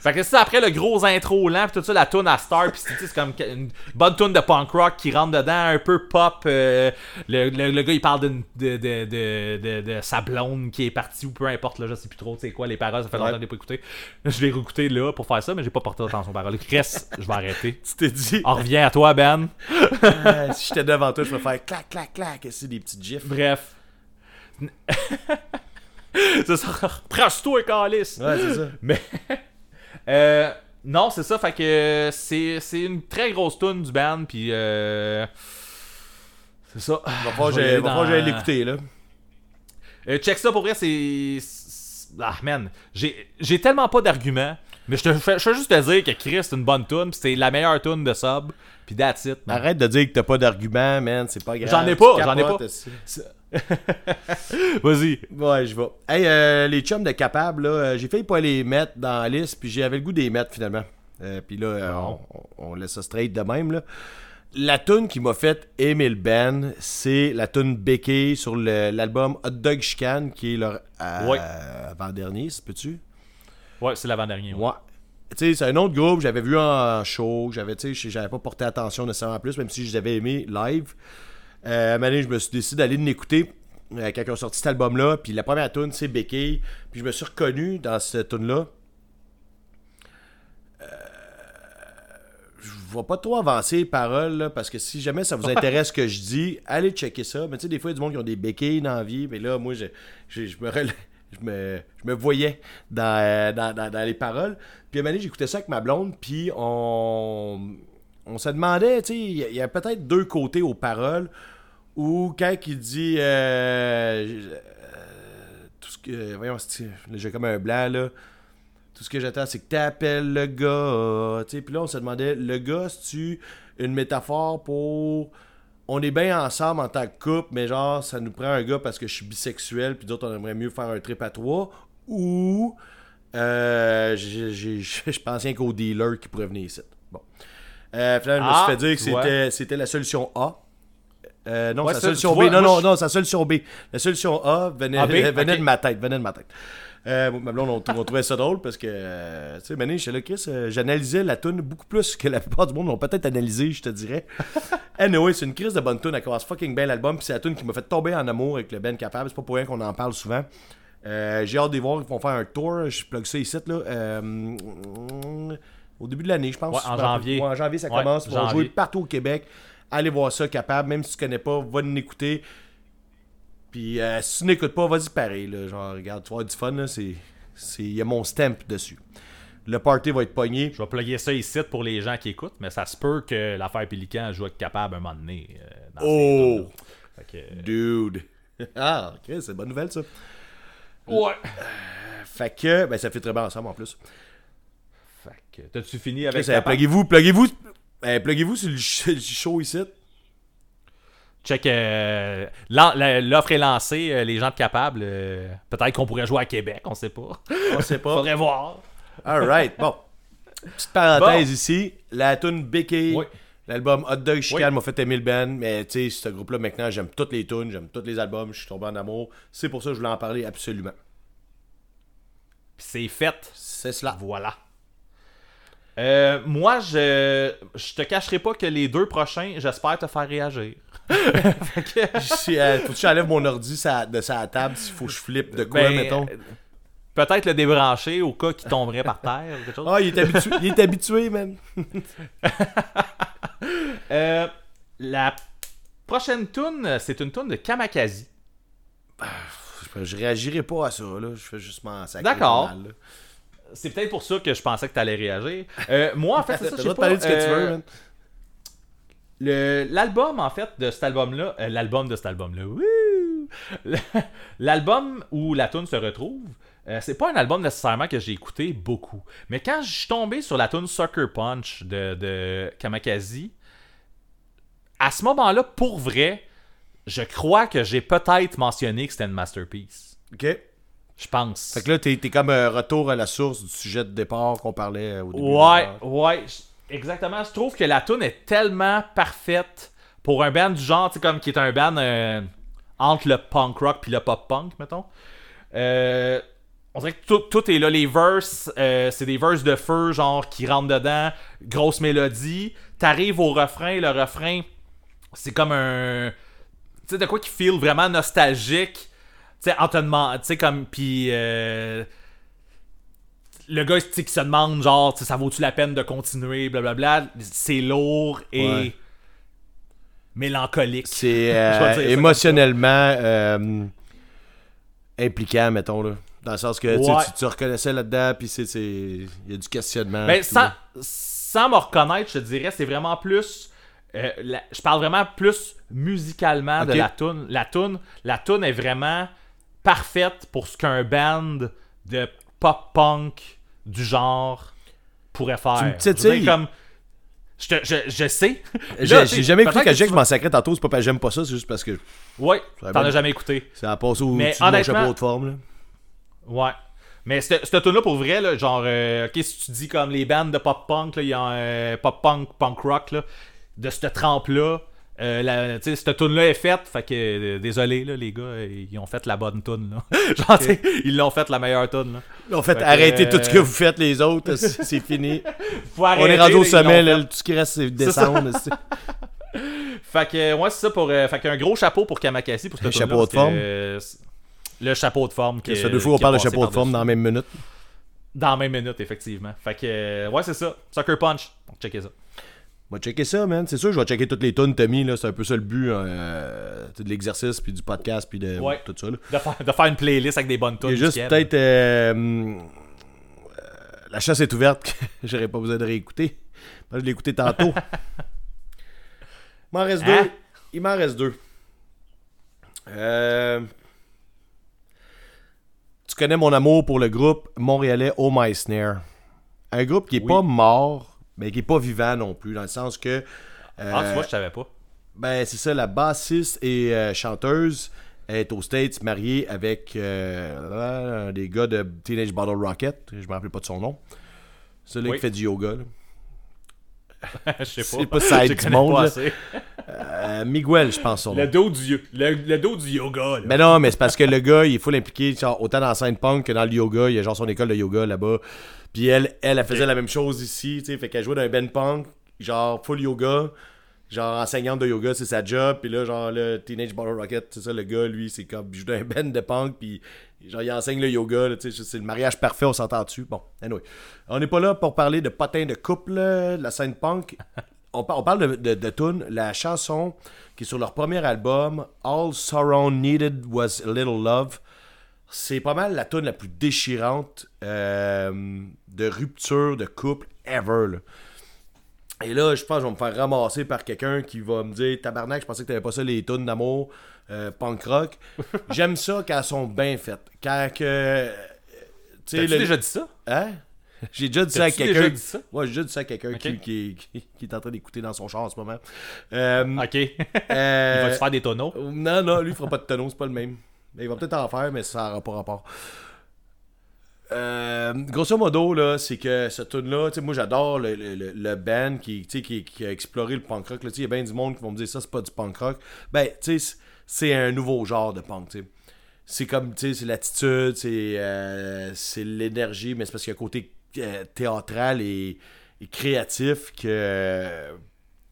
fait que c'est après le gros intro lent, puis tout ça, la tune à Star, puis c'est c'est comme une bonne tune de punk rock qui rentre dedans, un peu pop. euh, le, le- le gars, il parle d'une- de, de, de, de, sa blonde qui est partie, ou peu importe, là, je sais plus trop, tu sais quoi, les paroles, ça fait longtemps que je l'ai pas écouté. Je l'ai réécouté là pour faire ça, mais j'ai pas porté attention aux paroles. Reste, je vais arrêter. Tu t'es dit, On revient à toi, Ben. Ah, si j'étais devant toi, je ferais faire clac, clac, clac. et C'est des petites gifs. Bref. c'est ça. Trace-toi, calice. Ouais, c'est ça. Mais. Euh, non, c'est ça. Fait que c'est, c'est une très grosse tune du band. Puis. Euh, c'est ça. Va falloir que j'aille- dans- l'écouter, là. Euh, check ça pour vrai, c'est. Ah, man. J'ai, j'ai tellement pas d'arguments. Mais je te fais, je fais juste te dire que Chris, c'est une bonne tune. C'est la meilleure tune de sub. Puis that's it. man. Arrête de dire que t'as pas d'argument, man. C'est pas grave. J'en ai pas, j'en ai pas. Vas-y. Ouais, je vais. Hey, euh, les chums de Capable, là, euh, j'ai failli pas les mettre dans la liste, puis j'avais le goût de les mettre finalement. Euh, puis là, euh, on, on laisse ça straight de même. Là. La tune qui m'a fait aimer le band, c'est la tune Becky sur le- l'album Hot Dog Chicane, qui est leur Ouais. avant-dernier, si peux-tu? Ouais, c'est l'avant-dernier. ouais. C'est un autre groupe, j'avais vu en show, j'avais pas porté attention nécessairement plus, même si je les avais aimés live. Euh, je me suis décidé d'aller l'écouter euh, quand ils ont sorti cet album-là. Puis la première tune, c'est Becky. Puis je me suis reconnu dans cette tune-là. Euh, je vais pas trop avancer les paroles, là, parce que si jamais ça vous intéresse ce que je dis, allez checker ça. Mais tu sais, des fois, il y a du monde qui ont des béquilles dans la vie. Mais là, moi, je, je, je me, rela- je, me, je me voyais dans, euh, dans, dans- dans les paroles. Puis à j'écoutais ça avec ma blonde. Puis on, on se demandait, tu sais, il y a- il y a, peut-être deux côtés aux paroles. Ou quand il dit. euh, euh, tout ce que. Voyons, j'ai comme un blanc, là. Tout ce que j'attends, c'est que t'appelles le gars. Tu sais, puis là, on se demandait, le gars, c'est-tu une métaphore pour. On est bien ensemble en tant que couple, mais genre, ça nous prend un gars parce que je suis bisexuel, puis d'autres, on aimerait mieux faire un trip à trois. Ou. euh, je pensais qu'au dealer qui pourrait venir ici. Bon. Euh, finalement, je me Ah, suis fait dire que c'était la solution A. Euh, non, Ouais, ça, solution tu B. vois, non, non, je- non, sa solution B. La solution A venait, Ah, B? venait de ma tête, venait de ma tête. Euh, ma blonde, on, on trouvait ça drôle parce que, euh, tu sais, Mané, j'étais là, Chris, euh, j'analysais la tune beaucoup plus que la plupart du monde l'ont peut-être analysé, je te dirais. anyway, c'est une crise de bonne tune, elle commence fucking bien l'album, puis c'est la tune qui m'a fait tomber en amour avec le Ben Capable, c'est pas pour rien qu'on en parle souvent. Euh, J'ai hâte de voir, ils vont faire un tour, je plug ça ici, là. euh, au début de l'année, je pense. Ouais, en janvier. Ouais, en janvier, ça commence. Ils vont jouer partout au Québec. Allez voir ça, capable. Même si tu connais pas, va nous écouter. Puis euh, si tu n'écoutes pas, vas-y pareil. Là. Genre, regarde, tu vas avoir du fun. là, c'est- Il y a mon stamp dessus. Le party va être pogné. Je vais plugger ça ici pour les gens qui écoutent, mais ça se peut que l'affaire Pélican joue avec capable un moment donné. euh, dans Oh! que, Dude! Ah, ok, c'est une bonne nouvelle ça. Ouais. Fait que, ben ça fait très bien ensemble en plus. Fait que, t'as-tu fini avec euh, Capable? Pluguez-vous, pluguez-vous, euh, pluguez-vous sur le show ici. Check, euh, l'offre est lancée, euh, les gens de Capable, euh, peut-être qu'on pourrait jouer à Québec, on sait pas. On sait pas. Faudrait voir. Alright, bon. Petite parenthèse Bon. ici. La tune Becky, Oui. l'album Hot Dog Chicane Oui. m'a fait aimer le band, mais tu sais, ce groupe-là, maintenant, j'aime toutes les tunes, j'aime tous les albums, je suis tombé en amour. C'est pour ça que je voulais en parler absolument. C'est fait. C'est cela. Voilà. Euh, moi, je, je te cacherai pas que les deux prochains, j'espère te faire réagir. Si, euh, faut que j'enlève mon ordi sa- de sa table s'il faut que je flippe de quoi, Ben, mettons. euh, Peut-être le débrancher au cas qu'il tomberait par terre ou quelque chose. Ah, il est habitué, il est habitué, man. Euh, la prochaine tune, c'est une tune de Kamakazi. Je, je réagirai pas à ça, là. Je fais juste m'en sacrer D'accord. C'est peut-être pour ça que je pensais que tu allais réagir. Euh, moi, en fait, c'est ça. Je parler de ce que tu euh, veux, man. Le- L'album, en fait, de cet album-là, euh, l'album de cet album-là, l'album où la tune se retrouve, euh, c'est pas un album nécessairement que j'ai écouté beaucoup. Mais quand je suis tombé sur la tune Sucker Punch de, de Kamakazi, à ce moment-là, pour vrai, je crois que j'ai peut-être mentionné que c'était une masterpiece. Ok. Je pense. Fait que là, t'es t'es comme un retour à la source du sujet de départ qu'on parlait euh, au début. Ouais, ouais, exactement. Je trouve que la tune est tellement parfaite pour un band du genre, tu sais, comme qui est un band euh, entre le punk rock puis le pop punk, mettons. Euh, on dirait que tout, tout est là. Les verses, euh, c'est des verses de feu, genre qui rentrent dedans, grosse mélodie. T'arrives au refrain, le refrain, c'est comme un. Tu sais, de quoi qui feel vraiment nostalgique. Tu sais, en te demandant, tu sais, comme. Puis. euh, le gars qui se demande genre ça vaut-tu la peine de continuer blablabla c'est lourd et Ouais. mélancolique C'est euh, émotionnellement euh, impliquant, mettons, là. Dans le sens que tu Ouais. tu, tu reconnaissais là-dedans, puis c'est. Il y a du questionnement. ben puis tout, sans, sans me reconnaître je te dirais c'est vraiment plus euh, la- je parle vraiment plus musicalement de la tune la tune la tune est vraiment parfaite pour ce qu'un band de pop punk du genre pourrait faire. Tu me comme je, te- je, je sais. J'ai tu jamais écouté que que je tu m'en sacrais tantôt, c'est pas parce que j'aime pas ça, c'est juste parce que ouais t'en as jamais écouté. Ça a passé au Mais dessus de honnêtement- forme, là. Ouais. Mais cette, tune là pour vrai, là, genre, euh, ok, si tu dis comme les bandes de pop-punk, il y a un euh, pop-punk, punk-rock, là, de cette trempe-là, euh, la- cette tune là est faite, fait que, euh, désolé, là, les gars, euh, ils ont fait la bonne tune, là. genre, ils l'ont fait la meilleure tune, là. En fait, Fait arrêtez euh, tout ce que vous faites, les autres, c'est fini. Faut On arrêter, est rendu au ils sommet, l'ont là, tout ce qui reste, c'est descendre. fait. Que, ouais, c'est ça pour. euh, fait qu'un gros chapeau pour Kamakasi pour tune-là, chapeau de que, forme. euh, le chapeau de forme. qui Ça deux fois qu'on parle de chapeau de forme dans la même minute. Dans la même minute, effectivement. Fait que, euh, ouais, c'est ça. Sucker Punch. Donc, checker ça. Va checker ça, man. C'est sûr, je vais checker toutes les tonnes Tommy, là. C'est un peu ça le but, euh, de l'exercice, puis du podcast, puis de Ouais. tout ça, là. De faire, de faire une playlist avec des bonnes tunes. Juste peut-être. euh, euh, la chasse est ouverte, que j'aurais pas besoin de réécouter. Moi, je l'ai écouté tantôt. Il m'en reste Hein? deux. Il m'en reste deux. Tu connais mon amour pour le groupe montréalais Oh My Snare. Un groupe qui est Oui. pas mort, mais qui est pas vivant non plus, dans le sens que. Ah, tu euh, vois, je savais pas. ben, c'est ça, la bassiste et euh, chanteuse est aux States, mariée avec euh, un des gars de Teenage Bottle Rocket. Je me rappelle pas de son nom. Celui Oui. qui fait du yoga. là. Je sais pas. C'est pas Je du monde, pas. Euh, Miguel, je pense son nom. Le dos du, le, le dos du yoga, là. Mais non, mais c'est parce que le gars, il est full impliqué, genre, autant dans la scène punk que dans le yoga. Il y a genre son école de yoga là-bas. Puis elle, elle, elle faisait la même chose ici, tu sais. Fait qu'elle jouait dans un band punk, genre full yoga. Genre enseignante de yoga, c'est sa job. Puis là, genre, le Teenage Bottle Rocket, c'est ça, le gars, lui, c'est comme, il joue dans un band de punk. Puis genre, il enseigne le yoga, tu sais. C'est le mariage parfait, on s'entend dessus. Bon, anyway. On n'est pas là pour parler de potins de couple, de la scène punk. On, par- on parle de, de, de tune. La chanson qui est sur leur premier album, All Sorrow Needed Was a Little Love, c'est pas mal la tune la plus déchirante euh, de rupture de couple ever. là. Et là, je pense que je vais me faire ramasser par quelqu'un qui va me dire Tabarnak, je pensais que t'avais pas ça les tunes d'amour euh, punk rock. J'aime ça quand elles sont bien faites. Quand que. Tu le- déjà dit ça? Hein? J'ai déjà dit ça à quelqu'un. Ouais, j'ai déjà dit ça à quelqu'un qui, qui, qui- est en train d'écouter dans son char en ce moment. Euh, Ok. Il va se faire des tonneaux. non, non, lui, il fera pas de tonneau, c'est pas le même. Il va peut-être en faire, mais ça n'aura pas rapport. Euh, grosso modo, là, c'est que ce tune-là, moi j'adore le, le, le- band qui, qui, a exploré le punk rock. Il y a bien du monde qui vont me dire ça, c'est pas du punk rock. Ben, c'est- un nouveau genre de punk, tu sais. C'est comme, c'est l'attitude, c'est euh, c'est l'énergie, mais c'est parce qu'il y a un côté euh, théâtral et, créatif que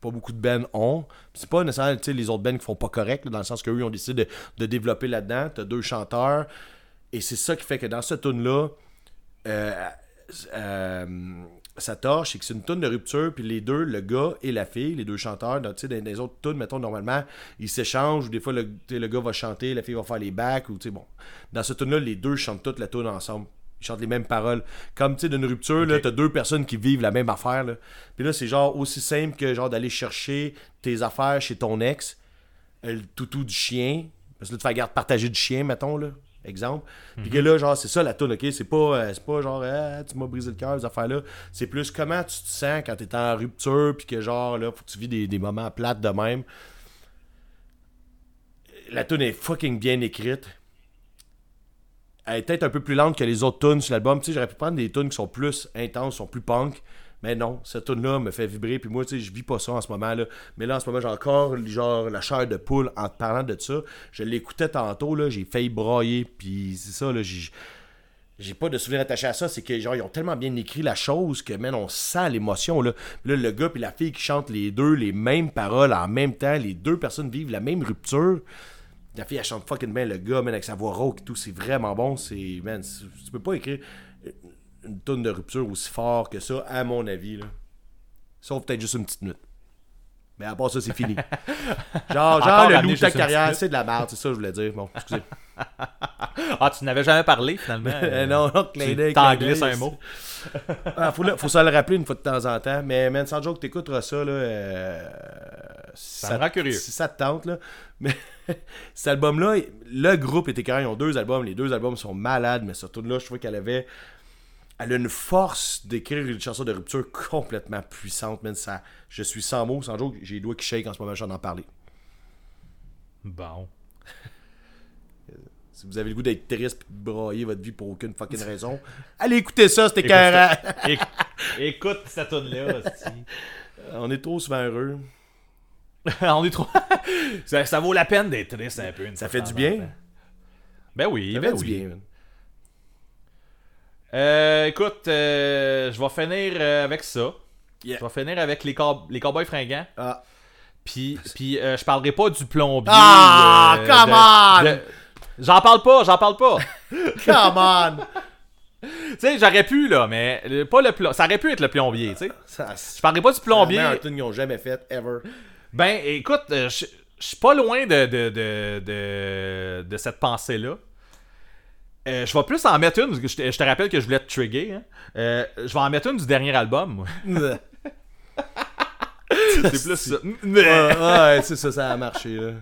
pas beaucoup de bands ont. C'est pas nécessairement les autres bands qui font pas correct, dans le sens qu'eux ils ont décidé de, de développer là-dedans. T'as deux chanteurs. Et c'est ça qui fait que dans cette tune-là, euh, euh, ça torche, c'est que c'est une tune de rupture, puis les deux, le gars et la fille, les deux chanteurs, dans, dans les autres tunes, mettons, normalement, ils s'échangent, ou des fois, le, le gars va chanter, la fille va faire les backs, ou bon. Dans cette tune-là, les deux chantent toute la tune ensemble. Ils chantent les mêmes paroles. Comme, tu sais, d'une rupture, là, t'as deux personnes qui vivent la même affaire, là. Puis là, c'est genre aussi simple que, genre, d'aller chercher tes affaires chez ton ex, euh, le toutou du chien, parce que là, tu fais garde partagée du chien, mettons, là. Exemple. Puis que là, genre, c'est ça la tune, ok? C'est pas, euh, c'est pas genre, Ah, tu m'as brisé le cœur, ces affaires-là. C'est plus comment tu te sens quand t'es en rupture, puis que genre, là, faut que tu vis des, des moments plates de même. La tune est fucking bien écrite. Elle est peut-être un peu plus lente que les autres tunes sur l'album. Tu sais, j'aurais pu prendre des tunes qui sont plus intenses, sont plus punk. Mais non, cette tune là me fait vibrer. Puis moi, tu sais, je vis pas ça en ce moment. là Mais là, en ce moment, j'ai encore genre la chair de poule en te parlant de ça. Je l'écoutais tantôt, là, j'ai failli brailler. Puis c'est ça, là, j'ai. J'ai pas de souvenir attaché à ça, c'est que genre ils ont tellement bien écrit la chose que man on sent l'émotion le gars puis la fille qui chantent les deux les mêmes paroles en même temps, les deux personnes vivent la même rupture. La fille elle chante fucking bien le gars man avec sa voix rauque et tout, c'est vraiment bon, c'est man, tu peux pas écrire une tonne de rupture aussi fort que ça à mon avis là. Sauf peut-être juste une petite minute. Mais à part ça, c'est fini. Genre, genre le loup de ta carrière, c'est de la merde, c'est ça que je voulais dire. Bon, excusez. Ah, tu n'avais jamais parlé, finalement. Euh, non, non, t'en glisses un mot. Ah, faut, le- faut se le rappeler une fois de temps en temps. Mais, man, sans joke, t'écouteras ça, là. euh, Ça me rend curieux. Si ça te tente, là. Mais cet album-là, le groupe était carré. Ils ont deux albums. Les deux albums sont malades. Mais surtout là, je trouvais qu'elle avait. Elle a une force d'écrire une chanson de rupture complètement puissante, man. Ça, je suis sans mots, sans joke. J'ai les doigts qui shake en ce moment, j'en en parler. Bon. Si vous avez le goût d'être triste et de brailler votre vie pour aucune fucking raison, allez écouter ça, c'était carré. Éc- Écoute cette tune-là, hostie. On est trop souvent heureux. On est trop. ça, ça vaut la peine d'être triste un peu. une Ça fait du bien. temps. Ben oui, Ça ben fait du oui. bien. Euh, écoute, euh, je vais finir euh, avec ça. Yeah. Je vais finir avec les, cow- les cowboys fringants. Ah. Puis, puis je parlerai pas du plombier. Ah, come de- on! J'en parle pas, j'en parle pas. Come on! tu sais, j'aurais pu, là, mais pas le ça aurait pu être le plombier, tu sais. Je parlerai pas du plombier. un tune qu'ils ont jamais fait, ever. Ben, écoute, euh, je suis pas loin de, de, de, de, de cette pensée-là. Euh, je vais plus en mettre une, parce que je te, je te rappelle que je voulais te trigger. hein. Euh, je vais en mettre une du dernier album. C'est plus ça. ouais, ouais, c'est ça, ça a marché, là.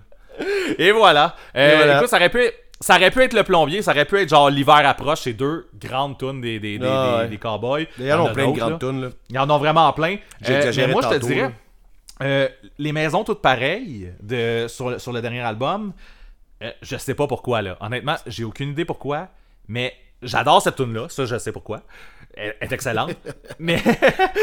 Et voilà. Euh, Et voilà. Écoute, ça aurait, pu être, ça aurait pu être le plombier, ça aurait pu être genre l'hiver approche, ces deux grandes tunes des, des, des, Ah, ouais. des cowboys. D'ailleurs, Il y on en a plein de grandes tunes, là. Ils en ont vraiment plein. Euh, mais moi, je te dirais. Euh, les maisons toutes pareilles de, sur, le- sur le dernier album, euh, je sais pas pourquoi, là. Honnêtement, j'ai aucune idée pourquoi, mais j'adore cette tune là ça, je sais pourquoi. Elle elle est excellente. mais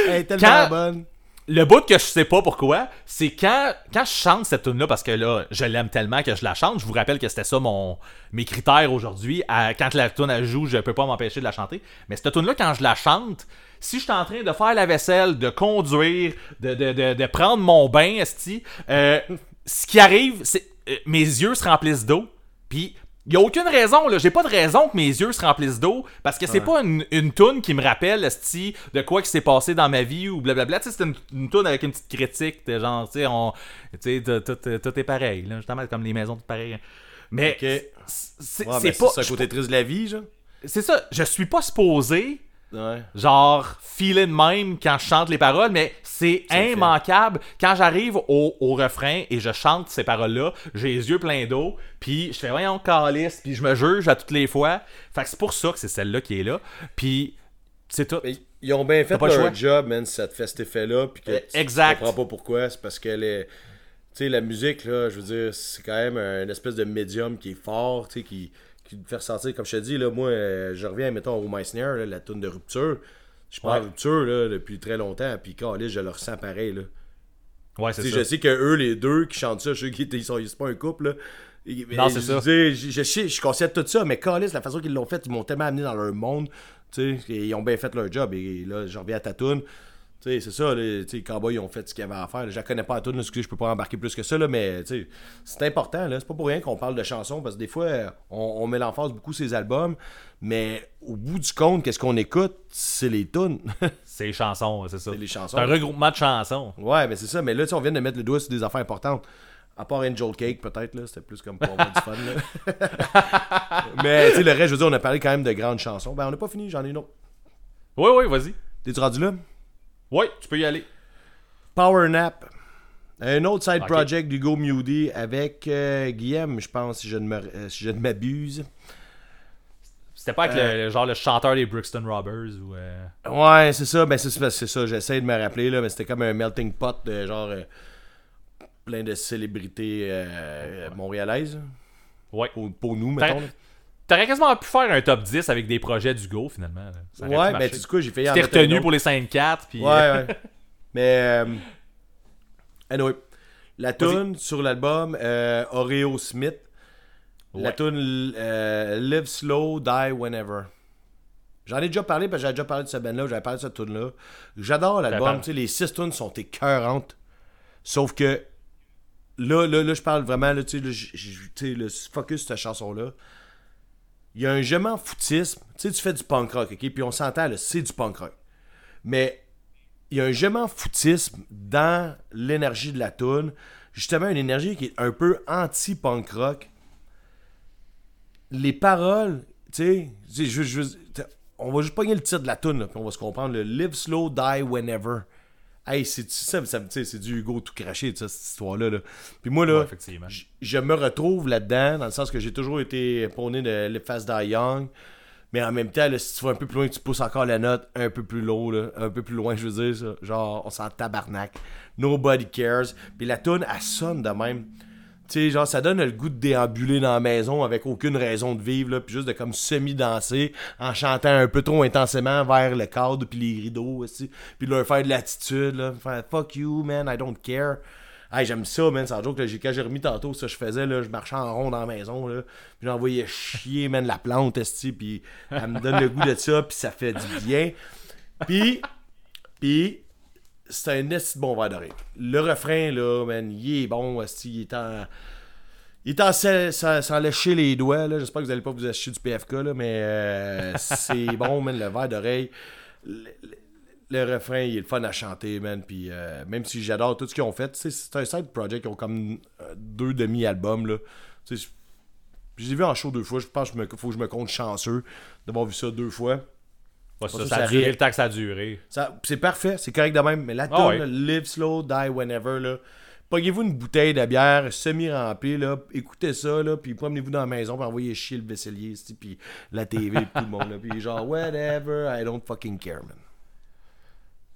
Elle est tellement Quand- bonne. le bout que je sais pas pourquoi, c'est quand, quand je chante cette tune là parce que là, je l'aime tellement que je la chante. Je vous rappelle que c'était ça mon, mes critères aujourd'hui. Quand la tune elle joue, je peux pas m'empêcher de la chanter. Mais cette tune là quand je la chante, si je suis en train de faire la vaisselle, de conduire, de, de, de, de prendre mon bain, esti, euh, ce qui arrive, c'est euh, mes yeux se remplissent d'eau. Puis il a aucune raison, là. J'ai pas de raison que mes yeux se remplissent d'eau. Parce que c'est pas une, une toune qui me rappelle, esti, de quoi qui s'est passé dans ma vie ou blablabla. Tu sais, c'est une, une toune avec une petite critique. De genre, tu sais, on. Tu sais, tout, tout- est pareil, là. Justement, comme les maisons, tout pareil. Mais. Ouais, C'est ben, c'est c'est pas. ça, côté triste de la vie, genre. C'est ça. Je suis pas supposé Ouais. genre de même quand je chante les paroles, mais c'est le fait. immanquable. Quand j'arrive au, au refrain et je chante ces paroles-là, j'ai les yeux pleins d'eau, puis je fais voyons calice, puis je me juge à toutes les fois. Fait que c'est pour ça que c'est celle-là qui est là. Puis c'est tout. Mais ils ont bien fait pas le leur choix. job, man, si ça te fait cet effet-là. Puis que tu- exact. Tu comprends pas pourquoi. C'est parce qu'elle est. Tu sais, la musique, là, je veux dire, c'est quand même un espèce de médium qui est fort, tu sais, qui, qui te fait ressentir. Comme je te dis, là, moi, euh, je reviens, mettons, au Meissner, là, la tune de rupture. Je parle Ouais. de rupture, là, depuis très longtemps. Puis, calé, je le ressens pareil, là. Ouais, c'est ça. je sais que eux, les deux qui chantent ça, je sais qu'ils étaient- ils sont, pas un couple, là. Et- Non, c'est je ça. Je, je je de tout ça, mais Calis, la façon qu'ils l'ont fait, ils m'ont tellement amené dans leur monde. Ils ont bien fait leur job. Et là, j'en reviens à ta toune. Sais, c'est ça, les, tu sais, les Cowboys ils ont fait ce qu'ils avaient à faire. là. Je la connais pas à tout, excusez, je peux pas embarquer plus que ça, là, mais c'est important. là. C'est pas pour rien qu'on parle de chansons, parce que des fois, on, on met l'emphase beaucoup sur ces albums, mais au bout du compte, qu'est-ce qu'on écoute? C'est les tunes. C'est les chansons, c'est ça. C'est les chansons. C'est un regroupement de chansons. ouais, mais c'est ça. Mais là, on vient de mettre le doigt sur des affaires importantes. À part Angel Cake, peut-être, là, c'était plus comme pour avoir du fun. là. mais tu sais, le reste, je veux dire, on a parlé quand même de grandes chansons. Ben, on n'a pas fini, j'en ai une autre. Oui, oui, vas-y. T'es-tu rendu là? Oui, tu peux y aller. Power Nap. Un autre side Ok. project d'Hugo Mewdy avec euh, Guillaume, je pense, si je ne me- euh, si je ne m'abuse. C'était pas avec le- Euh. le, genre le chanteur des Brixton Robbers ou. euh, Ouais, c'est ça. Ben, c'est ça. J'essaie de me rappeler, là, mais c'était comme un melting pot de genre euh, plein de célébrités montréalaises. Ouais. Pour, pour nous, mettons. T'aurais quasiment pu faire un top 10 avec des projets finalement. là. Ça aurait pu Ouais, ben, marcher. tu sais quoi, j'ai fait Tu t'es retenu pour les 5-4. Puis... Ouais, ouais. Mais, euh, anyway, la tune sur l'album euh, Oreo Smith, la Ouais. tune euh, Live Slow, Die Whenever. J'en ai déjà parlé parce que j'avais déjà parlé de cette band-là, j'avais parlé de cette tune-là. J'adore l'album, tu sais, les six tunes sont écœurantes. Sauf que là, là, là, je parle vraiment, là, tu sais, là, j- j- tu sais, le focus sur cette chanson-là. Il y a un je foutisme. Tu sais, tu fais du punk rock, ok? Puis on s'entend, c'est du punk rock. Mais il y a un je foutisme dans l'énergie de la tune. Justement, une énergie qui est un peu anti-punk rock. Les paroles, tu sais, on va juste pogner le titre de la tune, là, puis on va se comprendre. Le Live slow, die whenever. Hey, c'est ça, ça, c'est du Hugo tout craché, cette histoire-là. là. Puis moi, là, Ouais, je me retrouve là-dedans, dans le sens que j'ai toujours été prôné de Fast Die Young. Mais en même temps, là, si tu vas un peu plus loin, tu pousses encore la note un peu plus low, là, un peu plus loin, je veux dire, ça. genre, on s'en tabarnak. Nobody cares. Puis la tune, elle sonne de même. Tu sais, genre, ça donne le goût de déambuler dans la maison avec aucune raison de vivre, là, puis juste de comme semi-danser en chantant un peu trop intensément vers le cadre puis les rideaux aussi. Puis leur faire de l'attitude, là. Faire fuck you, man, I don't care. Hey, j'aime ça, man, sans joke, là, j'ai- quand j'ai remis tantôt ça, je faisais, là, je marchais en rond dans la maison, là, puis j'envoyais chier, man, la plante, esti, puis elle me donne le goût de ça, puis ça fait du bien. Puis, puis, c'est un esti bon verre d'oreille. Le refrain, là, man, il est bon, esti, il est en... Il est en s'en- lécher les doigts, là. J'espère que vous allez pas vous acheter du PFK, là, mais euh, c'est bon, man, le verre d'oreille. Le, le- le refrain, il est le fun à chanter, man. Puis euh, même si j'adore tout ce qu'ils ont fait, c'est un side project, ils ont comme euh, deux demi-albums, là. Tu sais, je je les ai vus en show deux fois. Je pense qu'il faut que je me compte chanceux d'avoir vu ça deux fois. Ouais, ça, ça, a duré le temps que ça a duré. Ça- C'est parfait, c'est correct de même. Mais la Ah ouais. Live Slow, Die Whenever, là. Pognez-vous une bouteille de bière semi-remplie, là. Écoutez ça, là. Puis promenez-vous dans la maison, puis envoyez chier le vaisselier, puis la TV, puis tout le monde, là. Puis genre, whatever, I don't fucking care, man.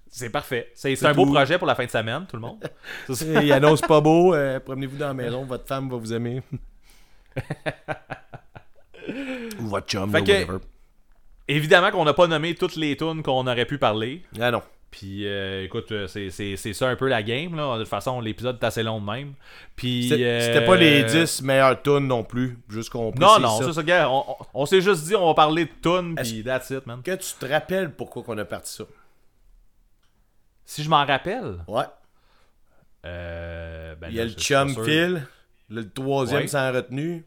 C'est parfait. C'est un beau projet pour la fin de semaine, tout le monde. Il annonce pas beau, euh, promenez-vous dans la maison, votre femme va vous aimer. Ou votre chum, que- whatever. Évidemment qu'on n'a pas nommé toutes les tunes qu'on aurait pu parler. Ah non. Puis euh, écoute, euh, c'est- c'est c'est ça un peu la game. Là. De toute façon, l'épisode est assez long de même. Puis. C'est- euh, C'était pas les 10 meilleures tunes non plus, juste qu'on Non, non, ça. c'est ça, gars. On, on- on s'est juste dit, on va parler de tunes, puis that's it, man. Que tu te rappelles pourquoi qu'on a parti ça? Si je m'en rappelle. Ouais. Euh, ben Il y a là, le je suis pas chum sûr. Phil, le troisième Ouais. sans retenue,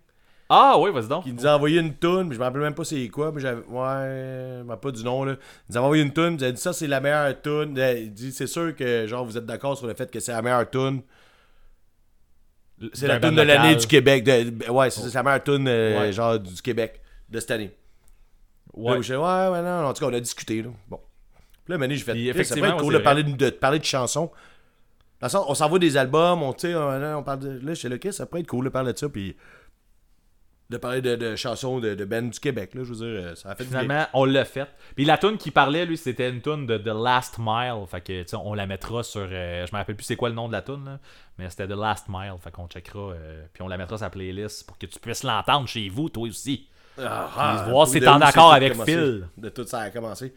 Ah, oui, vas-y donc. qui nous a envoyé une toune, mais je me rappelle même pas c'est quoi, mais j'avais. Ouais, je me rappelle pas du nom là. Il nous a envoyé une toune, il nous a dit ça c'est la meilleure toune. Il dit c'est sûr que genre vous êtes d'accord sur le fait que c'est la meilleure toune. C'est la toune de l'année du Québec. de- ouais, c'est ça, c'est la meilleure toune euh, Ouais. genre du Québec de cette année. Ouais. Là, je dis, ouais, ouais, non, en tout cas, on a discuté, là. Bon. Puis là, Mané, j'ai fait, ça peut effectivement, être cool de parler de, de parler de chansons. Dans le sens, on s'envoie des albums, on, on, on parle de, là, chez le Chris, ça peut être cool de parler de ça, puis de parler de, de chansons de, de bands du Québec, là, je veux dire, euh, ça a fait du. Finalement, on l'a fait. Puis la tune qui parlait, lui, c'était une tune de The Last Mile. Fait que, on la mettra sur. euh, je me rappelle plus c'est quoi le nom de la tune, là, mais c'était The Last Mile. Fait qu'on checkera. euh, puis on la mettra sur la playlist pour que tu puisses l'entendre chez vous, toi aussi. Ah, Puis voir si t'es en accord avec. Phil. De tout ça a commencé.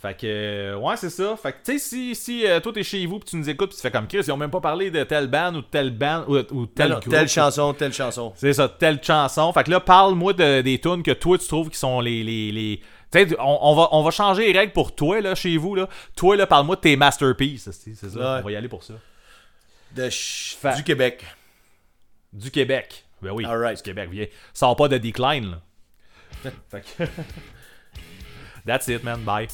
Fait que, euh, ouais, c'est ça. Fait que, tu sais, si, si euh, toi t'es chez vous puis tu nous écoutes puis tu fais comme Chris, ils ont même pas parlé de telle band ou de telle band ou, ou tel Non, non, groupe. telle chanson, telle chanson. C'est ça, telle chanson. Fait que là, parle-moi de, des tunes que toi tu trouves qui sont les, les, les Tu sais, on, on va, on va changer les règles pour toi, là, chez vous, là. Toi, là, parle-moi de tes masterpieces, c'est ça. Ouais. On va y aller pour ça. De du Québec. Du Québec. Ben oui, Alright. du Québec. Viens. Sors pas de decline, là. Fait que- That's it, man. Bye.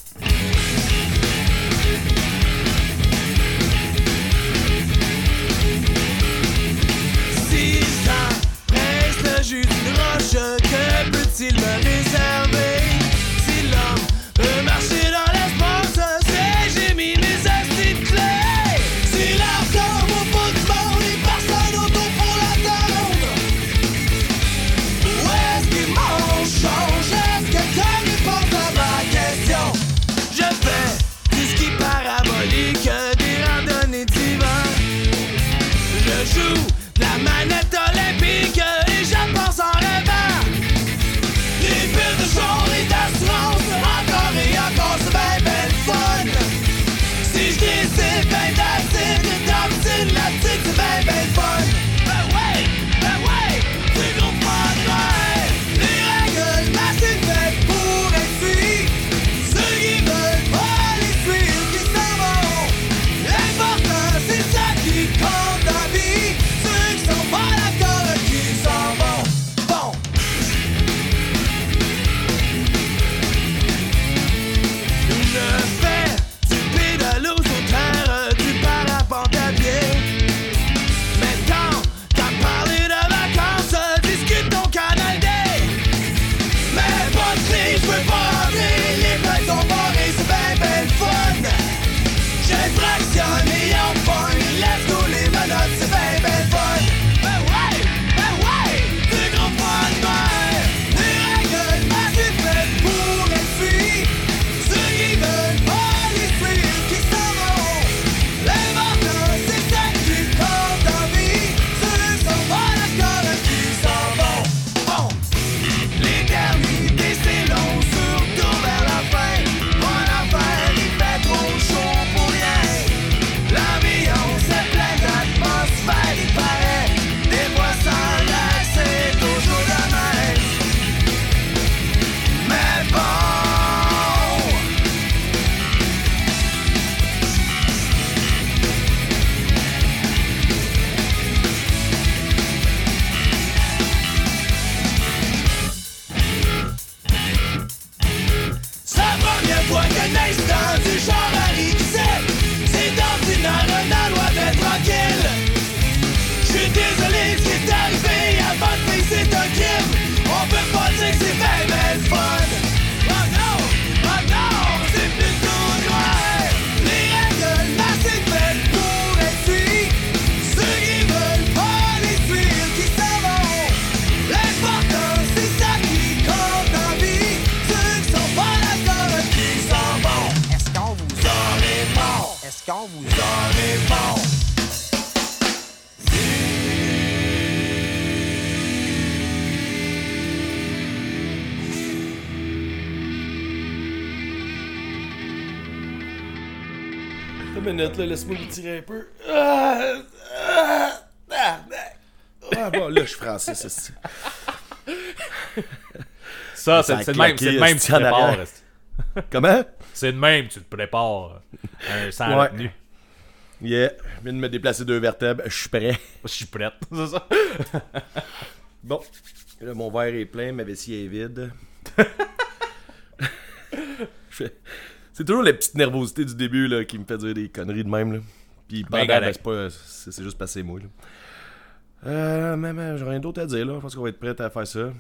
Six ans, presse le jus d'une roche, que peut-il me réserver? Laisse-moi le tirer un peu. Ah, ah, ah, ah, bon, là, je suis français, c'est ça. Ça, c'est de même, c'est de même tu te prépares. Comment? C'est de même tu te prépares. Un sang Ouais. retenu. Yeah, je viens de me déplacer deux vertèbres, je suis prêt. Je suis prête. C'est ça? Bon, là, mon verre est plein, ma vessie est vide. Je fais- C'est toujours la petite nervosité du début là, qui me fait dire des conneries de même. Là. Puis pendant, correct. ben, c'est pas. C'est c'est juste passé moi. Là. Euh, mais, mais j'ai rien d'autre à dire là. Je pense qu'on va être prêt à faire ça.